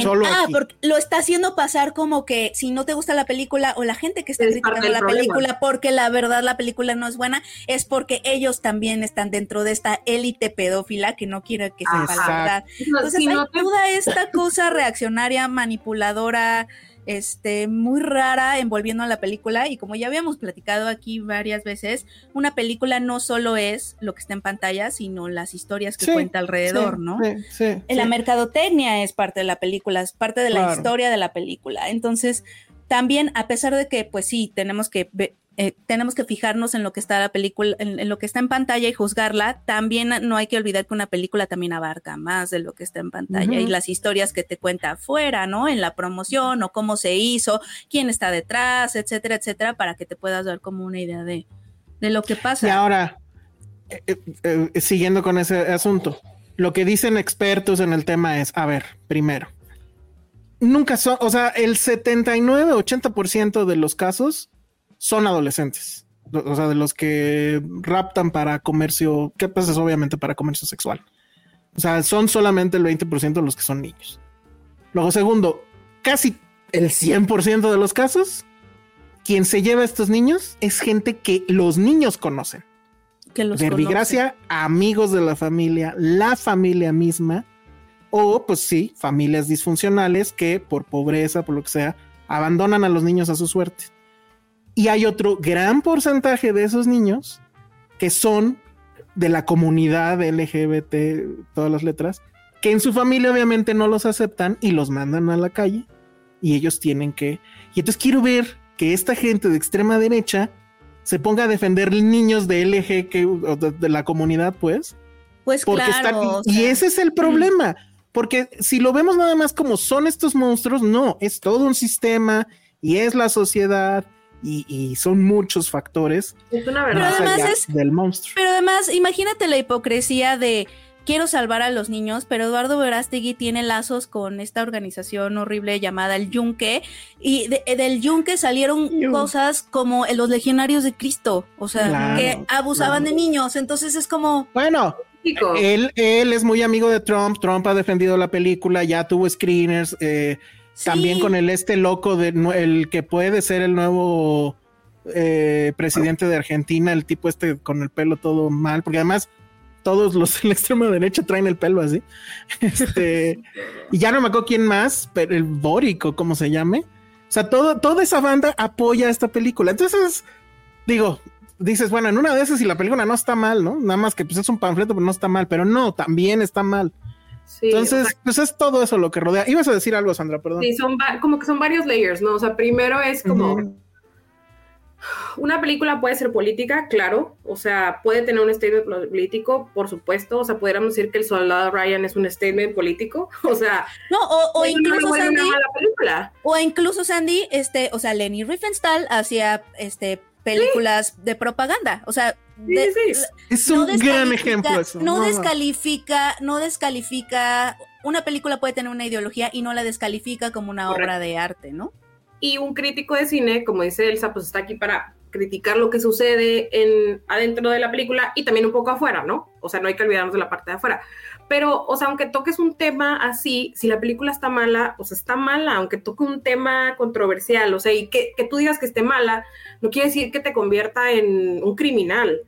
Solo ah, porque lo está haciendo pasar como que si no te gusta la película o la gente que está criticando la película porque la verdad la película no es buena, es porque ellos también están dentro de esta élite pedófila que no quiere que sepa la verdad. Entonces hay toda esta cosa reaccionaria, manipuladora, este, muy rara envolviendo a la película y como ya habíamos platicado aquí varias veces, una película no solo es lo que está en pantalla, sino las historias que cuenta alrededor, ¿no? Sí, la mercadotecnia es parte de la película, es parte de la historia de la película. Entonces, también, a pesar de que, pues sí, tenemos que eh, tenemos que fijarnos en lo que está la película, en, lo que está en pantalla y juzgarla. También no hay que olvidar que una película también abarca más de lo que está en pantalla y las historias que te cuenta afuera, ¿no? En la promoción o cómo se hizo, quién está detrás, etcétera, etcétera, para que te puedas dar como una idea de, de lo que pasa. Y ahora, eh, eh, siguiendo con ese asunto, lo que dicen expertos en el tema es, a ver, primero, nunca son, o sea, el 79, 80% de los casos son adolescentes. O sea, de los que raptan para comercio, que pues es obviamente para comercio sexual. O sea, son solamente el 20% de los que son niños. Luego, segundo, casi el 100% de los casos, quien se lleva a estos niños es gente que los niños conocen. Que los Verbigracia, amigos de la familia, la familia misma, o pues sí, familias disfuncionales que por pobreza, por lo que sea, abandonan a los niños a su suerte. Y hay otro gran porcentaje de esos niños que son de la comunidad LGBT, todas las letras, que en su familia obviamente no los aceptan y los mandan a la calle y ellos tienen que... Y entonces quiero ver que esta gente de extrema derecha se ponga a defender niños de LG que, de, la comunidad, pues. Pues claro. y ese es el problema, porque si lo vemos nada más como son estos monstruos, no, es todo un sistema y es la sociedad y, son muchos factores. Es una verdad. Pero además del monstruo. Pero además, imagínate la hipocresía de quiero salvar a los niños, pero Eduardo Verástegui tiene lazos con esta organización horrible llamada el Yunque, y del Yunque salieron cosas como los legionarios de Cristo, o sea, que abusaban de niños, entonces es como... Bueno, él, él es muy amigo de Trump, Trump ha defendido la película, ya tuvo screeners, eh, también con el este loco de el que puede ser el nuevo eh, presidente de Argentina, el tipo este con el pelo todo mal, porque además todos los de la extrema derecha traen el pelo así. (laughs) Este, y ya no me acuerdo quién más, pero el Bórico, como se llame. O sea, todo, toda esa banda apoya esta película. Entonces, digo, dices, bueno, en una de esas, y la película no está mal, ¿no? Nada más que pues es un panfleto, pero no está mal, pero no, también está mal. Entonces, pues es todo eso lo que rodea. Ibas a decir algo, Sandra, perdón. Sí, son como que son varios layers, ¿no? O sea, primero es como una película puede ser política, claro, o sea, puede tener un statement político, por supuesto, o sea, pudiéramos decir que el soldado Ryan es un statement político, (laughs) o sea, no, o, incluso Sandy, o incluso Sandy, este, o sea, Lenny Riefenstahl hacía, este, películas de propaganda, o sea, es un gran ejemplo eso. No, descalifica, no descalifica. Una película puede tener una ideología y no la descalifica como una obra de arte, ¿no? Y un crítico de cine, como dice Elsa, pues está aquí para criticar lo que sucede en, adentro de la película y también un poco afuera, ¿no? O sea, no hay que olvidarnos de la parte de afuera. Pero, o sea, aunque toques un tema así, si la película está mala, o sea, está mala, aunque toque un tema controversial, o sea, y que, que tú digas que esté mala, no quiere decir que te convierta en un criminal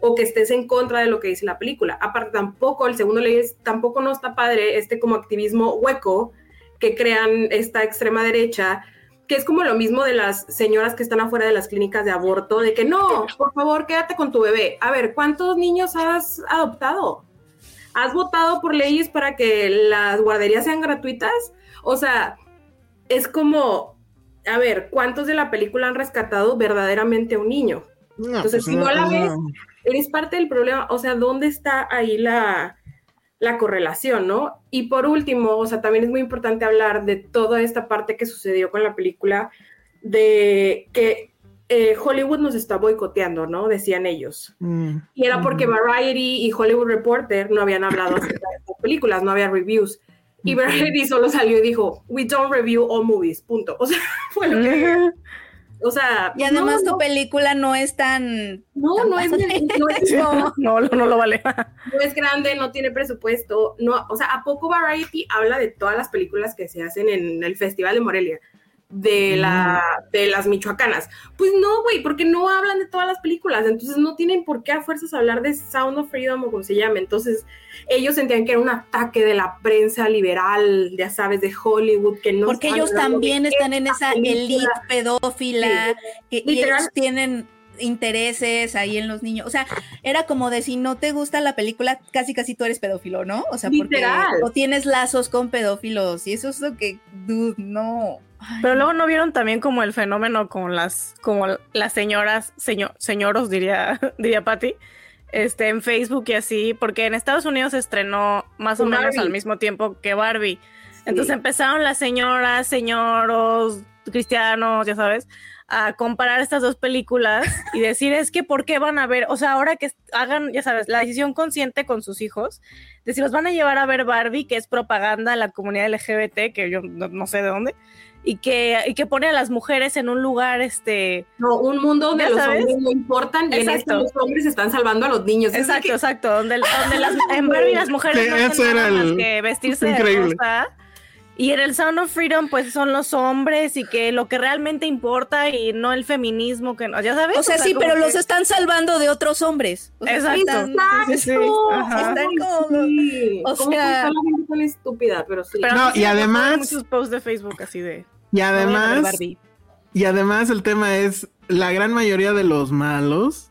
o que estés en contra de lo que dice la película. Aparte, tampoco, el segundo ley es, tampoco no está padre este como activismo hueco que crean esta extrema derecha que es como lo mismo de las señoras que están afuera de las clínicas de aborto, de que no, por favor, quédate con tu bebé. A ver, ¿cuántos niños has adoptado? ¿Has votado por leyes para que las guarderías sean gratuitas? O sea, es como, a ver, ¿cuántos de la película han rescatado verdaderamente a un niño? Entonces, pues si no, la ves, eres parte del problema. O sea, ¿dónde está ahí la, la correlación, ¿no? Y por último, o sea, también es muy importante hablar de toda esta parte que sucedió con la película, de que eh, Hollywood nos está boicoteando, ¿no? Decían ellos. Mm. Y era porque Variety y Hollywood Reporter no habían hablado (coughs) de estas películas, no había reviews. Y Variety solo salió y dijo, we don't review all movies, punto. (laughs) O sea, fue lo que... O sea. Y además tu película no es tan. No, no, es, (laughs) (laughs) no, no, no, lo vale. No es grande, no tiene presupuesto. No, o sea, ¿a poco Variety habla de todas las películas que se hacen en el Festival de Morelia? De, la, mm. de las michoacanas. Pues no, güey, porque no hablan de todas las películas, entonces no tienen por qué a fuerzas hablar de Sound of Freedom o como se llame. Entonces ellos sentían que era un ataque de la prensa liberal, ya sabes, de Hollywood, que no... Porque ellos también están en esa elite pedófila, y ellos tienen intereses ahí en los niños. O sea, era como de si no te gusta la película, casi casi tú eres pedófilo, ¿no? O sea, porque o tienes lazos con pedófilos y eso es lo que, dude, no. Pero luego no vieron también como el fenómeno con las, como las señoras, señor, señoros, diría, (laughs) diría Patty, este, en Facebook y así, porque en Estados Unidos se estrenó más o menos al mismo tiempo que Barbie. Entonces empezaron las señoras, señoros, cristianos, ya sabes, a comparar estas dos películas y decir es que por qué van a ver, o sea, ahora que hagan, ya sabes, la decisión consciente con sus hijos, de si los van a llevar a ver Barbie, que es propaganda a la comunidad LGBT, que yo no sé de dónde, y que, y que pone a las mujeres en un lugar, este... No, un mundo donde los hombres no importan y en este los hombres están salvando a los niños. Exacto, exacto, donde, donde las, (laughs) en Barbie las mujeres no tienen nada más que (laughs) vestirse increíble. de rosa. Y en el Sound of Freedom, pues son los hombres y que lo que realmente importa y no el feminismo, que no, ya sabes. O sea, sí, pero los están salvando de otros hombres. Exacto. Exacto. Sí, Están como. O sea. estúpida, pero sí. no, y además. Muchos posts de Facebook así de. Y además, y además el tema es, la gran mayoría de los malos,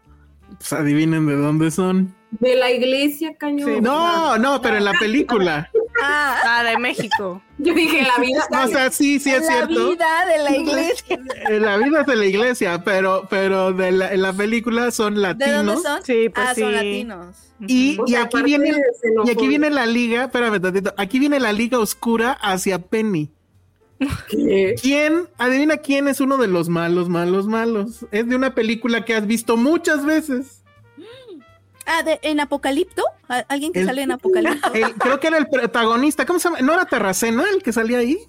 pues adivinen de dónde son. De la iglesia, cañón. No, no, pero en la película. Ah, ah, de México. (laughs) Yo dije la vida. o sea, sí, sí es cierto. La vida de la iglesia. La vida de la iglesia, pero, pero de la, en la película son latinos. ¿De dónde son? Sí, pues ah, son latinos. Y, y aquí viene, y aquí viene la liga, espérame tantito, aquí viene la liga oscura hacia Penny. ¿Quién? Adivina quién es uno de los malos, malos, malos. Es de una película que has visto muchas veces. Ah, de, ¿en Apocalipto? ¿Alguien que sale en Apocalipto? (laughs) creo que era el protagonista. ¿Cómo se llama? ¿No era Tarracena el que salía ahí?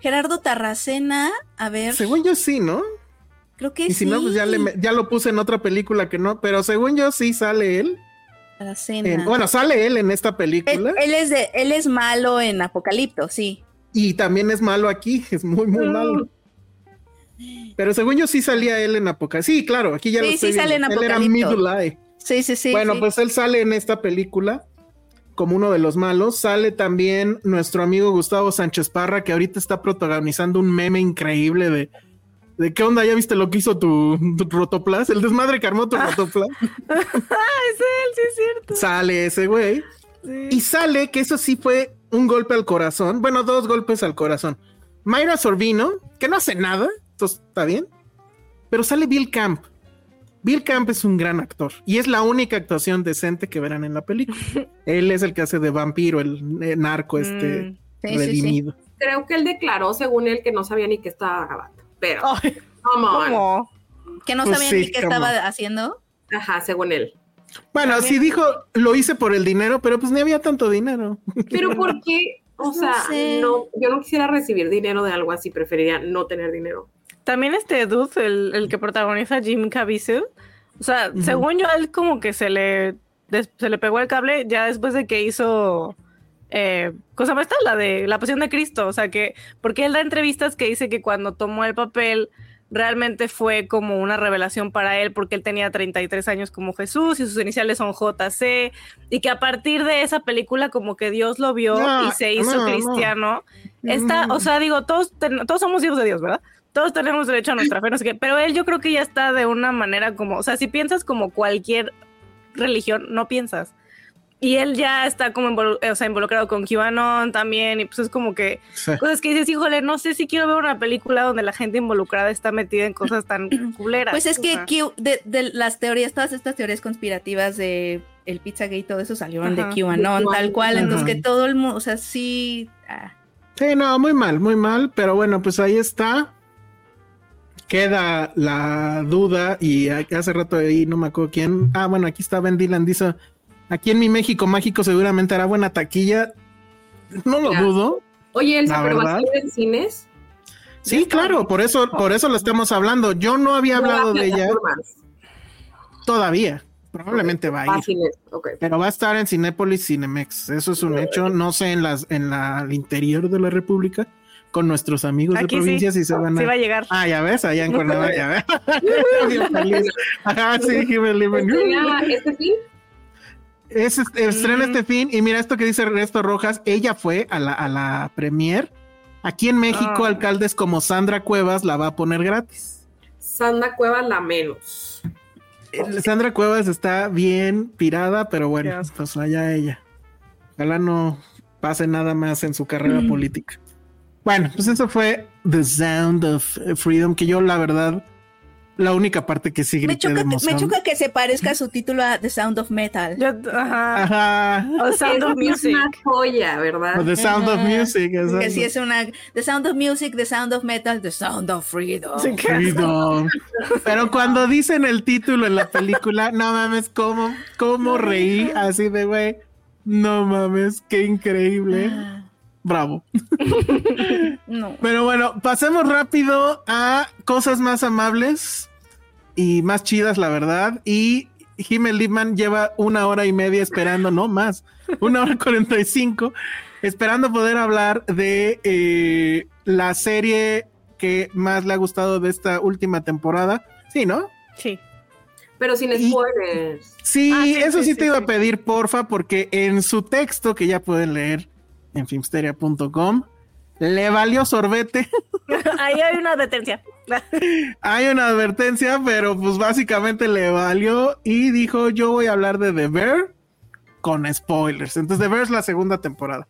Gerardo Tarracena, a ver. Según yo sí, ¿no? Creo que sí. Y si no, pues ya, ya lo puse en otra película que no, pero según yo sí sale él. Tarracena. bueno, sale él en esta película. Él, es de, él es malo en Apocalipto, sí. Y también es malo aquí, (laughs) es muy, muy malo. Pero según yo sí salía él en Apocalipsis. Sí, claro, aquí ya sí, lo estoy sí sale en. Él era Sí, sí, sí. Bueno, pues él sale en esta película como uno de los malos. Sale también nuestro amigo Gustavo Sánchez Parra, que ahorita está protagonizando un meme increíble de, de qué onda, ¿ya viste lo que hizo tu, Rotoplas? El desmadre que armó tu Rotoplas. (laughs) ah, es él, sí es cierto. Sale ese güey. Y sale que eso sí fue un golpe al corazón, bueno, dos golpes al corazón. Mayra Sorbino, que no hace nada, entonces está bien, pero sale Bill Camp. Bill Camp es un gran actor y es la única actuación decente que verán en la película. (laughs) él es el que hace de vampiro, el, narco este mm, redimido. Creo que él declaró, según él, que no sabía ni qué estaba grabando, pero ¿Cómo? que no pues sabía ni qué estaba haciendo. Ajá, según él. Bueno, sí dijo, lo hice por el dinero, pero pues ni había tanto dinero. Pero (laughs) ¿por qué? O sea, no, yo no quisiera recibir dinero de algo así, preferiría no tener dinero. también este dude, el, que protagoniza Jim Caviezel, o sea, según yo, él como que se le, se le pegó el cable ya después de que hizo eh, cosa más la de la pasión de Cristo, o sea que, porque él da entrevistas que dice que cuando tomó el papel realmente fue como una revelación para él porque él tenía 33 años como Jesús y sus iniciales son JC y que a partir de esa película como que Dios lo vio y se hizo cristiano. Está, o sea, digo, todos, todos somos hijos de Dios, ¿verdad? Todos tenemos derecho a nuestra fe, no sé qué, pero él yo creo que ya está de una manera como, o sea, si piensas como cualquier religión, no piensas. Y él ya está como o sea, involucrado con QAnon también, y pues es como que cosas que dices, híjole, no sé si quiero ver una película donde la gente involucrada está metida en cosas tan (clears throat) culeras. Pues es que de, las teorías, todas estas teorías conspirativas de el Pizzagate y todo eso salieron de QAnon, tal cual, entonces que todo el mundo, o sea, sí... Ah. Sí, no, muy mal, muy mal, pero bueno, pues ahí está. Queda la duda y hace rato ahí no me acuerdo quién. Ah, bueno, aquí está Ben Dylan, dice Aquí en mi México mágico seguramente hará buena taquilla. No lo dudo. Oye, ¿el va en cines? Sí, claro, por eso, por eso lo estamos hablando. Yo no había hablado de ella todavía. Probablemente va a ir. Pero va a estar en Cinépolis Cinemex. Eso es un hecho. No sé en las en la, el interior de la República con nuestros amigos de provincias y se van a. Sí va a llegar. Ah, ya ves, allá en (laughs) Cuernavaca, ya ves. (laughs) (laughs) Ajá, sí, ¿Este fin? Es, estrena este fin y mira esto que dice Ernesto Rojas, ella fue a la, a la premier. Aquí en México, ah. alcaldes como Sandra Cuevas la va a poner gratis. Sandra Cuevas la menos. Eh, Sandra Cuevas está bien pirada, pero bueno, pues allá ella. Ojalá no pase nada más en su carrera mm. política. Bueno, pues eso fue The Sound of Freedom, que yo la verdad la única parte que sí grité me choca, de emoción. Me choca que se parezca a su título a The Sound of Metal. ajá. Ajá. O Sound of Music. Es una joya, ¿verdad? O The Sound of Music. Que sí es una... The Sound of Music, The Sound of Metal, The Sound of Freedom. Freedom. Pero cuando dicen el título en la película, no mames, cómo, cómo reí así de, güey, no mames, qué increíble. Ah. Bravo. (laughs) no. Pero bueno, pasemos rápido a cosas más amables y más chidas, la verdad. Y Himmel Lipman lleva una hora y media esperando, no más, una hora cuarenta y cinco, esperando poder hablar de eh, la serie que más le ha gustado de esta última temporada. Sí, ¿no? Sí. Pero sin spoilers. Sí, ah, eso sí, te iba a pedir, porfa, porque en su texto que ya pueden leer en filmsteria.com le valió sorbete. (laughs) Ahí hay una advertencia. hay una advertencia, pero pues básicamente le valió y dijo, yo voy a hablar de The Bear con spoilers. Entonces The Bear es la segunda temporada.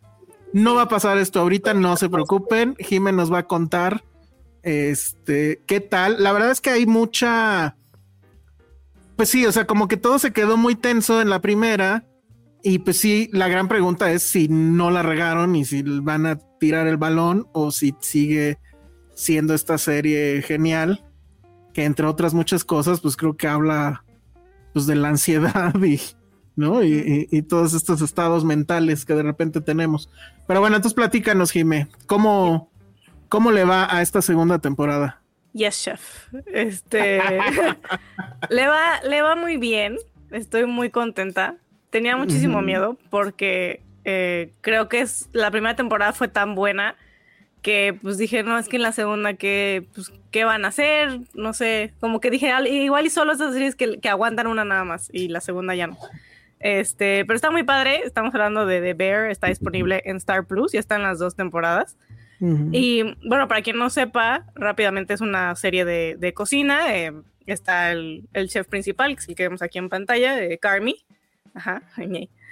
No va a pasar esto ahorita, no se preocupen. Jiménez nos va a contar este qué tal. La verdad es que hay mucha pues sí, o sea, como que todo se quedó muy tenso en la primera y pues sí, la gran pregunta es si no la regaron y si van a tirar el balón o si sigue siendo esta serie genial, que entre otras muchas cosas, pues creo que habla pues de la ansiedad y, ¿no? Y, todos estos estados mentales que de repente tenemos. Pero bueno, entonces platícanos, Jime, ¿cómo, cómo le va a esta segunda temporada? Yes, chef. Este (laughs) (laughs) le va, le va muy bien. Estoy muy contenta. Tenía muchísimo miedo porque eh, creo que es, la primera temporada fue tan buena que pues dije, no, es que en la segunda, ¿qué, pues, ¿qué van a hacer? No sé, como que dije, igual y solo esas series que, que aguantan una nada más y la segunda ya no. Este, pero está muy padre, estamos hablando de The Bear, está disponible en Star Plus, ya están las dos temporadas. Y bueno, para quien no sepa, rápidamente es una serie de, de cocina. Eh, está el, el, chef principal, que es el que vemos aquí en pantalla, de Carmi. Ajá,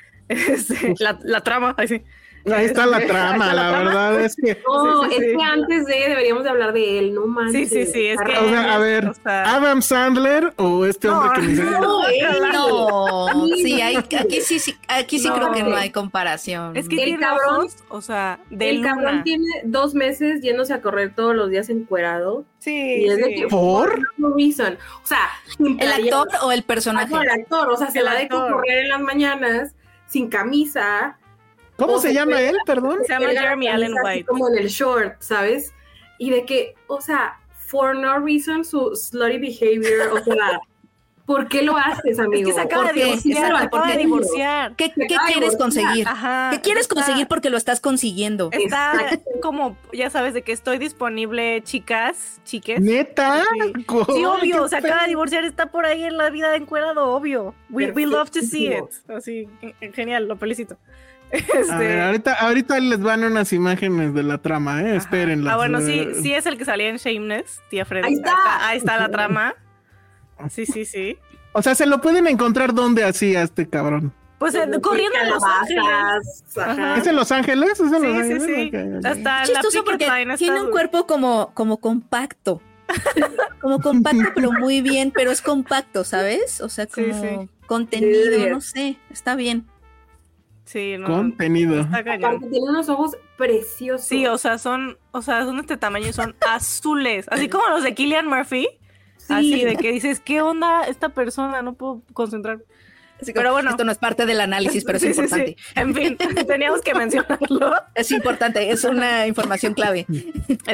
(laughs) este, la, la, trama, ahí sí. (laughs) Ahí está la trama, la, verdad es que. No, es que antes de deberíamos de hablar de él, no manches. Sí, sí, sí, es que. O sea, a ver, ¿Adam Sandler o este hombre que me No, (laughs) no. Sí, hay, aquí sí, sí, aquí sí creo que no hay comparación. Es que el cabrón, o sea, el cabrón tiene dos meses yéndose a correr todos los días encuerado. Sí. Y es de que, ¿Por? No reason. O sea, ¿el actor o el personaje? el actor, o sea, se la deja correr en las mañanas sin camisa ¿Cómo se llama él, perdón? Se llama Jeremy Allen White. Como en el short, ¿sabes? Y de que, o sea, for no reason su slutty behavior, o sea, (laughs) ¿por qué lo haces, amigo? Es que se acaba de divorciar, acaba de divorciar. ¿Qué, qué quieres conseguir? Ajá, ¿Qué quieres conseguir porque lo estás consiguiendo? Está como, ya sabes, de que estoy disponible, chicas, chiques. ¿Neta? Sí, obvio, se acaba de divorciar, está por ahí en la vida de encuerado, obvio. We, we love to see it. Así, genial, lo felicito. Este... ahorita, ahorita les van unas imágenes de la trama, ¿eh? Espérenla. Ah, bueno, sí, sí es el que salía en Shameless, tía Freddy. Ahí está, ahí está la trama. (laughs) Sí, sí, sí. O sea, se lo pueden encontrar donde hacía este cabrón. Pues corriendo en Los Ángeles. ¿Es en Los Ángeles? ¿Es en sí, Los Ángeles? sí, sí. Hasta Chistoso la porque tiene un cuerpo como, como compacto. (laughs) como compacto, pero muy bien, pero es compacto, ¿sabes? O sea, como contenido, no sé, está bien. Sí, no, Contenido. Aparte tiene unos ojos preciosos. Sí, o sea, son, o sea, son de este tamaño y son azules, así como los de Killian Murphy. Así de que dices, ¿qué onda esta persona? No puedo concentrar. pero bueno, esto no es parte del análisis, pero es (laughs) importante. En fin, (laughs) teníamos que mencionarlo. Es importante, es una información clave.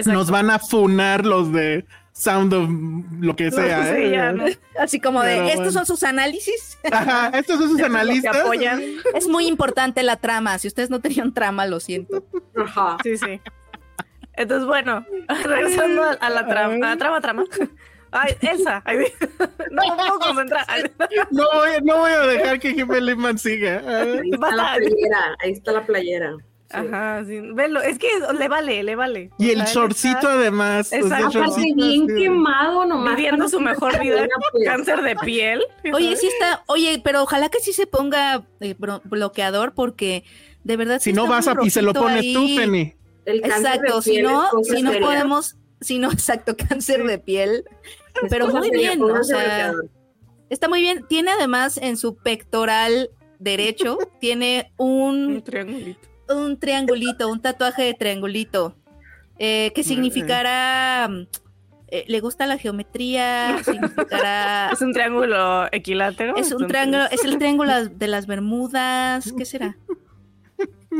Nos van a funar los de Sound of lo que (laughs) sea. ¿eh? Así como de, estos son sus análisis. (laughs) Ajá, estos son sus (laughs) analistas. apoyan. Es muy importante la trama. Si ustedes no tenían trama, lo siento. Ajá. Sí, sí. Entonces, bueno, regresando a la trama, a la trama, trama. Ay, Elsa, no me puedo concentrar. No voy, no voy a dejar que Jimmy Lehman siga. Ahí está la playera, ahí está la playera. Ajá, sí, velo, es que le vale, le vale. Y el shortcito además. Exacto. bien quemado nomás. Viviendo su mejor vida, cáncer de piel. Oye, sí está, oye, pero ojalá que sí se ponga eh, bloqueador porque de verdad. Si no vas a y se lo pones tú, Penny. Exacto, si no, si no podemos, si no, (laughs) exacto, cáncer de piel. Pero muy bien, o sea, está muy bien. Tiene además en su pectoral derecho, (laughs) tiene un, un triangulito un triangulito, un tatuaje de triangulito, eh, que significará... Eh, le gusta la geometría, significará... (laughs) Es un triángulo equilátero. Es un triángulo, es el triángulo de las Bermudas, ¿qué será?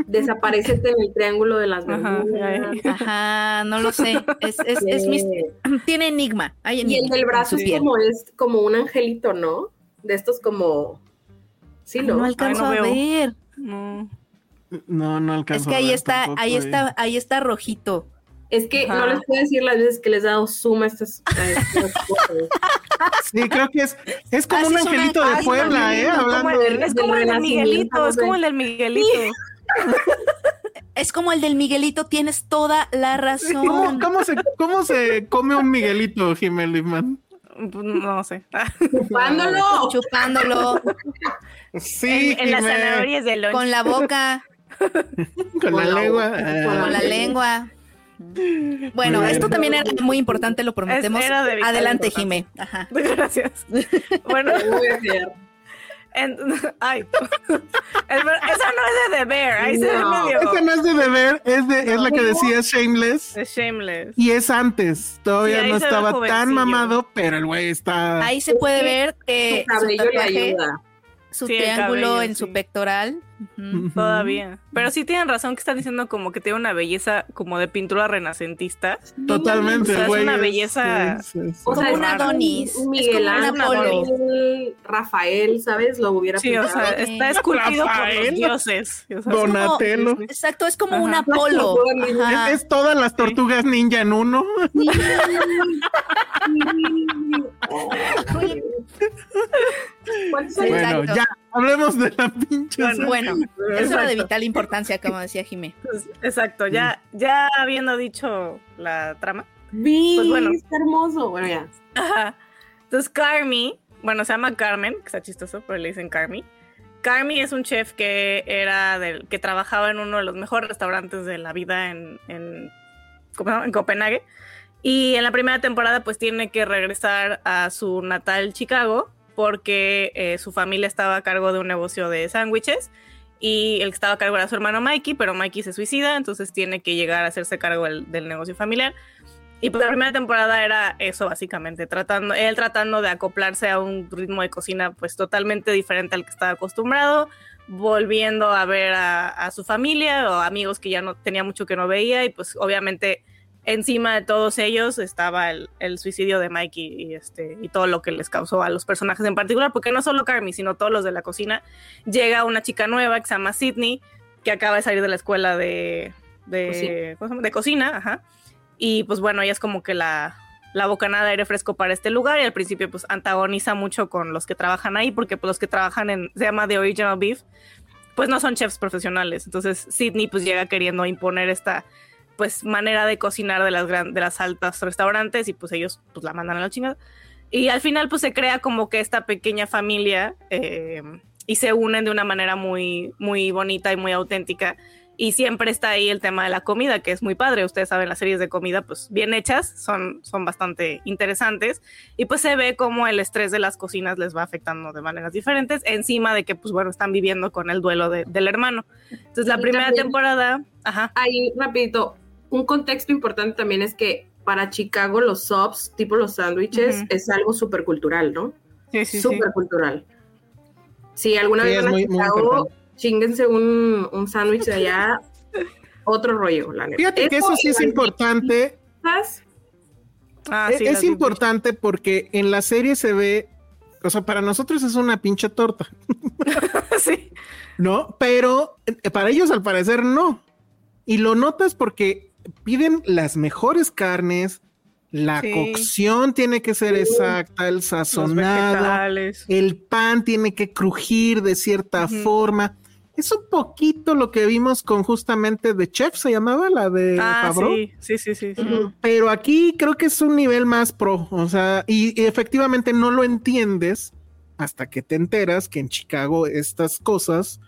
Desaparecete en el triángulo de las Bermudas. Ajá, no lo sé. Es, es, es (clears throat) tiene enigma. y el del brazo es como, es como un angelito, ¿no? De estos como... Sí, ¿no? no alcanzo a ver. No. No, no alcanzo. Es que ahí está, ahí está, ahí está rojito. Es que no les puedo decir las veces que les he dado suma a estas, (laughs) Sí, creo que es, es como un angelito de Puebla, ¿eh? Hablando es como el del Miguelito, es como el del Miguelito. (laughs) Es como el del Miguelito, tienes toda la razón. ¿Cómo, se, cómo se come un Miguelito, Jiménez pues, No sé. Chupándolo. Chupándolo. Sí, en, en las zanahorias. Con la boca. (laughs) con la lengua. Con la lengua. Bueno, esto también era muy importante, lo prometemos. Adelante, Jime. Ajá. (laughs) Gracias. Bueno, (laughs) en, ay, esa no es de deber, ahí se medio. Esa no es de deber, es, de, es la que decía Shameless. Es Shameless. Y es antes, todavía no estaba tan mamado, pero el güey está. Ahí se puede ver que su cabello le ayuda su triángulo en su pectoral. Todavía. Pero sí tienen razón que están diciendo como que tiene una belleza como de pintura renacentista. Totalmente. es una belleza. como una Adonis. Miguel Ángel, Rafael, ¿sabes? Lo hubiera Sí, o sea, está esculpido por los dioses. Donatello. exacto, es como un Apolo. Es, todas las tortugas ninja en uno. (laughs) (laughs) bueno, ya, hablemos de la pinche. Bueno, eso era de vital importancia, como decía Jimé. Pues, exacto, ya, ya habiendo dicho la trama. pues bueno. está hermoso. Bueno, ya. Entonces, Carmi, bueno, se llama Carmen, que está chistoso, pero le dicen Carmi. Carmi es un chef que era del, que trabajaba en uno de los mejores restaurantes de la vida en, en, en Copenhague. Y en la primera temporada, pues tiene que regresar a su natal Chicago porque eh, su familia estaba a cargo de un negocio de sándwiches y el que estaba a cargo era su hermano Mikey, pero Mikey se suicida, entonces tiene que llegar a hacerse cargo del, negocio familiar. Y pues la primera temporada era eso básicamente, tratando, él tratando de acoplarse a un ritmo de cocina pues totalmente diferente al que estaba acostumbrado, volviendo a ver a, a su familia o amigos que ya no tenía mucho que no veía y pues obviamente encima de todos ellos estaba el, suicidio de Mike y, este, y todo lo que les causó a los personajes en particular, porque no solo Carmi, sino todos los de la cocina. Llega una chica nueva que se llama Sidney, que acaba de salir de la escuela de, de, cocina. de cocina, ajá. Y pues bueno, ella es como que la, la bocanada de aire fresco para este lugar y al principio pues antagoniza mucho con los que trabajan ahí porque pues, los que trabajan en, se llama The Original Beef, pues no son chefs profesionales. Entonces Sidney pues llega queriendo imponer esta pues manera de cocinar de las, de las altas restaurantes y pues ellos pues la mandan a la chingada. Y al final pues se crea como que esta pequeña familia eh, y se unen de una manera muy, muy bonita y muy auténtica y siempre está ahí el tema de la comida, que es muy padre. Ustedes saben, las series de comida, pues bien hechas, son, son bastante interesantes. Y pues se ve cómo el estrés de las cocinas les va afectando de maneras diferentes, encima de que, pues bueno, están viviendo con el duelo del hermano. Entonces, la primera temporada. Ajá. Ahí, rapidito, un contexto importante también es que para Chicago los subs, tipo los sándwiches, es algo súper cultural, ¿no? Sí, sí, Súper cultural. Sí, alguna vez en Chicago chinguense un, un sándwich de allá, (laughs) otro rollo, la neta. Fíjate que eso sí es importante. Ah, es, es importante porque en la serie se ve, o sea, para nosotros es una pinche torta. (laughs) sí. ¿No? Pero eh, para ellos al parecer no. Y lo notas porque piden las mejores carnes, la cocción tiene que ser exacta, el sazonado, el pan tiene que crujir de cierta forma. Es un poquito lo que vimos con justamente The Chef, se llamaba la de ah, Sí, sí, sí, sí, Pero aquí creo que es un nivel más pro, o sea, y, efectivamente no lo entiendes hasta que te enteras que en Chicago estas cosas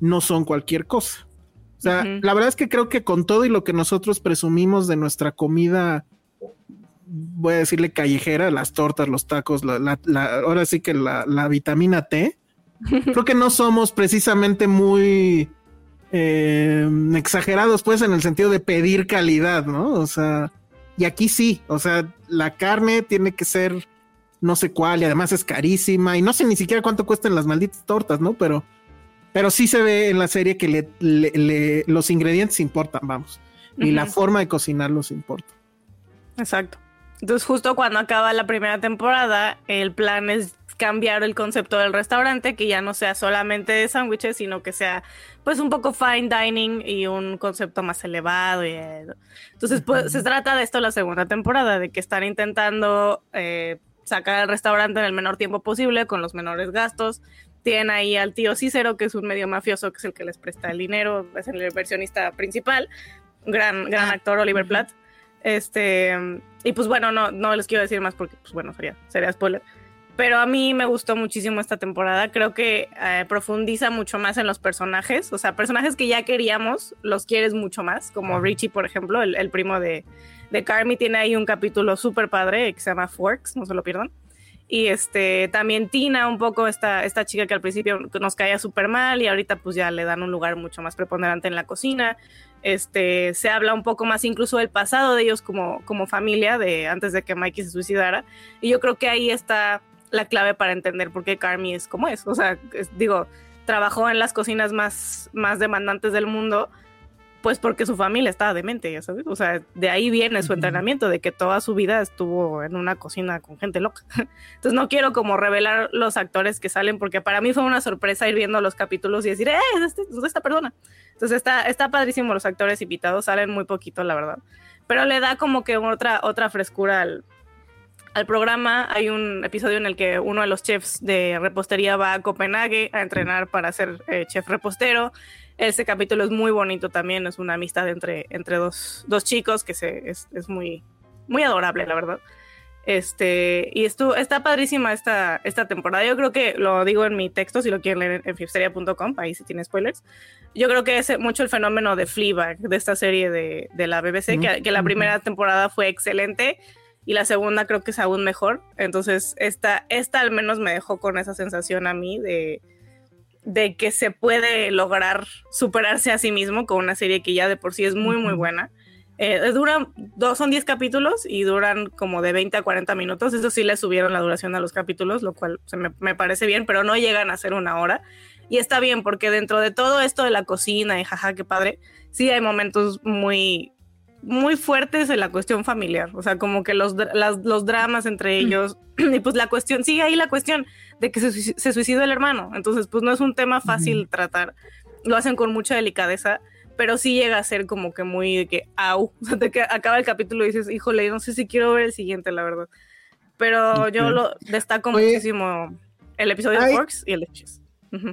no son cualquier cosa. O sea, la verdad es que creo que con todo y lo que nosotros presumimos de nuestra comida, voy a decirle callejera, las tortas, los tacos, la, ahora sí que la vitamina T, (laughs) creo que no somos precisamente muy eh, exagerados, pues, en el sentido de pedir calidad, ¿no? O sea, y aquí sí, o sea, la carne tiene que ser no sé cuál y además es carísima y no sé ni siquiera cuánto cuestan las malditas tortas, ¿no? Pero, pero sí se ve en la serie que le, los ingredientes importan, vamos, y la forma de cocinarlos importa. Exacto. Entonces, justo cuando acaba la primera temporada, el plan es cambiar el concepto del restaurante, que ya no sea solamente de sándwiches, sino que sea pues un poco fine dining y un concepto más elevado. Y, entonces, pues se trata de esto la segunda temporada, de que están intentando eh, sacar el restaurante en el menor tiempo posible, con los menores gastos. Tienen ahí al tío Cícero, que es un medio mafioso, que es el que les presta el dinero, es el inversionista principal, gran, gran ah, actor Oliver Platt. Este, y pues bueno, no, no les quiero decir más porque, pues bueno, sería, sería spoiler pero a mí me gustó muchísimo esta temporada. Creo que eh, profundiza mucho más en los personajes. O sea, personajes que ya queríamos, los quieres mucho más, como Richie, por ejemplo, el, primo de, de Carmi, tiene ahí un capítulo súper padre que se llama Forks, no se lo pierdan. Y este, también Tina, un poco esta, esta chica que al principio nos caía súper mal y ahorita pues ya le dan un lugar mucho más preponderante en la cocina. Este, se habla un poco más incluso del pasado de ellos como, como familia, de antes de que Mikey se suicidara. Y yo creo que ahí está la clave para entender por qué Carmi es como es. O sea, digo, trabajó en las cocinas más, más demandantes del mundo, pues porque su familia estaba demente, ya sabes. O sea, de ahí viene su entrenamiento, de que toda su vida estuvo en una cocina con gente loca. (laughs) Entonces no quiero como revelar los actores que salen, porque para mí fue una sorpresa ir viendo los capítulos y decir, ¡eh, es, este, es esta persona! Entonces está, está padrísimo los actores invitados, salen muy poquito, la verdad. Pero le da como que otra, otra frescura al, al programa. Hay un episodio en el que uno de los chefs de repostería va a Copenhague a entrenar para ser eh, chef repostero. Ese capítulo es muy bonito también, es una amistad entre, entre dos, dos chicos que se, es, es, muy, muy adorable, la verdad. Este, y esto, está padrísima esta, esta temporada. Yo creo que lo digo en mi texto, si lo quieren leer en fifsteria.com, ahí si tiene spoilers. Yo creo que es mucho el fenómeno de Fleabag, de esta serie de, de la BBC, que, que la primera temporada fue excelente y la segunda creo que es aún mejor. Entonces, esta, esta al menos me dejó con esa sensación a mí de, de que se puede lograr superarse a sí mismo con una serie que ya de por sí es muy, muy buena. Eh, duran, dos, son 10 capítulos y duran como de 20 a 40 minutos. Eso sí le subieron la duración a los capítulos, lo cual me, me, parece bien, pero no llegan a ser una hora. Y está bien, porque dentro de todo esto de la cocina y jaja, qué padre, sí hay momentos muy muy fuertes en la cuestión familiar, o sea, como que los, los dramas entre ellos, (clears throat) y pues la cuestión, sigue ahí la cuestión de que se, suicidó el hermano, entonces pues no es un tema fácil tratar, lo hacen con mucha delicadeza, pero sí llega a ser como que muy de que, au, (laughs) o sea, de que acaba el capítulo y dices, híjole, no sé si quiero ver el siguiente, la verdad, pero yo lo destaco muchísimo el episodio de Forks y el de Chess.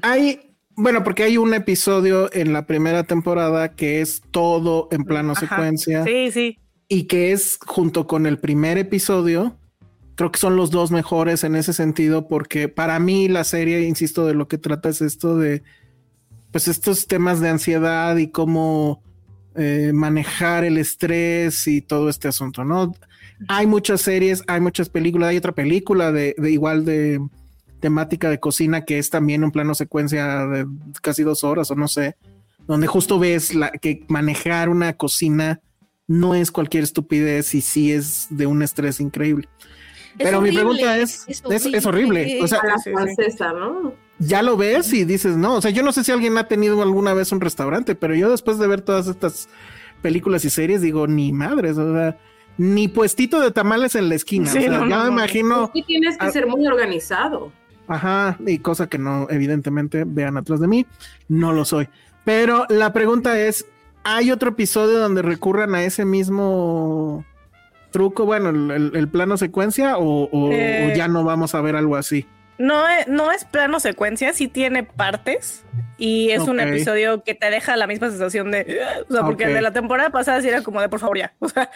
Hay bueno, porque hay un episodio en la primera temporada que es todo en plano secuencia. Sí, sí. Y que es junto con el primer episodio. Creo que son los dos mejores en ese sentido, porque para mí la serie, insisto, de lo que trata es esto de, pues estos temas de ansiedad y cómo eh, manejar el estrés y todo este asunto, ¿no? Hay muchas series, hay muchas películas, hay otra película de igual de temática de cocina que es también un plano secuencia de casi dos horas o no sé, donde justo ves que manejar una cocina no es cualquier estupidez y sí es de un estrés increíble. Pero mi pregunta es, es horrible. O sea, ¿no? Ya lo ves y dices, no, o sea, yo no sé si alguien ha tenido alguna vez un restaurante, pero yo después de ver todas estas películas y series digo, ni madres, o sea, ni puestito de tamales en la esquina. o sea, ya me imagino. Sí, tienes que ser muy organizado. Ajá, y cosa que no, evidentemente, vean atrás de mí, no lo soy. Pero la pregunta es, ¿hay otro episodio donde recurran a ese mismo truco, bueno, el, plano secuencia, o, eh. ya no vamos a ver algo así? No es, no es plano secuencia, sí tiene partes y es un episodio que te deja la misma sensación de, o sea, porque de la temporada pasada sí era como de por favor ya, o sea,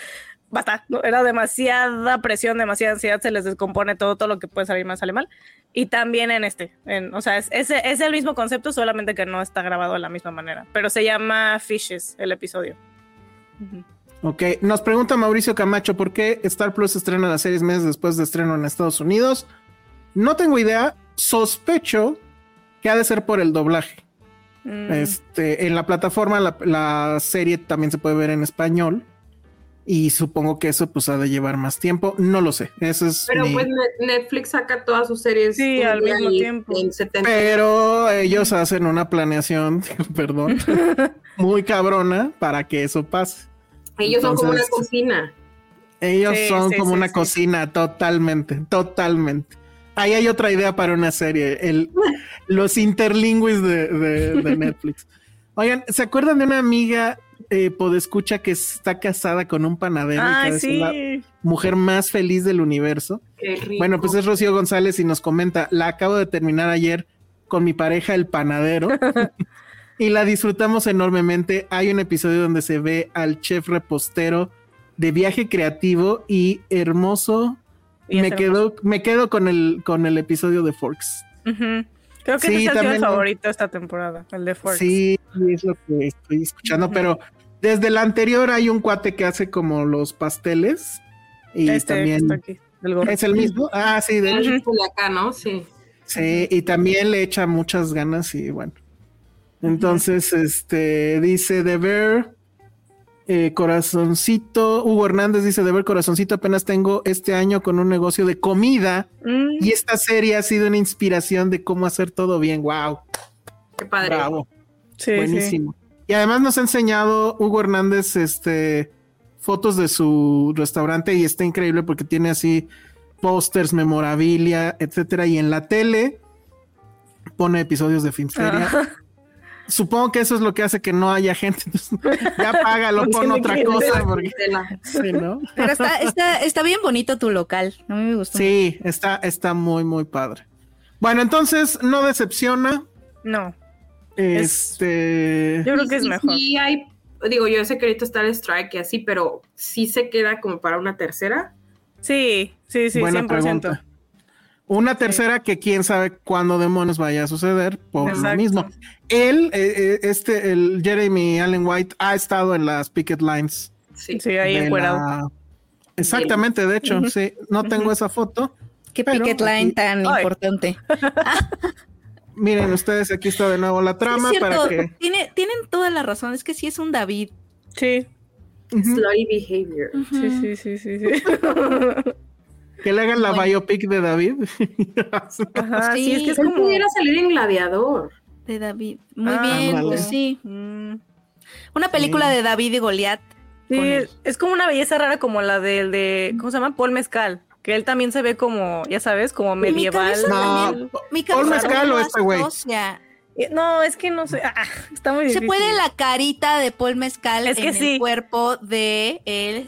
basta, ¿no? era demasiada presión, demasiada ansiedad, se les descompone todo, todo lo que puede salir mal sale mal. Y también en este, en, o sea, es, es, el mismo concepto, solamente que no está grabado de la misma manera, pero se llama Fishes el episodio. Ok, nos pregunta Mauricio Camacho, ¿por qué Star Plus estrena las series meses después de estreno en Estados Unidos? No tengo idea, sospecho que ha de ser por el doblaje. Mm. Este, en la plataforma la, la serie también se puede ver en español y supongo que eso pues ha de llevar más tiempo, no lo sé, eso es Pero pues Netflix saca todas sus series sí, al mismo tiempo. Pero ellos hacen una planeación, (laughs) perdón, (laughs) muy cabrona para que eso pase. Ellos son como una cocina. Ellos son como una cocina, totalmente, totalmente. Ahí hay otra idea para una serie, el, los interlingües de, de (laughs) Netflix. Oigan, ¿se acuerdan de una amiga eh, podescucha que está casada con un panadero y que es la mujer más feliz del universo. Bueno, pues es Rocío González y nos comenta, la acabo de terminar ayer con mi pareja el panadero (laughs) y la disfrutamos enormemente. Hay un episodio donde se ve al chef repostero de viaje creativo y hermoso. me quedo, me quedo con el, con el episodio de Forks. Creo que es el favorito esta temporada, el de Forks. Sí, es lo que estoy escuchando, pero desde la anterior hay un cuate que hace como los pasteles. Y este también. ¿Es el mismo? Ah, sí, de hecho. acá, ¿no? Sí. Sí, y también le echa muchas ganas y bueno. Entonces, este dice de ver eh, corazoncito. Hugo Hernández dice de ver corazoncito. Apenas tengo este año con un negocio de comida mm. y esta serie ha sido una inspiración de cómo hacer todo bien. Wow. Qué padre. Bravo. Sí, Buenísimo. Y además nos ha enseñado Hugo Hernández este, fotos de su restaurante y está increíble porque tiene así pósters, memorabilia, etcétera. Y en la tele pone episodios de Filmsteria. Supongo que eso es lo que hace que no haya gente. ya págalo, pon otra cosa. Porque, Pero está, está, bien bonito tu local. A mí me gustó. Sí, está, está muy, muy padre. Bueno, entonces no decepciona. No. Este. yo creo que es mejor. Sí, hay. Digo, yo sé que ahorita está el strike y así, pero sí se queda como para una tercera. Sí, sí, sí, Buena 100%. Pregunta. Una tercera que quién sabe cuándo demonios vaya a suceder por lo mismo. Él, eh, eh, este, el Jeremy Allen White, ha estado en las picket lines. Sí, sí ahí encuerado. Exactamente, de hecho, sí. No tengo esa foto. Qué picket line tan importante. (laughs) (laughs) Miren ustedes, aquí está de nuevo la trama para que. Tiene, tienen toda la razón, es que sí es un David. Sí. Slutty behavior. Sí, sí, sí, sí, sí. (laughs) que le hagan la biopic de David. (laughs) Ajá, sí, es que es como... pudiera salir en Gladiador. De David. Muy ah, bien, pues sí. Mm. Una película de David y Goliat. es como una belleza rara como la del de, ¿cómo se llama? Paul Mezcal. Que él también se ve como, ya sabes, como medieval. Mi no, Paul Mezcal o este güey. Eh, no, es que no sé. Ah, está muy difícil. Se puede la carita de Paul Mezcal en el cuerpo de él,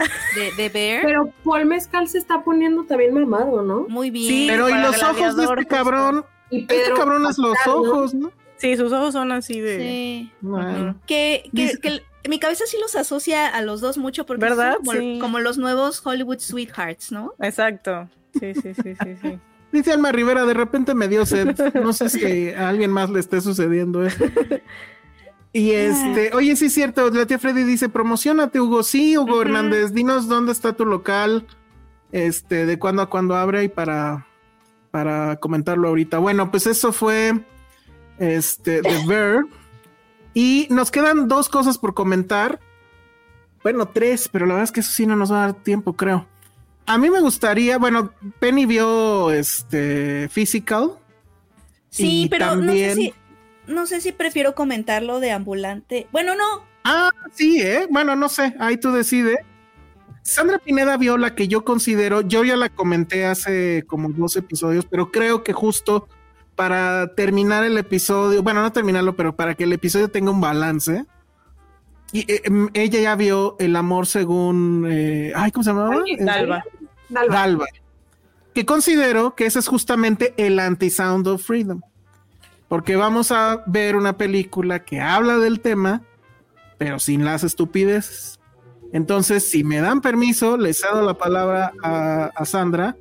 de, Bear. Pero Paul Mezcal se está poniendo también mamado, ¿no? Muy bien. Sí, pero y los ojos de este cabrón. Y este cabrón es los ojos, ¿no? Sí, sus ojos son así de. Sí. Que, que, que, mi cabeza sí los asocia a los dos mucho porque ¿verdad? Son como, los nuevos Hollywood Sweethearts, ¿no? Exacto. Sí, sí, sí, sí, sí. Dice Alma Rivera, de repente me dio sed. No sé si (laughs) a alguien más le esté sucediendo. (laughs) Y este, oye, sí es cierto, la tía Freddy dice, promocionate, Hugo. Sí, Hugo Hernández, dinos dónde está tu local, este, de cuándo a cuándo abre y para, para comentarlo ahorita. Bueno, pues eso fue este, The (laughs) Bear. Y nos quedan dos cosas por comentar. Bueno, tres, pero la verdad es que eso sí no nos va a dar tiempo, creo. A mí me gustaría, bueno, Penny vio este Physical. Sí, pero no sé si no sé si prefiero comentarlo de ambulante. Bueno, no. Ah, sí, eh. Bueno, no sé, ahí tú decides. Sandra Pineda vio la que yo considero, yo ya la comenté hace como dos episodios, pero creo que justo para terminar el episodio, bueno, no terminarlo, pero para que el episodio tenga un balance. Y, eh, em, ella ya vio el amor según, eh, ay, ¿cómo se llamaba? Dalva. Dalva. Que considero que ese es justamente el anti-Sound of Freedom. Porque vamos a ver una película que habla del tema, pero sin las estupideces. Entonces, si me dan permiso, les cedo la palabra a Sandra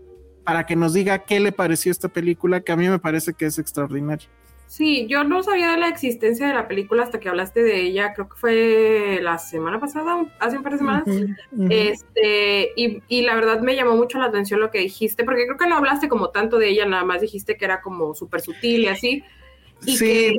para que nos diga qué le pareció esta película, que a mí me parece que es extraordinaria. Sí, yo no sabía de la existencia de la película hasta que hablaste de ella, creo que fue la semana pasada, hace un par de semanas. Este, y, y, la verdad me llamó mucho la atención lo que dijiste, porque creo que no hablaste como tanto de ella, nada más dijiste que era como súper sutil y así. sí,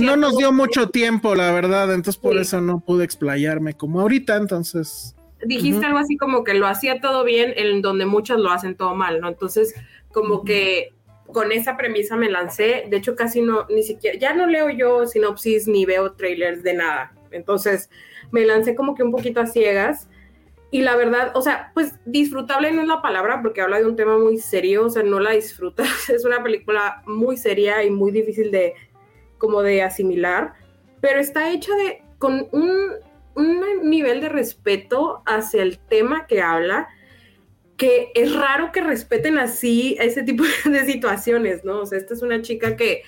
no nos dio mucho tiempo, la verdad, entonces por eso no pude explayarme como ahorita, entonces dijiste algo así como que lo hacía todo bien, en donde muchos lo hacen todo mal, ¿no? Entonces, como que con esa premisa me lancé, de hecho casi no, ni siquiera, ya no leo yo sinopsis ni veo trailers de nada, entonces me lancé como que un poquito a ciegas. Y la verdad, o sea, pues disfrutable no es la palabra porque habla de un tema muy serio, o sea, no la disfrutas, (laughs) es una película muy seria y muy difícil de como de asimilar, pero está hecha de con un un nivel de respeto hacia el tema que habla, que es raro que respeten así ese tipo (laughs) de situaciones, ¿no? O sea, esta es una chica que,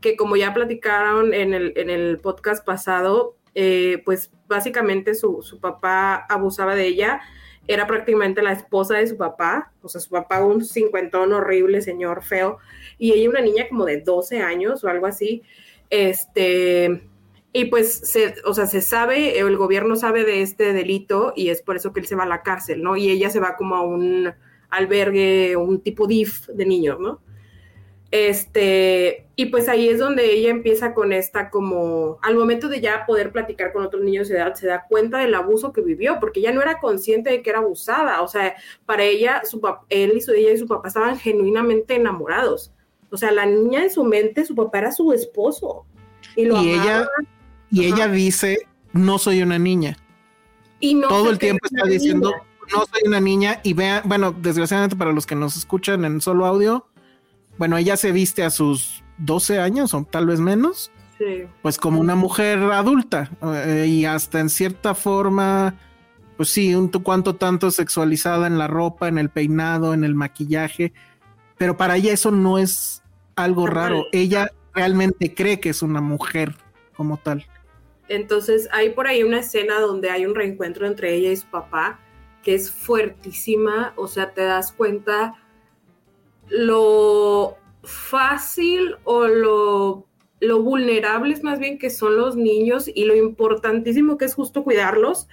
que como ya platicaron en el, en el podcast pasado, eh, pues básicamente su, su, papá abusaba de ella, era prácticamente la esposa de su papá, o sea, su papá un cincuentón horrible, señor feo, y ella una niña como de 12 años o algo así, este, y pues, se, o sea, se sabe, el gobierno sabe de este delito y es por eso que él se va a la cárcel, ¿no? Y ella se va como a un albergue, un tipo DIF de niños, ¿no? Este, y pues ahí es donde ella empieza con esta como, al momento de ya poder platicar con otros niños de edad, se da cuenta del abuso que vivió, porque ella no era consciente de que era abusada, o sea, para ella, su él y su, ella y su papá estaban genuinamente enamorados. O sea, la niña en su mente, su papá era su esposo. Y, lo y ella y ella dice, no soy una niña. Y no Todo el tiempo está diciendo, no soy una niña. Y vea, bueno, desgraciadamente para los que nos escuchan en solo audio, bueno, ella se viste a sus 12 años o tal vez menos. Sí. Pues como una mujer adulta eh, y hasta en cierta forma, pues sí, un cuanto tanto sexualizada en la ropa, en el peinado, en el maquillaje, pero para ella eso no es algo raro. Ella realmente cree que es una mujer como tal. Entonces hay por ahí una escena donde hay un reencuentro entre ella y su papá que es fuertísima, o sea, te das cuenta lo fácil o lo, lo vulnerables más bien que son los niños y lo importantísimo que es justo cuidarlos,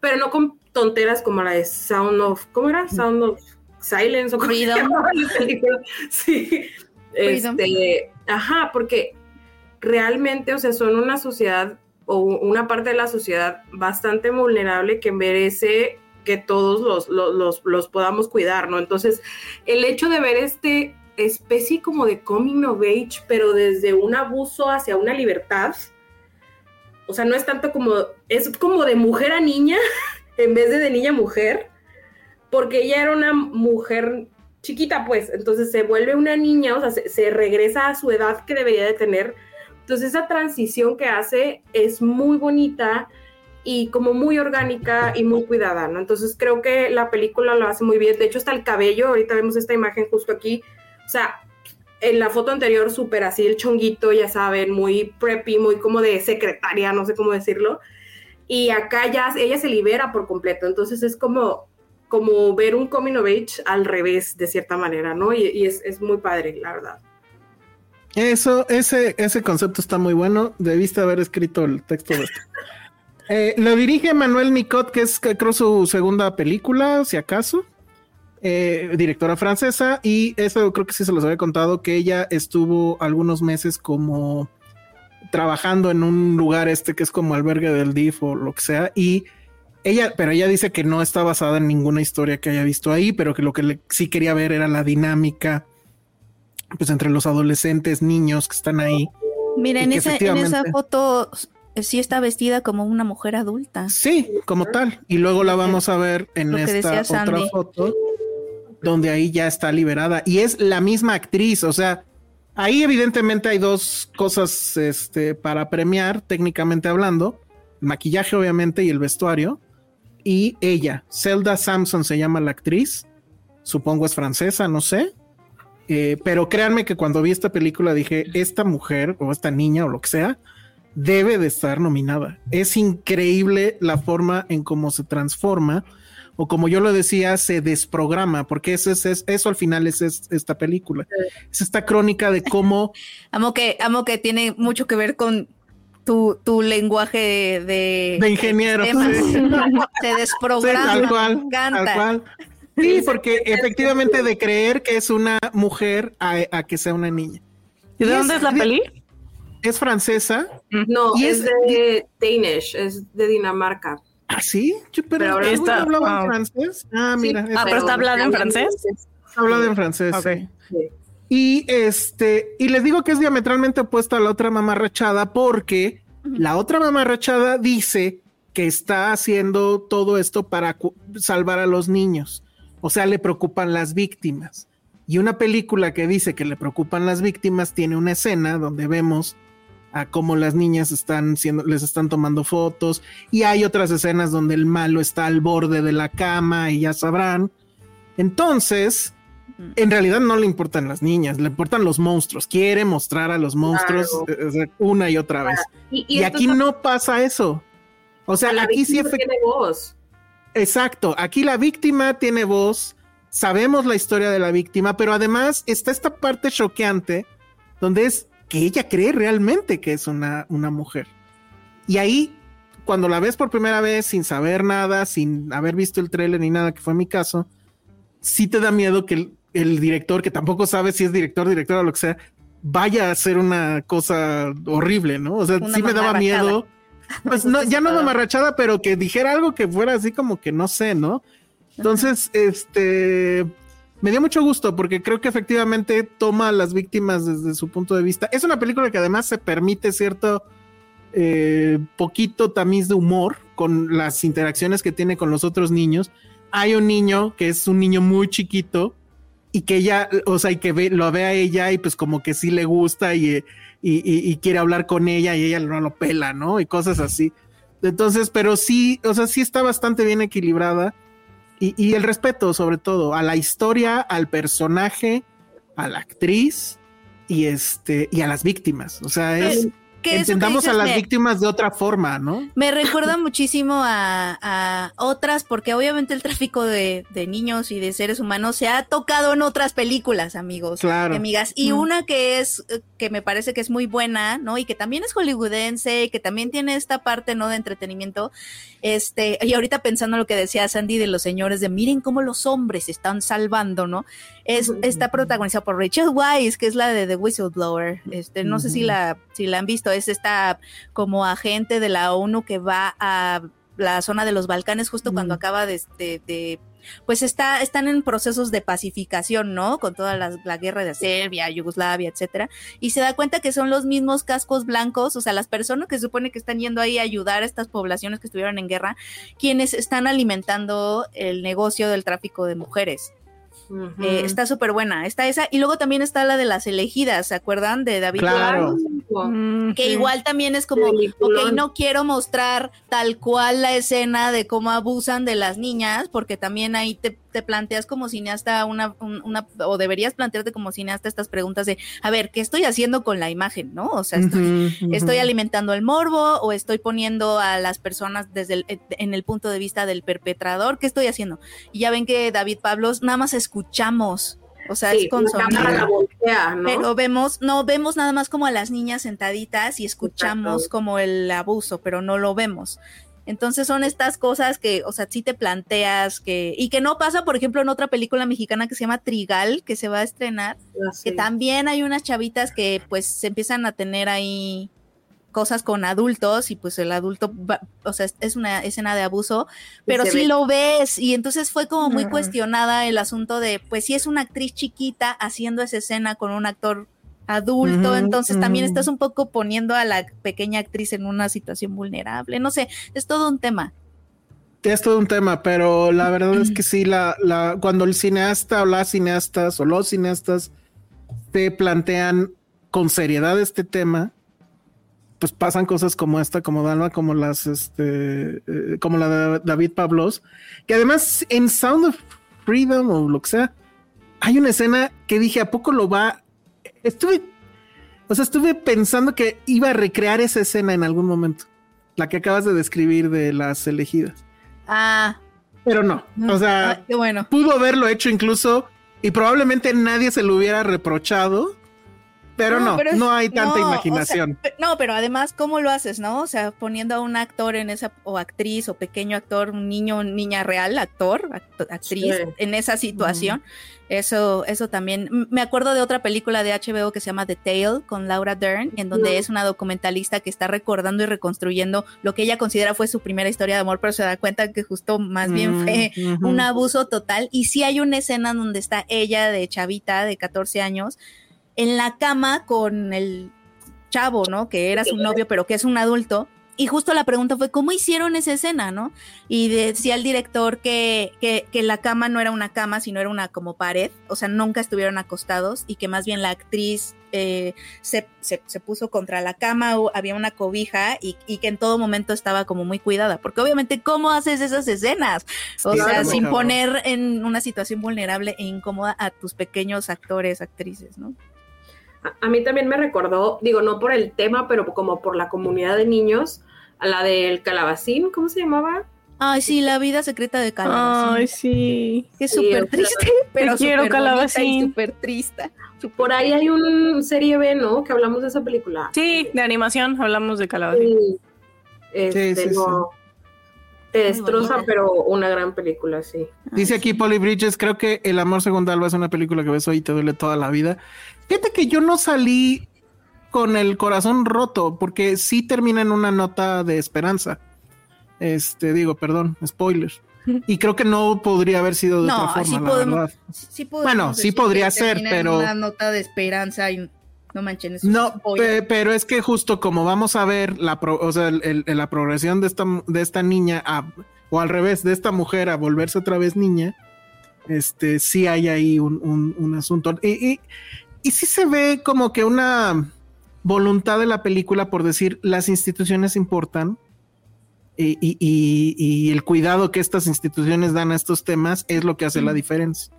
pero no con tonteras como la de Sound of, ¿cómo era? Sound of Silence o Freedom. (laughs) Sí. Este, ajá, porque realmente, o sea, son una sociedad o una parte de la sociedad bastante vulnerable que merece que todos los, los, podamos cuidar, ¿no? Entonces, el hecho de ver este especie como de coming of age, pero desde un abuso hacia una libertad, o sea, no es tanto como, es como de mujer a niña, (laughs) en vez de de niña mujer, porque ella era una mujer chiquita, pues, entonces se vuelve una niña, o sea, se, regresa a su edad que debería de tener. Entonces esa transición que hace es muy bonita y como muy orgánica y muy cuidada, ¿no? Entonces creo que la película lo hace muy bien. De hecho, está el cabello, ahorita vemos esta imagen justo aquí. O sea, en la foto anterior súper así el chonguito, ya saben, muy preppy, muy como de secretaria, no sé cómo decirlo. Y acá ya ella se libera por completo, entonces es como, como ver un coming of age al revés, de cierta manera, ¿no? Y, es, muy padre, la verdad. Eso, ese, ese concepto está muy bueno. Debiste haber escrito el texto de esto. (laughs) Eh, lo dirige Manuel Nicot, que es creo su segunda película, si acaso. Eh, directora francesa, y eso creo que sí se los había contado, que ella estuvo algunos meses como trabajando en un lugar este que es como albergue del DIF o lo que sea, y ella, pero ella dice que no está basada en ninguna historia que haya visto ahí, pero que lo que sí quería ver era la dinámica, pues entre los adolescentes, niños que están ahí. Mira, en esa, en esa foto sí está vestida como una mujer adulta. Sí, como tal. Y luego la vamos a ver en esta otra foto donde ahí ya está liberada y es la misma actriz, o sea, ahí evidentemente hay dos cosas este, para premiar, técnicamente hablando, el maquillaje obviamente y el vestuario, y ella, Zelda Samson se llama la actriz, supongo es francesa, no sé, eh, pero créanme que cuando vi esta película dije, esta mujer o esta niña o lo que sea, debe de estar nominada. Es increíble la forma en cómo se transforma o como yo lo decía, se desprograma, porque eso es, eso al final es, esta película. Es esta crónica de cómo. (laughs) amo que, amo que tiene mucho que ver con tu, tu lenguaje de, de ingeniero. (laughs) se desprograma. tal cual. Tal cual. Sí, (laughs) porque efectivamente de creer que es una mujer a, que sea una niña. ¿Y de dónde es, la peli? Es francesa. No, y es, de Danish, es de Dinamarca. ¿Ah, sí? pero, pero está, hablaba en francés. Ah, mira. ah, pero está hablando en francés. Está hablando en francés. Okay. Y este, y les digo que es diametralmente opuesta a la otra mamarrachada porque la otra mamarrachada dice que está haciendo todo esto para salvar a los niños. O sea, le preocupan las víctimas. Y una película que dice que le preocupan las víctimas tiene una escena donde vemos a cómo las niñas están siendo, les están tomando fotos y hay otras escenas donde el malo está al borde de la cama y ya sabrán. Entonces, en realidad no le importan las niñas, le importan los monstruos. Quiere mostrar a los monstruos eh, una y otra vez. Y, aquí no pasa eso. O sea, aquí sí voz. Exacto, aquí la víctima tiene voz, sabemos la historia de la víctima, pero además está esta parte choqueante donde es que ella cree realmente que es una, una mujer. Y ahí, cuando la ves por primera vez, sin saber nada, sin haber visto el trailer ni nada, que fue mi caso, sí te da miedo que el, director, que tampoco sabe si es director, directora o lo que sea, vaya a hacer una cosa horrible, ¿no? O sea, sí me daba miedo. (laughs) Pues no, ya no mamarrachada, pero que dijera algo que fuera así como que no sé, ¿no? Entonces, este, me dio mucho gusto porque creo que efectivamente toma a las víctimas desde su punto de vista. Es una película que además se permite cierto eh, poquito tamiz de humor con las interacciones que tiene con los otros niños. Hay un niño que es un niño muy chiquito y que ella, o sea, y que ve, lo ve a ella y pues como que sí le gusta y, y, quiere hablar con ella y ella no lo pela, ¿no? Y cosas así. Entonces, pero sí, o sea, sí está bastante bien equilibrada y, el respeto, sobre todo, a la historia, al personaje, a la actriz y este y a las víctimas. O sea, es entendamos a las víctimas de otra forma, ¿no? Me recuerda muchísimo a, otras, porque obviamente el tráfico de, niños y de seres humanos se ha tocado en otras películas, amigos claro. y amigas. Y una que es, que me parece que es muy buena, ¿no? Y que también es hollywoodense, y que también tiene esta parte, ¿no? De entretenimiento. Este, y ahorita pensando en lo que decía Sandy de los señores, de miren cómo los hombres se están salvando, ¿no? Es, está protagonizada por Rachel Weisz, que es la de The Whistleblower. Este, no sé si la, si la han visto es esta como agente de la ONU que va a la zona de los Balcanes justo cuando acaba de, pues está, están en procesos de pacificación, ¿no? Con toda la, guerra de Serbia, Yugoslavia, etcétera. Y se da cuenta que son los mismos cascos blancos, o sea, las personas que se supone que están yendo ahí a ayudar a estas poblaciones que estuvieron en guerra, quienes están alimentando el negocio del tráfico de mujeres. Eh, está súper buena. Está esa. Y luego también está la de las elegidas, ¿se acuerdan? De David claro. Que igual también es como, ok, no quiero mostrar tal cual la escena de cómo abusan de las niñas, porque también ahí te, planteas como cineasta una, una, o deberías plantearte como cineasta estas preguntas de, a ver, ¿qué estoy haciendo con la imagen? ¿No? O sea, estoy, alimentando el morbo o estoy poniendo a las personas desde el, en el punto de vista del perpetrador, ¿qué estoy haciendo? Y ya ven que David Pablos nada más escuchamos o sea, es con sonido. Pero vemos, no vemos nada más como a las niñas sentaditas y escuchamos como el abuso, pero no lo vemos. Entonces son estas cosas que, o sea, sí te planteas que, y que no pasa, por ejemplo, en otra película mexicana que se llama Trigal, que se va a estrenar, ah, que también hay unas chavitas que pues se empiezan a tener ahí cosas con adultos y pues el adulto, o sea, es una escena de abuso, pero sí lo ves. Y entonces fue como muy cuestionada el asunto de, pues si es una actriz chiquita haciendo esa escena con un actor adulto, entonces también estás un poco poniendo a la pequeña actriz en una situación vulnerable, no sé, es todo un tema. Es todo un tema, pero la verdad es que (clears throat) sí, la, la, cuando el cineasta o las cineastas o los cineastas te plantean con seriedad este tema, pues pasan cosas como esta, como Dalma, como las, este, eh, como la de David Pablos, que además en Sound of Freedom o lo que sea, hay una escena que dije, ¿a poco lo va? Estuve, o sea, estuve pensando que iba a recrear esa escena en algún momento, la que acabas de describir de las elegidas. Ah. Pero no, o sea, ah, qué bueno. pudo haberlo hecho incluso y probablemente nadie se lo hubiera reprochado pero no, no, hay tanta imaginación. no, pero además, ¿cómo lo haces, no? O sea, poniendo a un actor en esa, o actriz, o pequeño actor, un niño, niña real, actor, actriz, en esa situación. Eso, eso también. Me acuerdo de otra película de HBO que se llama The Tale con Laura Dern, en donde es una documentalista que está recordando y reconstruyendo lo que ella considera fue su primera historia de amor, pero se da cuenta que justo más bien fue un abuso total. Y sí hay una escena donde está ella de chavita de 14 años en la cama con el chavo, ¿no? Que era su novio, pero que es un adulto. Y justo la pregunta fue, ¿cómo hicieron esa escena, no? Y decía el director que, que, la cama no era una cama, sino era una como pared, o sea, nunca estuvieron acostados y que más bien la actriz eh, se, puso contra la cama, o había una cobija y, que en todo momento estaba como muy cuidada, porque obviamente, ¿cómo haces esas escenas? O sea, sin poner en una situación vulnerable e incómoda a tus pequeños actores, actrices, ¿no? A, mí también me recordó, digo, no por el tema, pero como por la comunidad de niños, a la del calabacín, ¿cómo se llamaba? Ay, sí, la vida secreta de Calabacín. Ay, sí. Es súper triste, pero quiero Calabacín. Súper triste. Por ahí hay un serie B, ¿no? Que hablamos de esa película. Sí, de animación hablamos de Calabacín. Sí. Este, no, te destroza, pero una gran película, sí. Dice aquí Polly Bridges, creo que El amor segundo Alba es una película que ves hoy y te duele toda la vida. Fíjate que yo no salí con el corazón roto, porque sí termina en una nota de esperanza. Este, digo, perdón, spoiler. (laughs) Y creo que no podría haber sido de otra forma, la verdad. bueno, sí podría ser, pero. Una nota de esperanza y no manchen eso. No, pero es que justo como vamos a ver la, o sea, la progresión de esta, de esta niña o al revés, de esta mujer a volverse otra vez niña, este, sí hay ahí un, un, asunto. y, y sí se ve como que una voluntad de la película por decir las instituciones importan y, el cuidado que estas instituciones dan a estos temas es lo que hace la diferencia.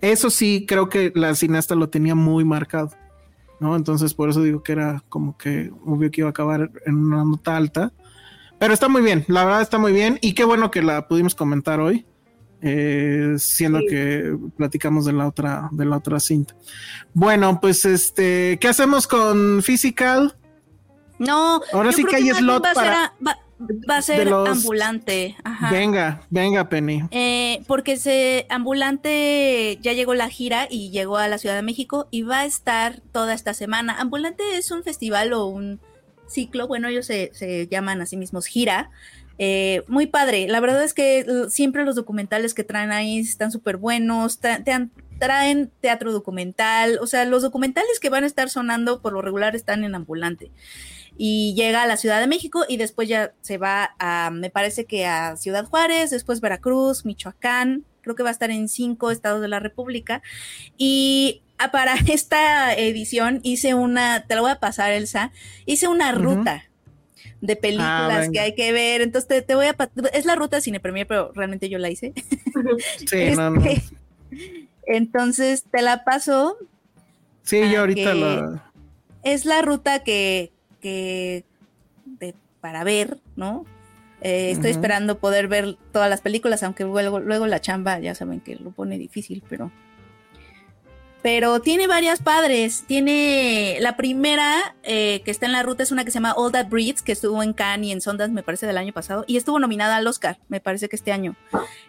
Eso sí, creo que la cineasta lo tenía muy marcado, ¿no? Entonces por eso digo que era como que obvio que iba a acabar en una nota alta. Pero está muy bien, la verdad está muy bien y qué bueno que la pudimos comentar hoy. Eh, siendo que platicamos de la otra de la otra cinta. Bueno, pues este, ¿qué hacemos con Physical? No, ahora sí que hay slot va para va, a ser ambulante. Venga, venga, Penny. Eh, porque se ambulante ya llegó la gira y llegó a la Ciudad de México y va a estar toda esta semana. Ambulante es un festival o un ciclo, bueno, ellos se, se llaman a sí mismos gira, Eh, muy padre. La verdad es que siempre los documentales que traen ahí están súper buenos. Te, traen teatro documental. O sea, los documentales que van a estar sonando por lo regular están en ambulante. Y llega a la Ciudad de México y después ya se va a, me parece que a Ciudad Juárez, después Veracruz, Michoacán. Creo que va a estar en cinco estados de la República. Y para (laughs) esta edición hice una, te lo voy a pasar, Elsa, hice una ruta de ah, películas que hay que ver. Entonces te, voy a... Es la ruta Cine Premier, pero realmente yo la hice. (laughs) Sí, no, no. Este, entonces te la paso. Sí, yo ahorita la... Es la ruta que, que para ver, ¿no? Eh, estoy esperando poder ver todas las películas, aunque luego, luego la chamba, ya saben que lo pone difícil, pero pero tiene varias padres. Tiene la primera eh, que está en la ruta es una que se llama All That Breeds, que estuvo en Cannes y en Sundance, me parece, del año pasado, y estuvo nominada al Oscar, me parece que este año.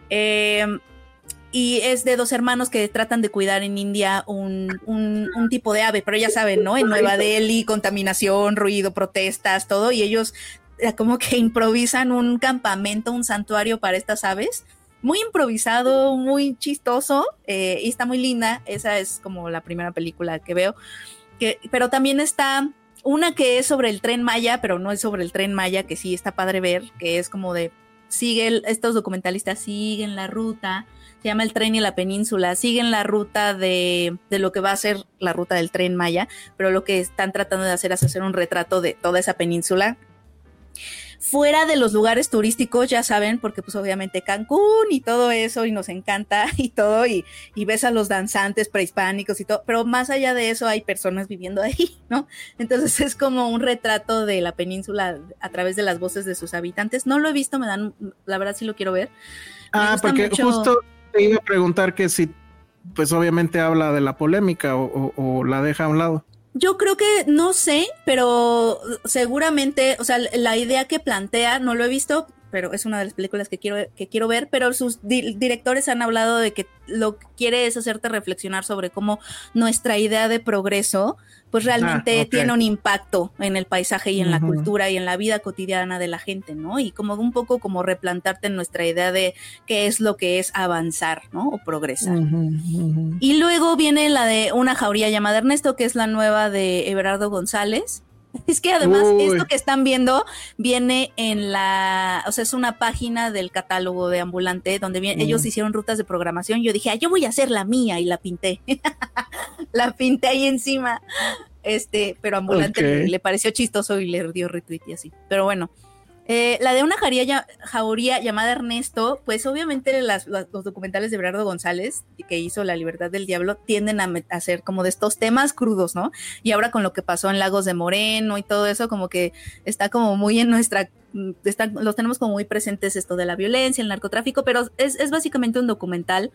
Em, y es de dos hermanos que tratan de cuidar en India un, un, tipo de ave, pero ya saben, ¿no? En Nueva Delhi, contaminación, ruido, protestas, todo, y ellos eh, como que improvisan un campamento, un santuario para estas aves muy improvisado, muy chistoso eh, y está muy linda. Esa es como la primera película que veo. Que, pero también está una que es sobre el tren Maya, pero no es sobre el tren Maya, que sí está padre ver, que es como de sigue estos documentalistas siguen la ruta, se llama el tren y la península, siguen la ruta de, de, lo que va a ser la ruta del tren Maya, pero lo que están tratando de hacer es hacer un retrato de toda esa península fuera de los lugares turísticos, ya saben, porque pues obviamente Cancún y todo eso y nos encanta (laughs) y todo y, ves a los danzantes prehispánicos y todo, pero más allá de eso hay personas viviendo ahí, (laughs) ¿no? Entonces es como un retrato de la península a través de las voces de sus habitantes. No lo he visto, me dan, la verdad sí lo quiero ver. ah, porque justo te iba a preguntar que si, pues obviamente habla de la polémica o la deja a un lado. Yo creo que no sé, pero seguramente, o sea, la idea que plantea, no lo he visto, pero es una de las películas que quiero, que quiero ver, pero sus directores han hablado de que lo que quiere es hacerte reflexionar sobre cómo nuestra idea de progreso pues ah, realmente tiene un impacto en el paisaje y en la cultura y en la vida cotidiana de la gente, ¿no? Y como un poco como replantarte en nuestra idea de qué es lo que es avanzar, ¿no? O progresar. Y luego viene la de una jauría llamada Ernesto, que es la nueva de Everardo González, (laughs) Es que además esto que están viendo viene en la, o sea, es una página del catálogo de ambulante donde ellos mm. hicieron rutas de programación. Yo dije, ah, yo voy a hacer la mía y la pinté. (laughs) la pinté ahí encima. Este, pero ambulante le, le, pareció chistoso y le dio retweet y así. Pero bueno, eh, la de una jauría llamada Ernesto, pues obviamente los documentales de Bernardo González, que hizo La Libertad del Diablo, tienden a, a ser como de estos temas crudos, ¿no? Y ahora con lo que pasó en Lagos de Moreno y todo eso, como que está como muy en nuestra Mm, los tenemos como muy presentes esto de la violencia, el narcotráfico, pero es, básicamente un documental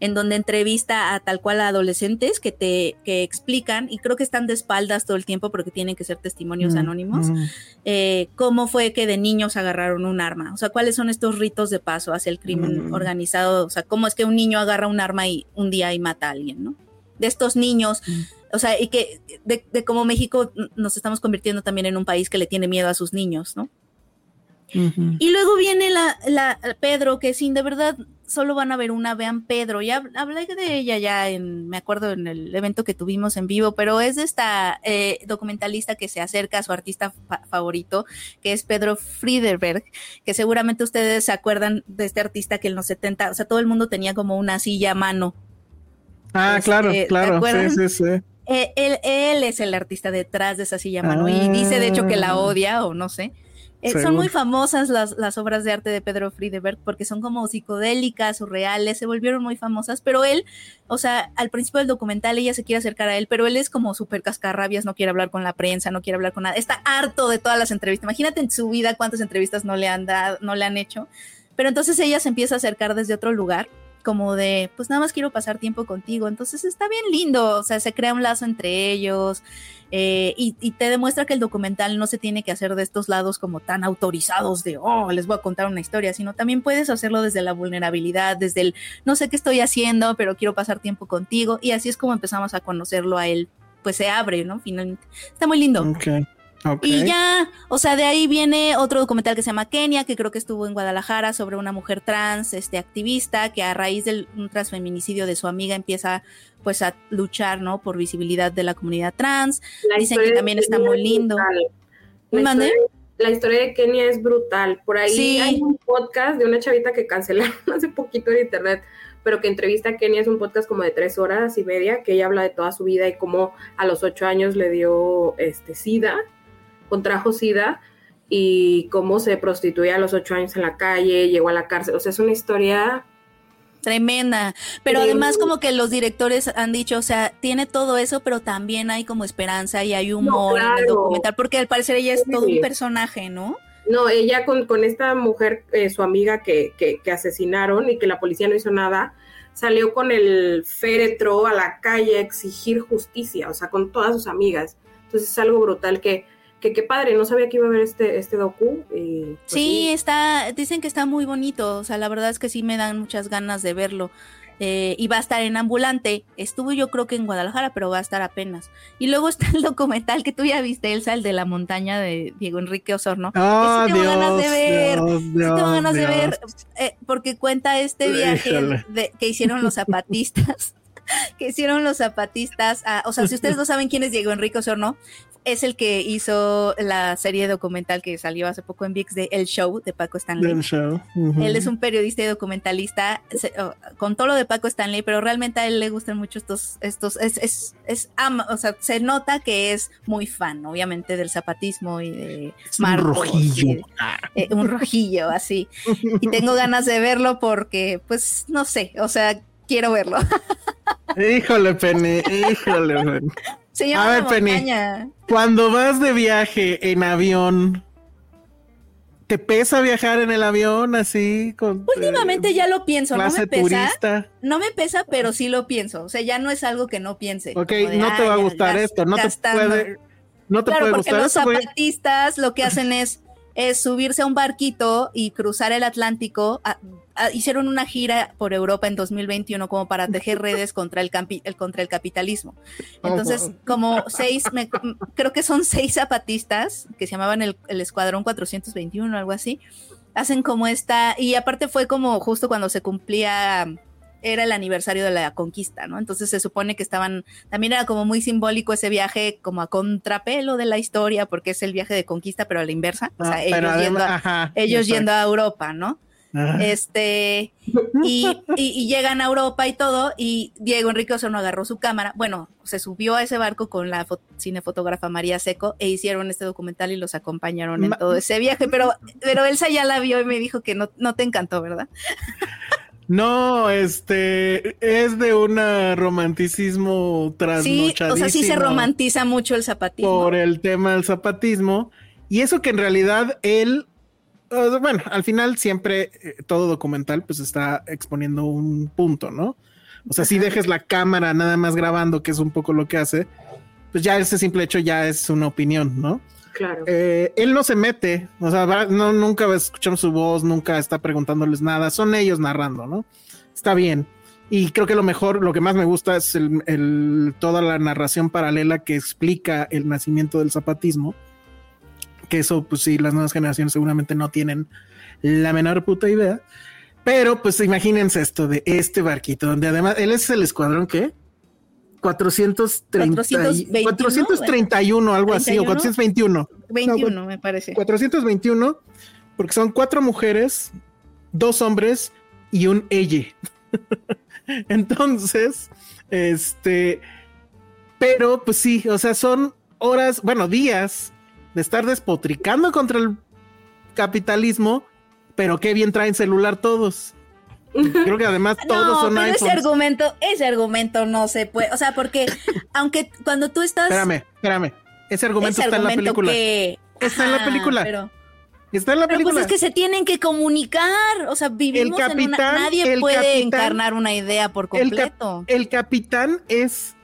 en donde entrevista a tal cual a adolescentes que te que explican, y creo que están de espaldas todo el tiempo porque tienen que ser testimonios mm, anónimos, mm. Eh, cómo fue que de niños agarraron un arma, o sea, cuáles son estos ritos de paso hacia el crimen organizado, o sea, cómo es que un niño agarra un arma y un día y mata a alguien, ¿no? De estos niños o sea, y que de, de, cómo México nos estamos convirtiendo también en un país que le tiene miedo a sus niños, ¿no? Y luego viene la, la, Pedro, que sin de verdad solo van a ver una, vean Pedro. Ya hablé de ella ya en, me acuerdo en el evento que tuvimos en vivo, pero es de esta eh, documentalista que se acerca a su artista favorito, que es Pedro Friederberg, que seguramente ustedes se acuerdan de este artista que en los 70, o sea, todo el mundo tenía como una silla a mano. Ah, claro, este, claro, sí, sí, sí. Eh, él, él, es el artista detrás de esa silla a mano y dice de hecho que la ah. odia o no sé. Eh, son muy famosas las, las, obras de arte de Pedro Friedeberg porque son como psicodélicas, surreales, se volvieron muy famosas, pero él, o sea, al principio del documental ella se quiere acercar a él, pero él es como súper cascarrabias, no quiere hablar con la prensa, no quiere hablar con nada, está harto de todas las entrevistas. Imagínate en su vida cuántas entrevistas no le han dado, no le han hecho. Pero entonces ella se empieza a acercar desde otro lugar como de, pues nada más quiero pasar tiempo contigo. Entonces está bien lindo, o sea, se crea un lazo entre ellos eh, y, te demuestra que el documental no se tiene que hacer de estos lados como tan autorizados de, oh, les voy a contar una historia, sino también puedes hacerlo desde la vulnerabilidad, desde el, no sé qué estoy haciendo, pero quiero pasar tiempo contigo. Y así es como empezamos a conocerlo a él, pues se abre, ¿no? Finalmente. Está muy lindo. Y ya, o sea, de ahí viene otro documental que se llama Kenia, que creo que estuvo en Guadalajara sobre una mujer trans, este activista, que a raíz del un transfeminicidio de su amiga empieza pues a luchar, ¿no? Por visibilidad de la comunidad trans. Dicen que también está muy lindo. La historia, de Kenia es brutal. Por ahí hay un podcast de una chavita que cancelaron (laughs) hace poquito en internet, pero que entrevista a Kenia es un podcast como de tres horas y media, que ella habla de toda su vida y cómo a los ocho años le dio este SIDA contrajo SIDA y cómo se prostituía a los ocho años en la calle, llegó a la cárcel. O sea, es una historia tremenda. Pero además como que los directores han dicho, o sea, tiene todo eso, pero también hay como esperanza y hay humor en el documental, porque al parecer ella es todo un personaje, ¿no? No, ella con, con esta mujer, eh, su amiga que, que, que, asesinaron y que la policía no hizo nada, salió con el féretro a la calle a exigir justicia, o sea, con todas sus amigas. Entonces es algo brutal que que qué padre, no sabía que iba a haber este, este docu. Pues sí, está, dicen que está muy bonito, o sea, la verdad es que sí me dan muchas ganas de verlo. Eh, y va a estar en ambulante. Estuvo yo creo que en Guadalajara, pero va a estar apenas. Y luego (laughs) está el documental que tú ya viste, Elsa, el de la montaña de Diego Enrique Osorno. Oh, sí tengo ganas de ver. sí tengo ganas de ver, eh, porque cuenta este (laughs) viaje que hicieron los zapatistas. (laughs) que hicieron los zapatistas. o sea, si ustedes no saben quién es Diego Enrique Osorno, es el que hizo la serie documental que salió hace poco en VIX de El Show de Paco Stanley. El Show. Él es un periodista y documentalista, con todo lo de Paco Stanley, pero realmente a él le gustan mucho estos, estos, es, es, es o sea, se nota que es muy fan, obviamente, del zapatismo y de un rojillo. Eh, un rojillo, así. Y tengo (laughs) ganas de verlo porque, pues, no sé, o sea, quiero verlo. (laughs) híjole, Penny, híjole, Penny a ver, Penny, cuando vas de viaje en avión, ¿te pesa viajar en el avión así? Con, Últimamente ya lo pienso, no me pesa. No me pesa, pero sí lo pienso. O sea, ya no es algo que no piense. Ok, no te va a gustar esto, no te puede, no te puede gustar los zapatistas lo que hacen es es subirse a un barquito y cruzar el Atlántico. hicieron una gira por Europa en 2021 como para tejer redes (laughs) contra el, contra el capitalismo. Entonces, como seis, creo que son seis zapatistas que se llamaban el, el Escuadrón 421 o algo así, hacen como esta, y aparte fue como justo cuando se cumplía era el aniversario de la conquista, ¿no? Entonces se supone que estaban, también era como muy simbólico ese viaje como a contrapelo de la historia, porque es el viaje de conquista, pero a la inversa, o sea, ah, ellos, yendo, a, ellos yendo a Europa, ¿no? Este, y, y, llegan a Europa y todo, y Diego Enrique Osorno agarró su cámara, bueno, se subió a ese barco con la cinefotógrafa María Seco e hicieron este documental y los acompañaron en todo ese viaje, pero, pero Elsa ya la vio y me dijo que no, no te encantó, ¿verdad? (laughs) No, este es de un romanticismo trasnochadísimo. Sí, o sea, sí se romantiza mucho el zapatismo. Por el tema del zapatismo. Y eso que en realidad él, bueno, al final siempre eh, todo documental pues está exponiendo un punto, ¿no? O sea, si dejes la cámara nada más grabando, que es un poco lo que hace, pues ya ese simple hecho ya es una opinión, ¿no? Claro. Eh, él no se mete, o sea, no, nunca escuchamos su voz, nunca está preguntándoles nada, son ellos narrando, ¿no? Está bien. Y creo que lo mejor, lo que más me gusta es el, toda la narración paralela que explica el nacimiento del zapatismo. Que eso, pues sí, las nuevas generaciones seguramente no tienen la menor puta idea. Pero pues imagínense esto de este barquito, donde además él es el escuadrón que 430, 431, algo así, o 421. 21, me parece. 421, porque son cuatro mujeres, dos hombres y un elle. (laughs) Entonces, este, pero pues sí, o sea, son horas, bueno, días de estar despotricando contra el capitalismo, pero qué bien traen celular todos. Creo que además todos son pero ese argumento, ese argumento no se puede, o sea, porque aunque cuando tú estás Espérame, espérame. Ese argumento está en la película. Está en la película. Pero... Está en la película. Pues es que se tienen que comunicar. O sea, vivimos en una. Nadie puede encarnar una idea por completo. El, capitán es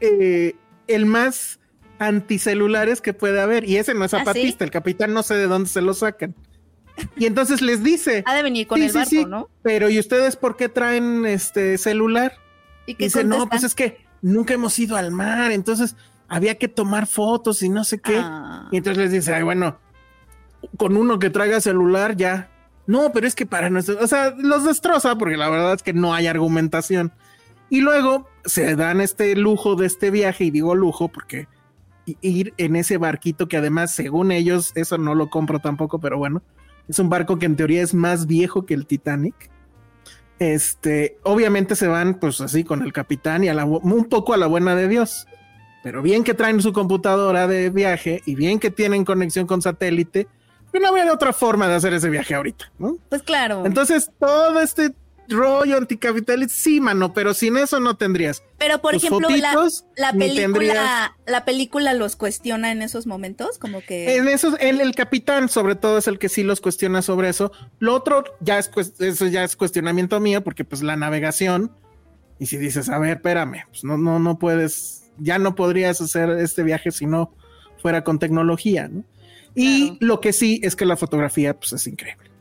eh, el más anticelulares que puede haber. Y ese no es ¿Ah, zapatista. El capitán no sé de dónde se lo sacan. Y entonces les dice. Ha de venir con el barco, ¿no? Pero ¿y ustedes por qué traen este celular? Y que dice, no, pues es que nunca hemos ido al mar, entonces había que tomar fotos y no sé qué. Ah. Y entonces les dice, ay, bueno, con uno que traiga celular ya. No, pero es que para nuestro, o sea, los destroza porque la verdad es que no hay argumentación. Y luego se dan este lujo de este viaje, y digo lujo porque ir en ese barquito que además, según ellos, eso no lo compro tampoco, pero bueno, es un barco que en teoría es más viejo que el Titanic. Este, obviamente se van pues así con el capitán y a la, un poco a la buena de Dios. Pero bien que traen su computadora de viaje y bien que tienen conexión con satélite, no había otra forma de hacer ese viaje ahorita, ¿no? Pues claro. Entonces, todo este rollo anticapitalista, sí, mano, pero sin eso no tendrías. Pero por ejemplo, la, película, la película los cuestiona en esos momentos, como que. En esos, el, el, capitán, sobre todo, es el que sí los cuestiona sobre eso. Lo otro ya es eso ya es cuestionamiento mío, porque pues la navegación. Y si dices, a ver, espérame, pues no, no, no puedes, ya no podrías hacer este viaje si no fuera con tecnología, ¿no? Y lo que sí es que la fotografía, pues es increíble.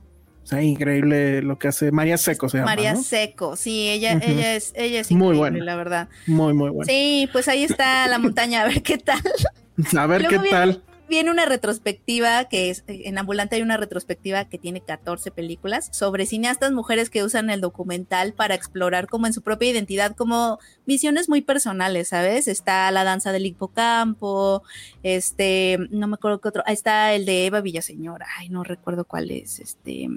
Sea, increíble lo que hace María Seco, se llama, María Seco, sí, ella, ella es, ella es increíble, muy buena. la verdad. Muy, muy buena. Sí, pues ahí está la montaña, a ver qué tal. (laughs) A ver qué tal viene una retrospectiva que es, en Ambulante hay una retrospectiva que tiene 14 películas sobre cineastas mujeres que usan el documental para explorar como en su propia identidad, como visiones muy personales, ¿sabes? Está la danza del hipocampo, este, no me acuerdo qué otro, ahí está el de Eva Villaseñora, ay, no recuerdo cuál es, este,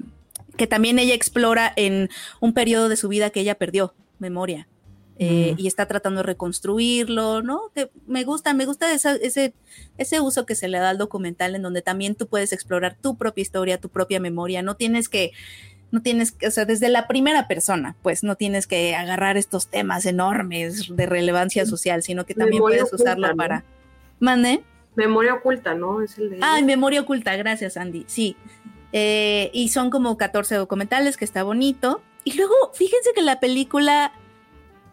que también ella explora en un periodo de su vida que ella perdió memoria. Eh, y está tratando de reconstruirlo, ¿no? Que me gusta, me gusta ese, ese uso que se le da al documental en donde también tú puedes explorar tu propia historia, tu propia memoria, no tienes que, no tienes que, o sea, desde la primera persona, pues no tienes que agarrar estos temas enormes de relevancia social, sino que también puedes usarlo para... ¿Mande? Memoria oculta, ¿no? Es el de... Ah, memoria oculta, gracias Andy, sí. Eh, y son como 14 documentales que está bonito. Y luego, fíjense que la película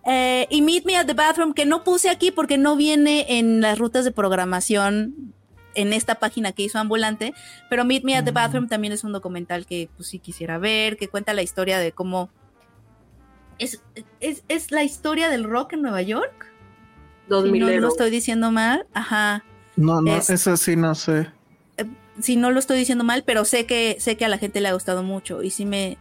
eh, y Meet Me at the Bathroom, que no puse aquí porque no viene en las rutas de programación en esta página que hizo Ambulante, pero Meet Me at the Bathroom también es un documental que pues sí quisiera ver, que cuenta la historia de cómo es, es, la historia del rock en Nueva York. no lo estoy diciendo mal, ajá. No, no, eso sí no sé. Si no lo estoy diciendo mal, pero sé que sé que a la gente le ha gustado mucho y sí me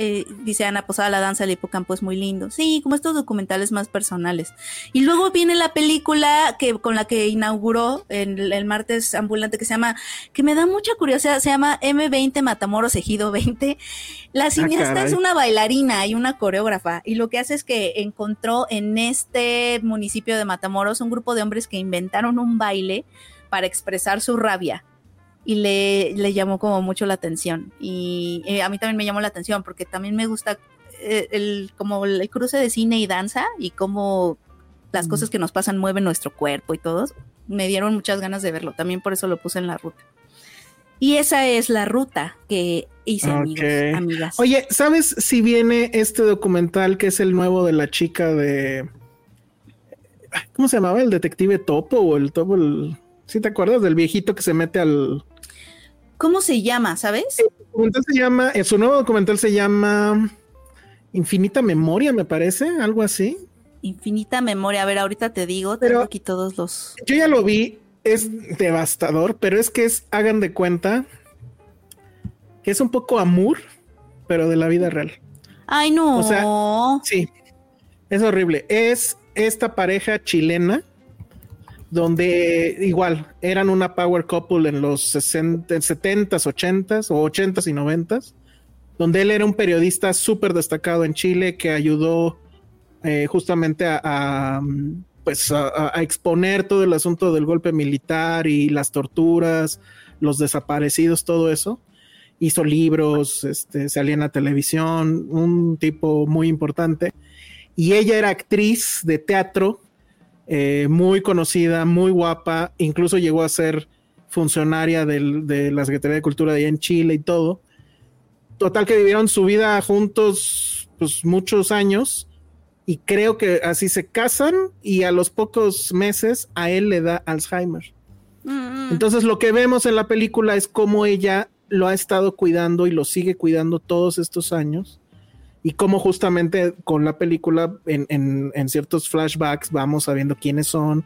eh, dice Ana Posada, la danza del hipocampo es muy lindo. Sí, como estos documentales más personales. Y luego viene la película que con la que inauguró el, el martes ambulante que se llama, que me da mucha curiosidad, se llama M20 Matamoros Ejido 20. La ah, cineasta es una bailarina y una coreógrafa y lo que hace es que encontró en este municipio de Matamoros un grupo de hombres que inventaron un baile para expresar su rabia y le, le llamó como mucho la atención. Y eh, a mí también me llamó la atención porque también me gusta eh, el, como el cruce de cine y danza y cómo las cosas que nos pasan mueven nuestro cuerpo y todo. Me dieron muchas ganas de verlo, también por eso lo puse en la ruta. Y esa es la ruta que hice, amigos, amigas. Oye, ¿sabes si viene este documental que es el nuevo de la chica de... ¿Cómo se llamaba? ¿El detective Topo o el Topo? El... ¿Sí te acuerdas del viejito que se mete al, ¿Cómo se llama, sabes? se llama, su nuevo documental se llama Infinita Memoria, me parece, algo así. Infinita Memoria, a ver, ahorita te digo, tengo aquí todos los. Yo ya lo vi, es devastador, pero es que es, hagan de cuenta, que es un poco amor, pero de la vida real. Ay, no. O sea, sí, es horrible. Es esta pareja chilena donde igual eran una power couple en los 60, 70s, 80s o 80s y 90s, donde él era un periodista súper destacado en Chile que ayudó eh, justamente a, pues a, exponer todo el asunto del golpe militar y las torturas, los desaparecidos, todo eso. Hizo libros, este, salía en la televisión, un tipo muy importante. Y ella era actriz de teatro eh, muy conocida, muy guapa, incluso llegó a ser funcionaria de la Secretaría de Cultura de allá en Chile y todo. Total que vivieron su vida juntos pues muchos años y creo que así se casan y a los pocos meses a él le da Alzheimer. Mm. Entonces lo que vemos en la película es cómo ella lo ha estado cuidando y lo sigue cuidando todos estos años y cómo justamente con la película en, ciertos flashbacks vamos sabiendo quiénes son,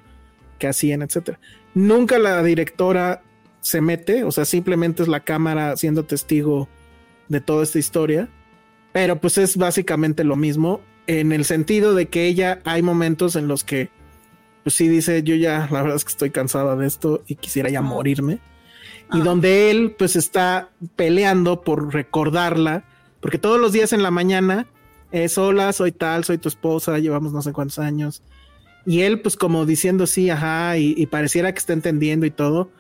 qué hacían, etcétera. Nunca la directora se mete, o sea, simplemente es la cámara siendo testigo de toda esta historia, pero pues es básicamente lo mismo en el sentido de que ella hay momentos en los que pues sí dice, yo ya la verdad es que estoy cansada de esto y quisiera ya morirme. Y donde él pues está peleando por recordarla, porque todos los días en la mañana es hola, soy tal, soy tu esposa, llevamos no sé cuántos años. Y él pues como diciendo sí, ajá, y, y pareciera que está entendiendo y todo,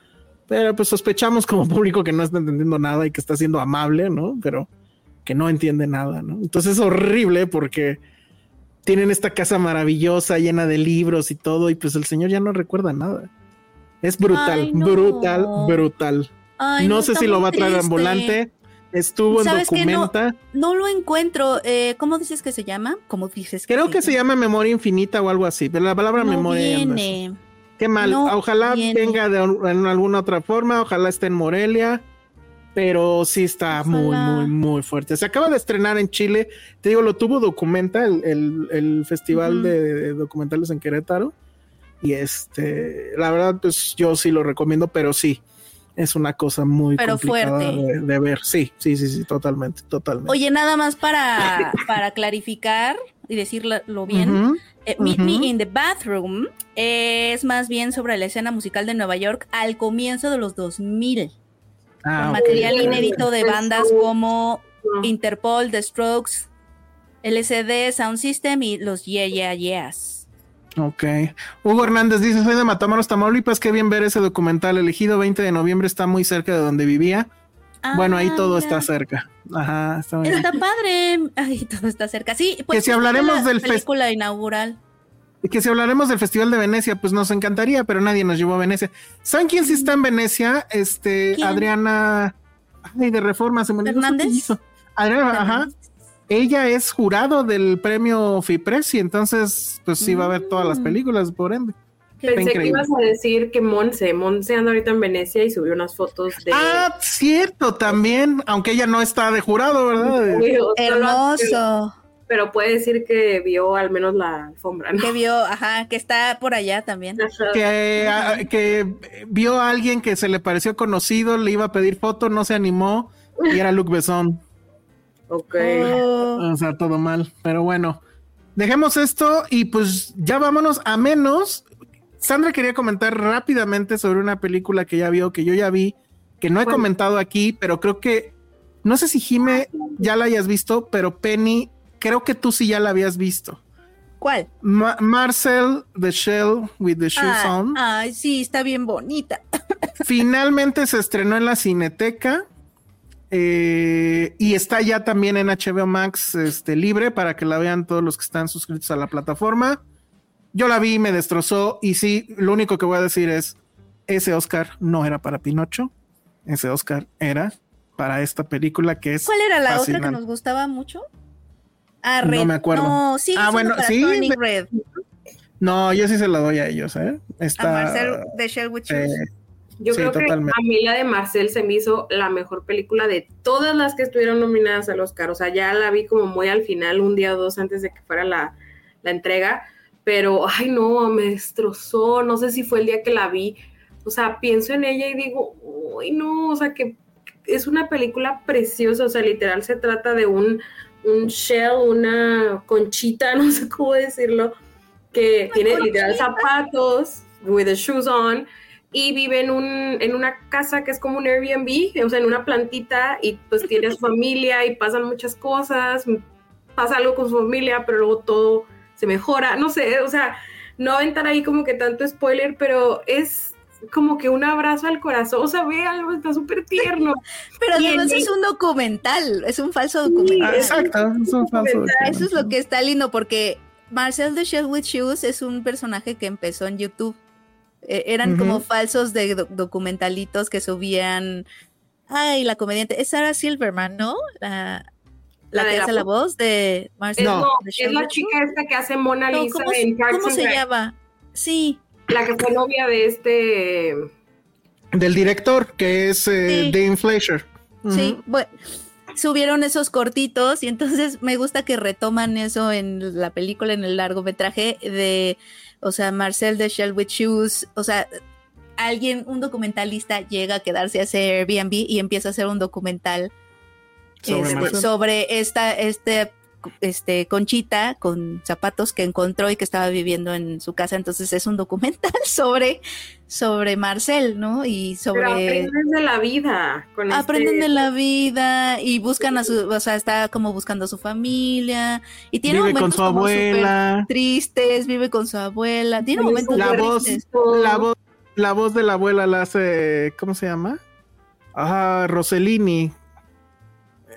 pero pues sospechamos como (laughs) público que no está entendiendo nada y que está siendo amable, ¿no? Pero que no entiende nada, ¿no? Entonces es horrible porque tienen esta casa maravillosa llena de libros y todo, y pues el señor ya no recuerda nada. Es brutal, brutal, brutal. no, sé si lo va a traer ambulante. Estuvo en documenta. No, lo encuentro. Eh, ¿Cómo dices que se llama? ¿Cómo dices Creo que se llama memoria infinita o algo así, pero la palabra memoria. Viene. Qué mal. ojalá venga de en alguna otra forma. Ojalá esté en Morelia pero sí está muy, muy, muy fuerte. Se acaba de estrenar en Chile, te digo, lo tuvo Documenta, el, festival de, documentales en Querétaro. Y este, la verdad, pues yo sí lo recomiendo, pero sí, es una cosa muy pero complicada De, ver. Sí, sí, sí, sí, totalmente, totalmente. Oye, nada más para, (laughs) para clarificar y decirlo bien. Eh, Meet Me in the Bathroom es más bien sobre la escena musical de Nueva York al comienzo de los 2000. Ah, material inédito de bandas como Interpol, The Strokes, LCD, Sound System y los Yeah Yeah Yeahs. Ok. Hugo Hernández dice, soy de Matamoros, Tamaulipas, qué bien ver ese documental elegido 20 de noviembre, está muy cerca de donde vivía. bueno, ahí todo está cerca. Ajá, está, está padre. Ahí (laughs) todo está cerca. Sí, pues que si hablaremos del película inaugural que si hablaremos del Festival de Venecia, pues nos encantaría, pero nadie nos llevó a Venecia. ¿Saben quién sí está en Venecia? Este, Adriana, ay, de Reforma, se me Hernández. Adriana, ajá. Ella es jurado del premio FIPRES y entonces, pues sí va a ver todas las mm. películas, por ende. Pensé que ibas a decir que Monse, Monse anda ahorita en Venecia y subió unas fotos de. Ah, cierto, también, aunque ella no está de jurado, ¿verdad? Hermoso pero puede decir que vio al menos la alfombra, ¿no? Que vio, ajá, que está por allá también. Que, ah, que vio a alguien que se le pareció conocido, le iba a pedir foto, no se animó y era Luc Besson. Ok. O sea, todo mal, pero bueno. Dejemos esto y pues ya vámonos a menos. Sandra quería comentar rápidamente sobre una película que ya vio, que yo ya vi, que no he comentado aquí, pero creo que no sé si Jime ya la hayas visto, pero Penny creo que tú sí ya la habías visto. ¿Cuál? Marcel the Shell with the Shoes ah, On. Ay, sí, está bien bonita. (laughs) Finalmente se estrenó en la Cineteca eh, y está ya también en HBO Max este, libre para que la vean todos los que están suscritos a la plataforma. Yo la vi, me destrozó y sí, lo único que voy a decir es, ese Oscar no era para Pinocho, ese Oscar era para esta película que es... ¿Cuál era la otra que nos gustaba mucho? Ah, No me acuerdo. No, sí, ah, bueno, sí. Red. No, yo sí se la doy a ellos, ¿eh? Está, a Marcel de Sherwood eh, Yo creo que a mí la de Marcel se me hizo la mejor película de todas las que estuvieron nominadas al Oscar. O sea, ya la vi como muy al final, un día o dos antes de que fuera la, la entrega. Pero, ay, no, me destrozó. No sé si fue el día que la vi. O sea, pienso en ella y digo, uy, no, o sea, que es una película preciosa. O sea, literal se trata de un un shell, una conchita, (laughs) no sé cómo decirlo, que tiene literal zapatos, with the shoes on, y vive en, un, en una casa que es como un Airbnb, o sea, en una plantita, y pues tiene su familia y pasan muchas cosas, pasa algo con su familia, pero luego todo se mejora, no sé, o sea, no aventar ahí como que tanto spoiler, pero es como que un abrazo al corazón, o sea, ve algo, está súper tierno. (laughs) Pero además es un documental, es un falso documental. exacto, es un falso Eso es lo que está lindo, porque Marcel de Shell with Shoes es un personaje que empezó en YouTube. E, eran como falsos de documentalitos que subían. Ay, la comediante. Es Sarah Silverman, ¿no? La, la, que hace la voz de Marcel. No, es la chica esta que hace Mona Lisa en ¿Cómo se llama? Sí, la que fue novia de este. Del director, que es eh, Dean Fleischer. Sí, bueno, subieron esos cortitos y entonces me gusta que retoman eso en la película, en el largometraje de, o sea, Marcel de Shell with Shoes, o sea, alguien, un documentalista llega a quedarse a hacer Airbnb y empieza a hacer un documental sobre, este, esta, este este, Conchita con zapatos que encontró y que estaba viviendo en su casa. Entonces es un documental (laughs) sobre, sobre Marcel, ¿no? Y sobre... aprenden de la vida. aprenden de la vida y buscan a su, o sea, está como buscando a su familia y tiene vive con su abuela. tristes, vive con su abuela. Tiene momentos la voz, La voz, la voz de la abuela la hace, ¿cómo se llama? Ah, Rossellini.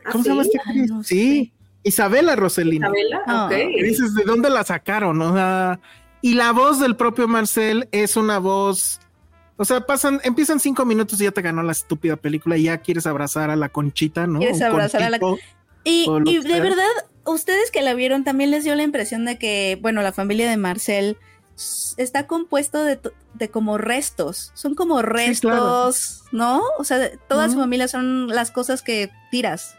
¿Ah, ¿Cómo se llama este? sí. Isabela Rossellini. Isabela, ah. Dices, ¿de dónde la sacaron? O sea, y la voz del propio Marcel es una voz. O sea, pasan, empiezan cinco minutos y ya te ganó la estúpida película y ya quieres abrazar a la conchita, ¿no? Quieres abrazar a la Y, y de verdad, ustedes que la vieron también les dio la impresión de que, bueno, la familia de Marcel está compuesto de, de como restos, son como restos, ¿no? O sea, toda su familia son las cosas que tiras.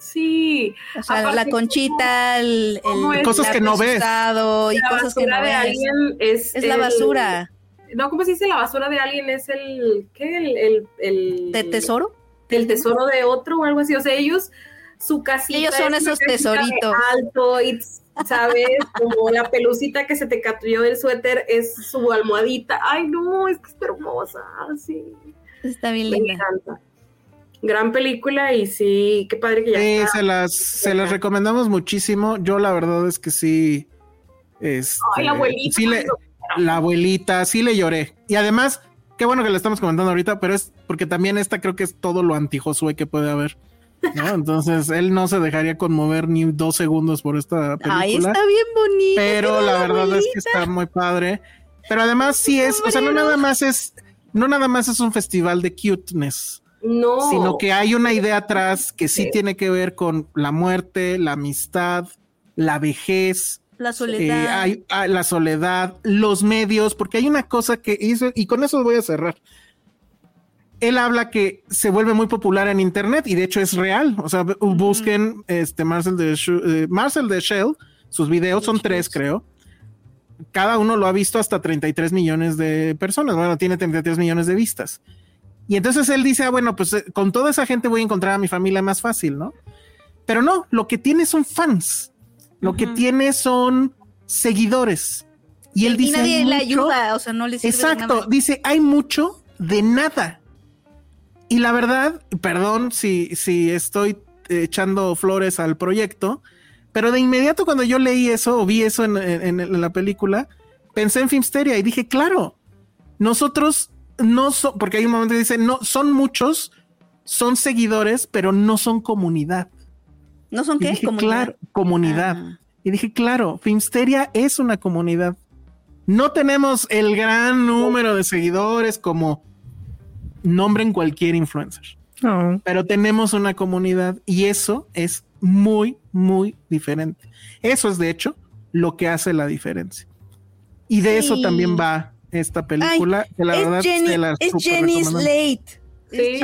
Sí. O sea, la conchita, el, cosas que no ves. Y cosas que no ves. es, es la basura. No, ¿cómo se dice? La basura de alguien es el. ¿Qué? El. el, ¿De tesoro? El tesoro de otro o algo así. O sea, ellos, su casita. Ellos son esos tesoritos. Alto y, ¿sabes? Como la pelucita que se te cayó del suéter es su almohadita. Ay, no, es que es hermosa. Sí. Está bien linda. Me encanta gran película y sí, qué padre que ya. Sí, se las, se las recomendamos muchísimo. Yo la verdad es que sí. Este, Ay, la abuelita. Sí le, la abuelita, sí le lloré. Y además, qué bueno que le estamos comentando ahorita, pero es porque también esta creo que es todo lo anti Josué que puede haber. ¿no? (laughs) Entonces él no se dejaría conmover ni dos segundos por esta película. Ay, está bien bonito. Pero la verdad es que está muy padre. Pero además sí es, o sea, no nada más es, no nada más es un festival de cuteness. No. Sino que hay una idea atrás que sí, tiene que ver con la muerte, la amistad, la vejez. La soledad. Eh, ah, la soledad, los medios, porque hay una cosa que hizo, y con eso voy a cerrar. Él habla que se vuelve muy popular en internet y de hecho es real. O sea, busquen este Marcel de, eh, Marcel de Shell, sus videos son tres, creo. Cada uno lo ha visto hasta 33 millones de personas. Bueno, tiene 33 millones de vistas. Y entonces él dice, ah, bueno, pues eh, con toda esa gente voy a encontrar a mi familia más fácil, ¿no? Pero no, lo que tiene son fans, lo que tiene son seguidores. Y él dice... nadie le ayuda, o sea, no le sirve Exacto, dice, hay mucho de nada. Y la verdad, perdón si, si estoy echando flores al proyecto, pero de inmediato cuando yo leí eso o vi eso en, en la película, pensé en Filmsteria y dije, claro, nosotros no son, porque hay un momento que dice, no, son muchos, son seguidores, pero no son comunidad. ¿No son qué? ¿Comunidad? Claro, comunidad. Ah. Y dije, claro, Filmsteria es una comunidad. No tenemos el gran número de seguidores como nombren cualquier influencer. Pero tenemos una comunidad y eso es muy, muy diferente. Eso es, de hecho, lo que hace la diferencia. Y de eso también va esta película. que la verdad es Jenny Slate. Sí.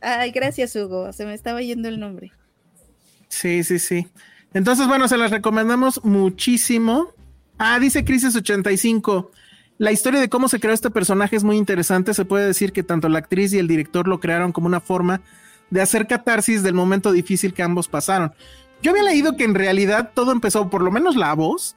Ay, gracias, Hugo. Se me estaba yendo el nombre. Sí, sí, sí. Entonces, bueno, se las recomendamos muchísimo. Ah, dice Crisis85. La historia de cómo se creó este personaje es muy interesante. Se puede decir que tanto la actriz y el director lo crearon como una forma de hacer catarsis del momento difícil que ambos pasaron. Yo había leído que en realidad todo empezó, por lo menos la voz,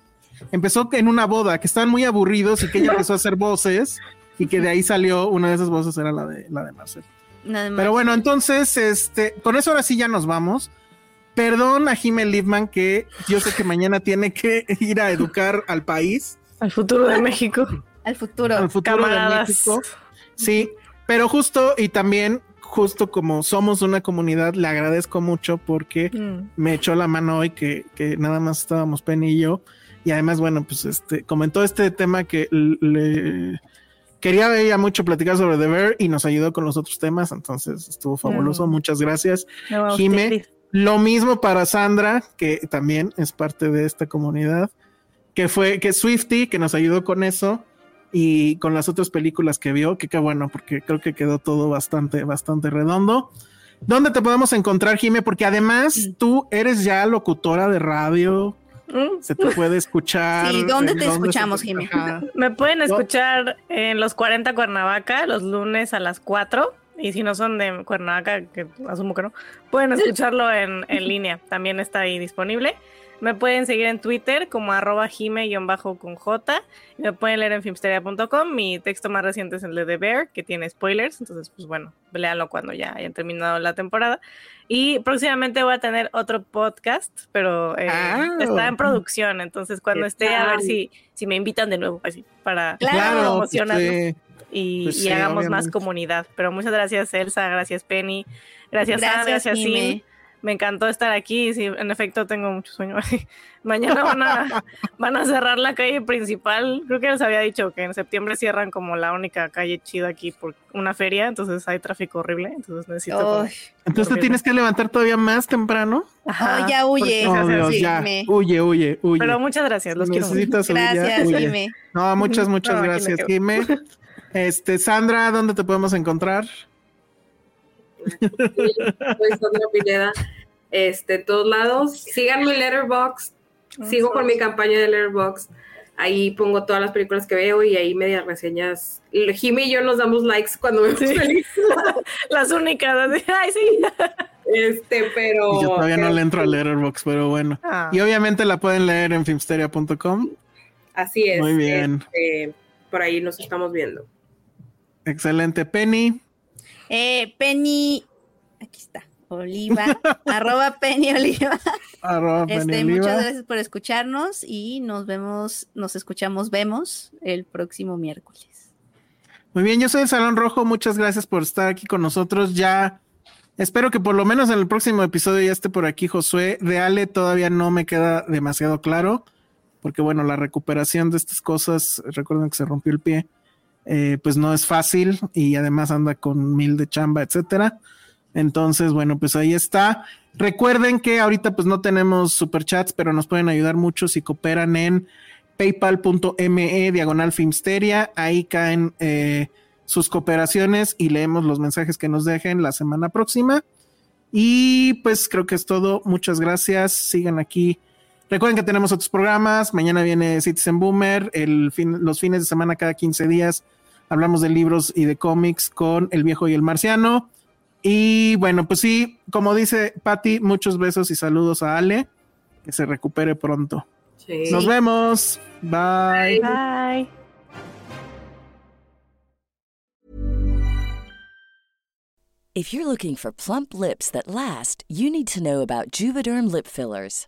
empezó en una boda, que estaban muy aburridos y que ella empezó a hacer voces y que de ahí salió una de esas voces era la de la de Marcel. Pero bueno, entonces, este, con eso ahora sí ya nos vamos. Perdón a Jiménez Liebman que yo sé que mañana tiene que ir a educar al país. Al futuro de México. Al futuro. Al futuro de México. Sí, pero justo y también justo como somos una comunidad, le agradezco mucho porque mm. me echó la mano hoy que, que nada más estábamos Penny y yo y además, bueno, pues este comentó este tema que le quería ella mucho platicar sobre The Bear y nos ayudó con los otros temas, entonces estuvo fabuloso. Muchas gracias, Jime. Lo mismo para Sandra, que también es parte de esta comunidad, que fue que Swifty, que nos ayudó con eso y con las otras películas que vio, que qué bueno, porque creo que quedó todo bastante, bastante redondo. ¿Dónde te podemos encontrar, Jime? Porque además tú eres ya locutora de radio, ¿Mm? Se te puede escuchar. Sí, ¿dónde te escuchamos, Jimmy? (laughs) Me pueden escuchar en los 40 Cuernavaca, los lunes a las 4. Y si no son de Cuernavaca, que asumo que no, pueden escucharlo en, en línea. También está ahí disponible. Me pueden seguir en Twitter como arroba jime-con J. Me pueden leer en filmsteria.com. Mi texto más reciente es el de The Bear, que tiene spoilers. Entonces, pues bueno, léanlo cuando ya hayan terminado la temporada. Y próximamente voy a tener otro podcast, pero eh, ah. está en producción. Entonces, cuando esté, a ver si, si me invitan de nuevo, así, para claro, pues y, pues hagamos más comunidad. Pero muchas gracias, Elsa. Gracias, Penny. Gracias, gracias gracias, Sim me encantó estar aquí. Sí, en efecto, tengo mucho sueño. (laughs) Mañana van a, van a cerrar la calle principal. Creo que les había dicho que en septiembre cierran como la única calle chida aquí por una feria, entonces hay tráfico horrible. Entonces necesito. entonces te tienes que levantar todavía más temprano. Ajá. ya huye. ya. Huye, huye, huye. Pero muchas gracias. Los Necesitas quiero. Gracias, Jime. No, muchas, (laughs) muchas gracias, Jime. (laughs) Este, Sandra, ¿dónde te podemos encontrar? Soy Sandra Pineda. Este, todos lados. Síganme en Letterboxd. Sigo con mi campaña de Letterboxd. Ahí pongo todas las películas que veo y ahí medias reseñas. Jimmy y yo nos damos likes cuando vemos (laughs) películas. (laughs) las únicas. Ay, sí. Este, pero. yo todavía no le entro a Letterboxd, pero bueno. Ah. Y obviamente la pueden leer en filmsteria.com. Así es. Muy bien. Este, por ahí nos estamos viendo. Excelente. Penny. Eh, Penny, aquí está, Oliva, (laughs) arroba Penny Oliva. este, Muchas gracias por escucharnos y nos vemos, nos escuchamos, vemos el próximo miércoles. Muy bien, yo soy el Salón Rojo, muchas gracias por estar aquí con nosotros. Ya espero que por lo menos en el próximo episodio ya esté por aquí Josué. De Ale todavía no me queda demasiado claro, porque bueno, la recuperación de estas cosas, recuerden que se rompió el pie eh, pues no es fácil y además anda con mil de chamba, etcétera. Entonces, bueno, pues ahí está. Recuerden que ahorita pues no tenemos superchats, pero nos pueden ayudar mucho si cooperan en paypal.me diagonal filmsteria. Ahí caen eh, sus cooperaciones y leemos los mensajes que nos dejen la semana próxima. Y pues creo que es todo. Muchas gracias. Sigan aquí. Recuerden que tenemos otros programas. Mañana viene Citizen Boomer. El fin, los fines de semana, cada 15 días, hablamos de libros y de cómics con El Viejo y el Marciano. Y bueno, pues sí, como dice Patti, muchos besos y saludos a Ale. Que se recupere pronto. Nos vemos. Bye. Bye. If you're looking for plump lips that last, you need to know about Juvederm lip fillers.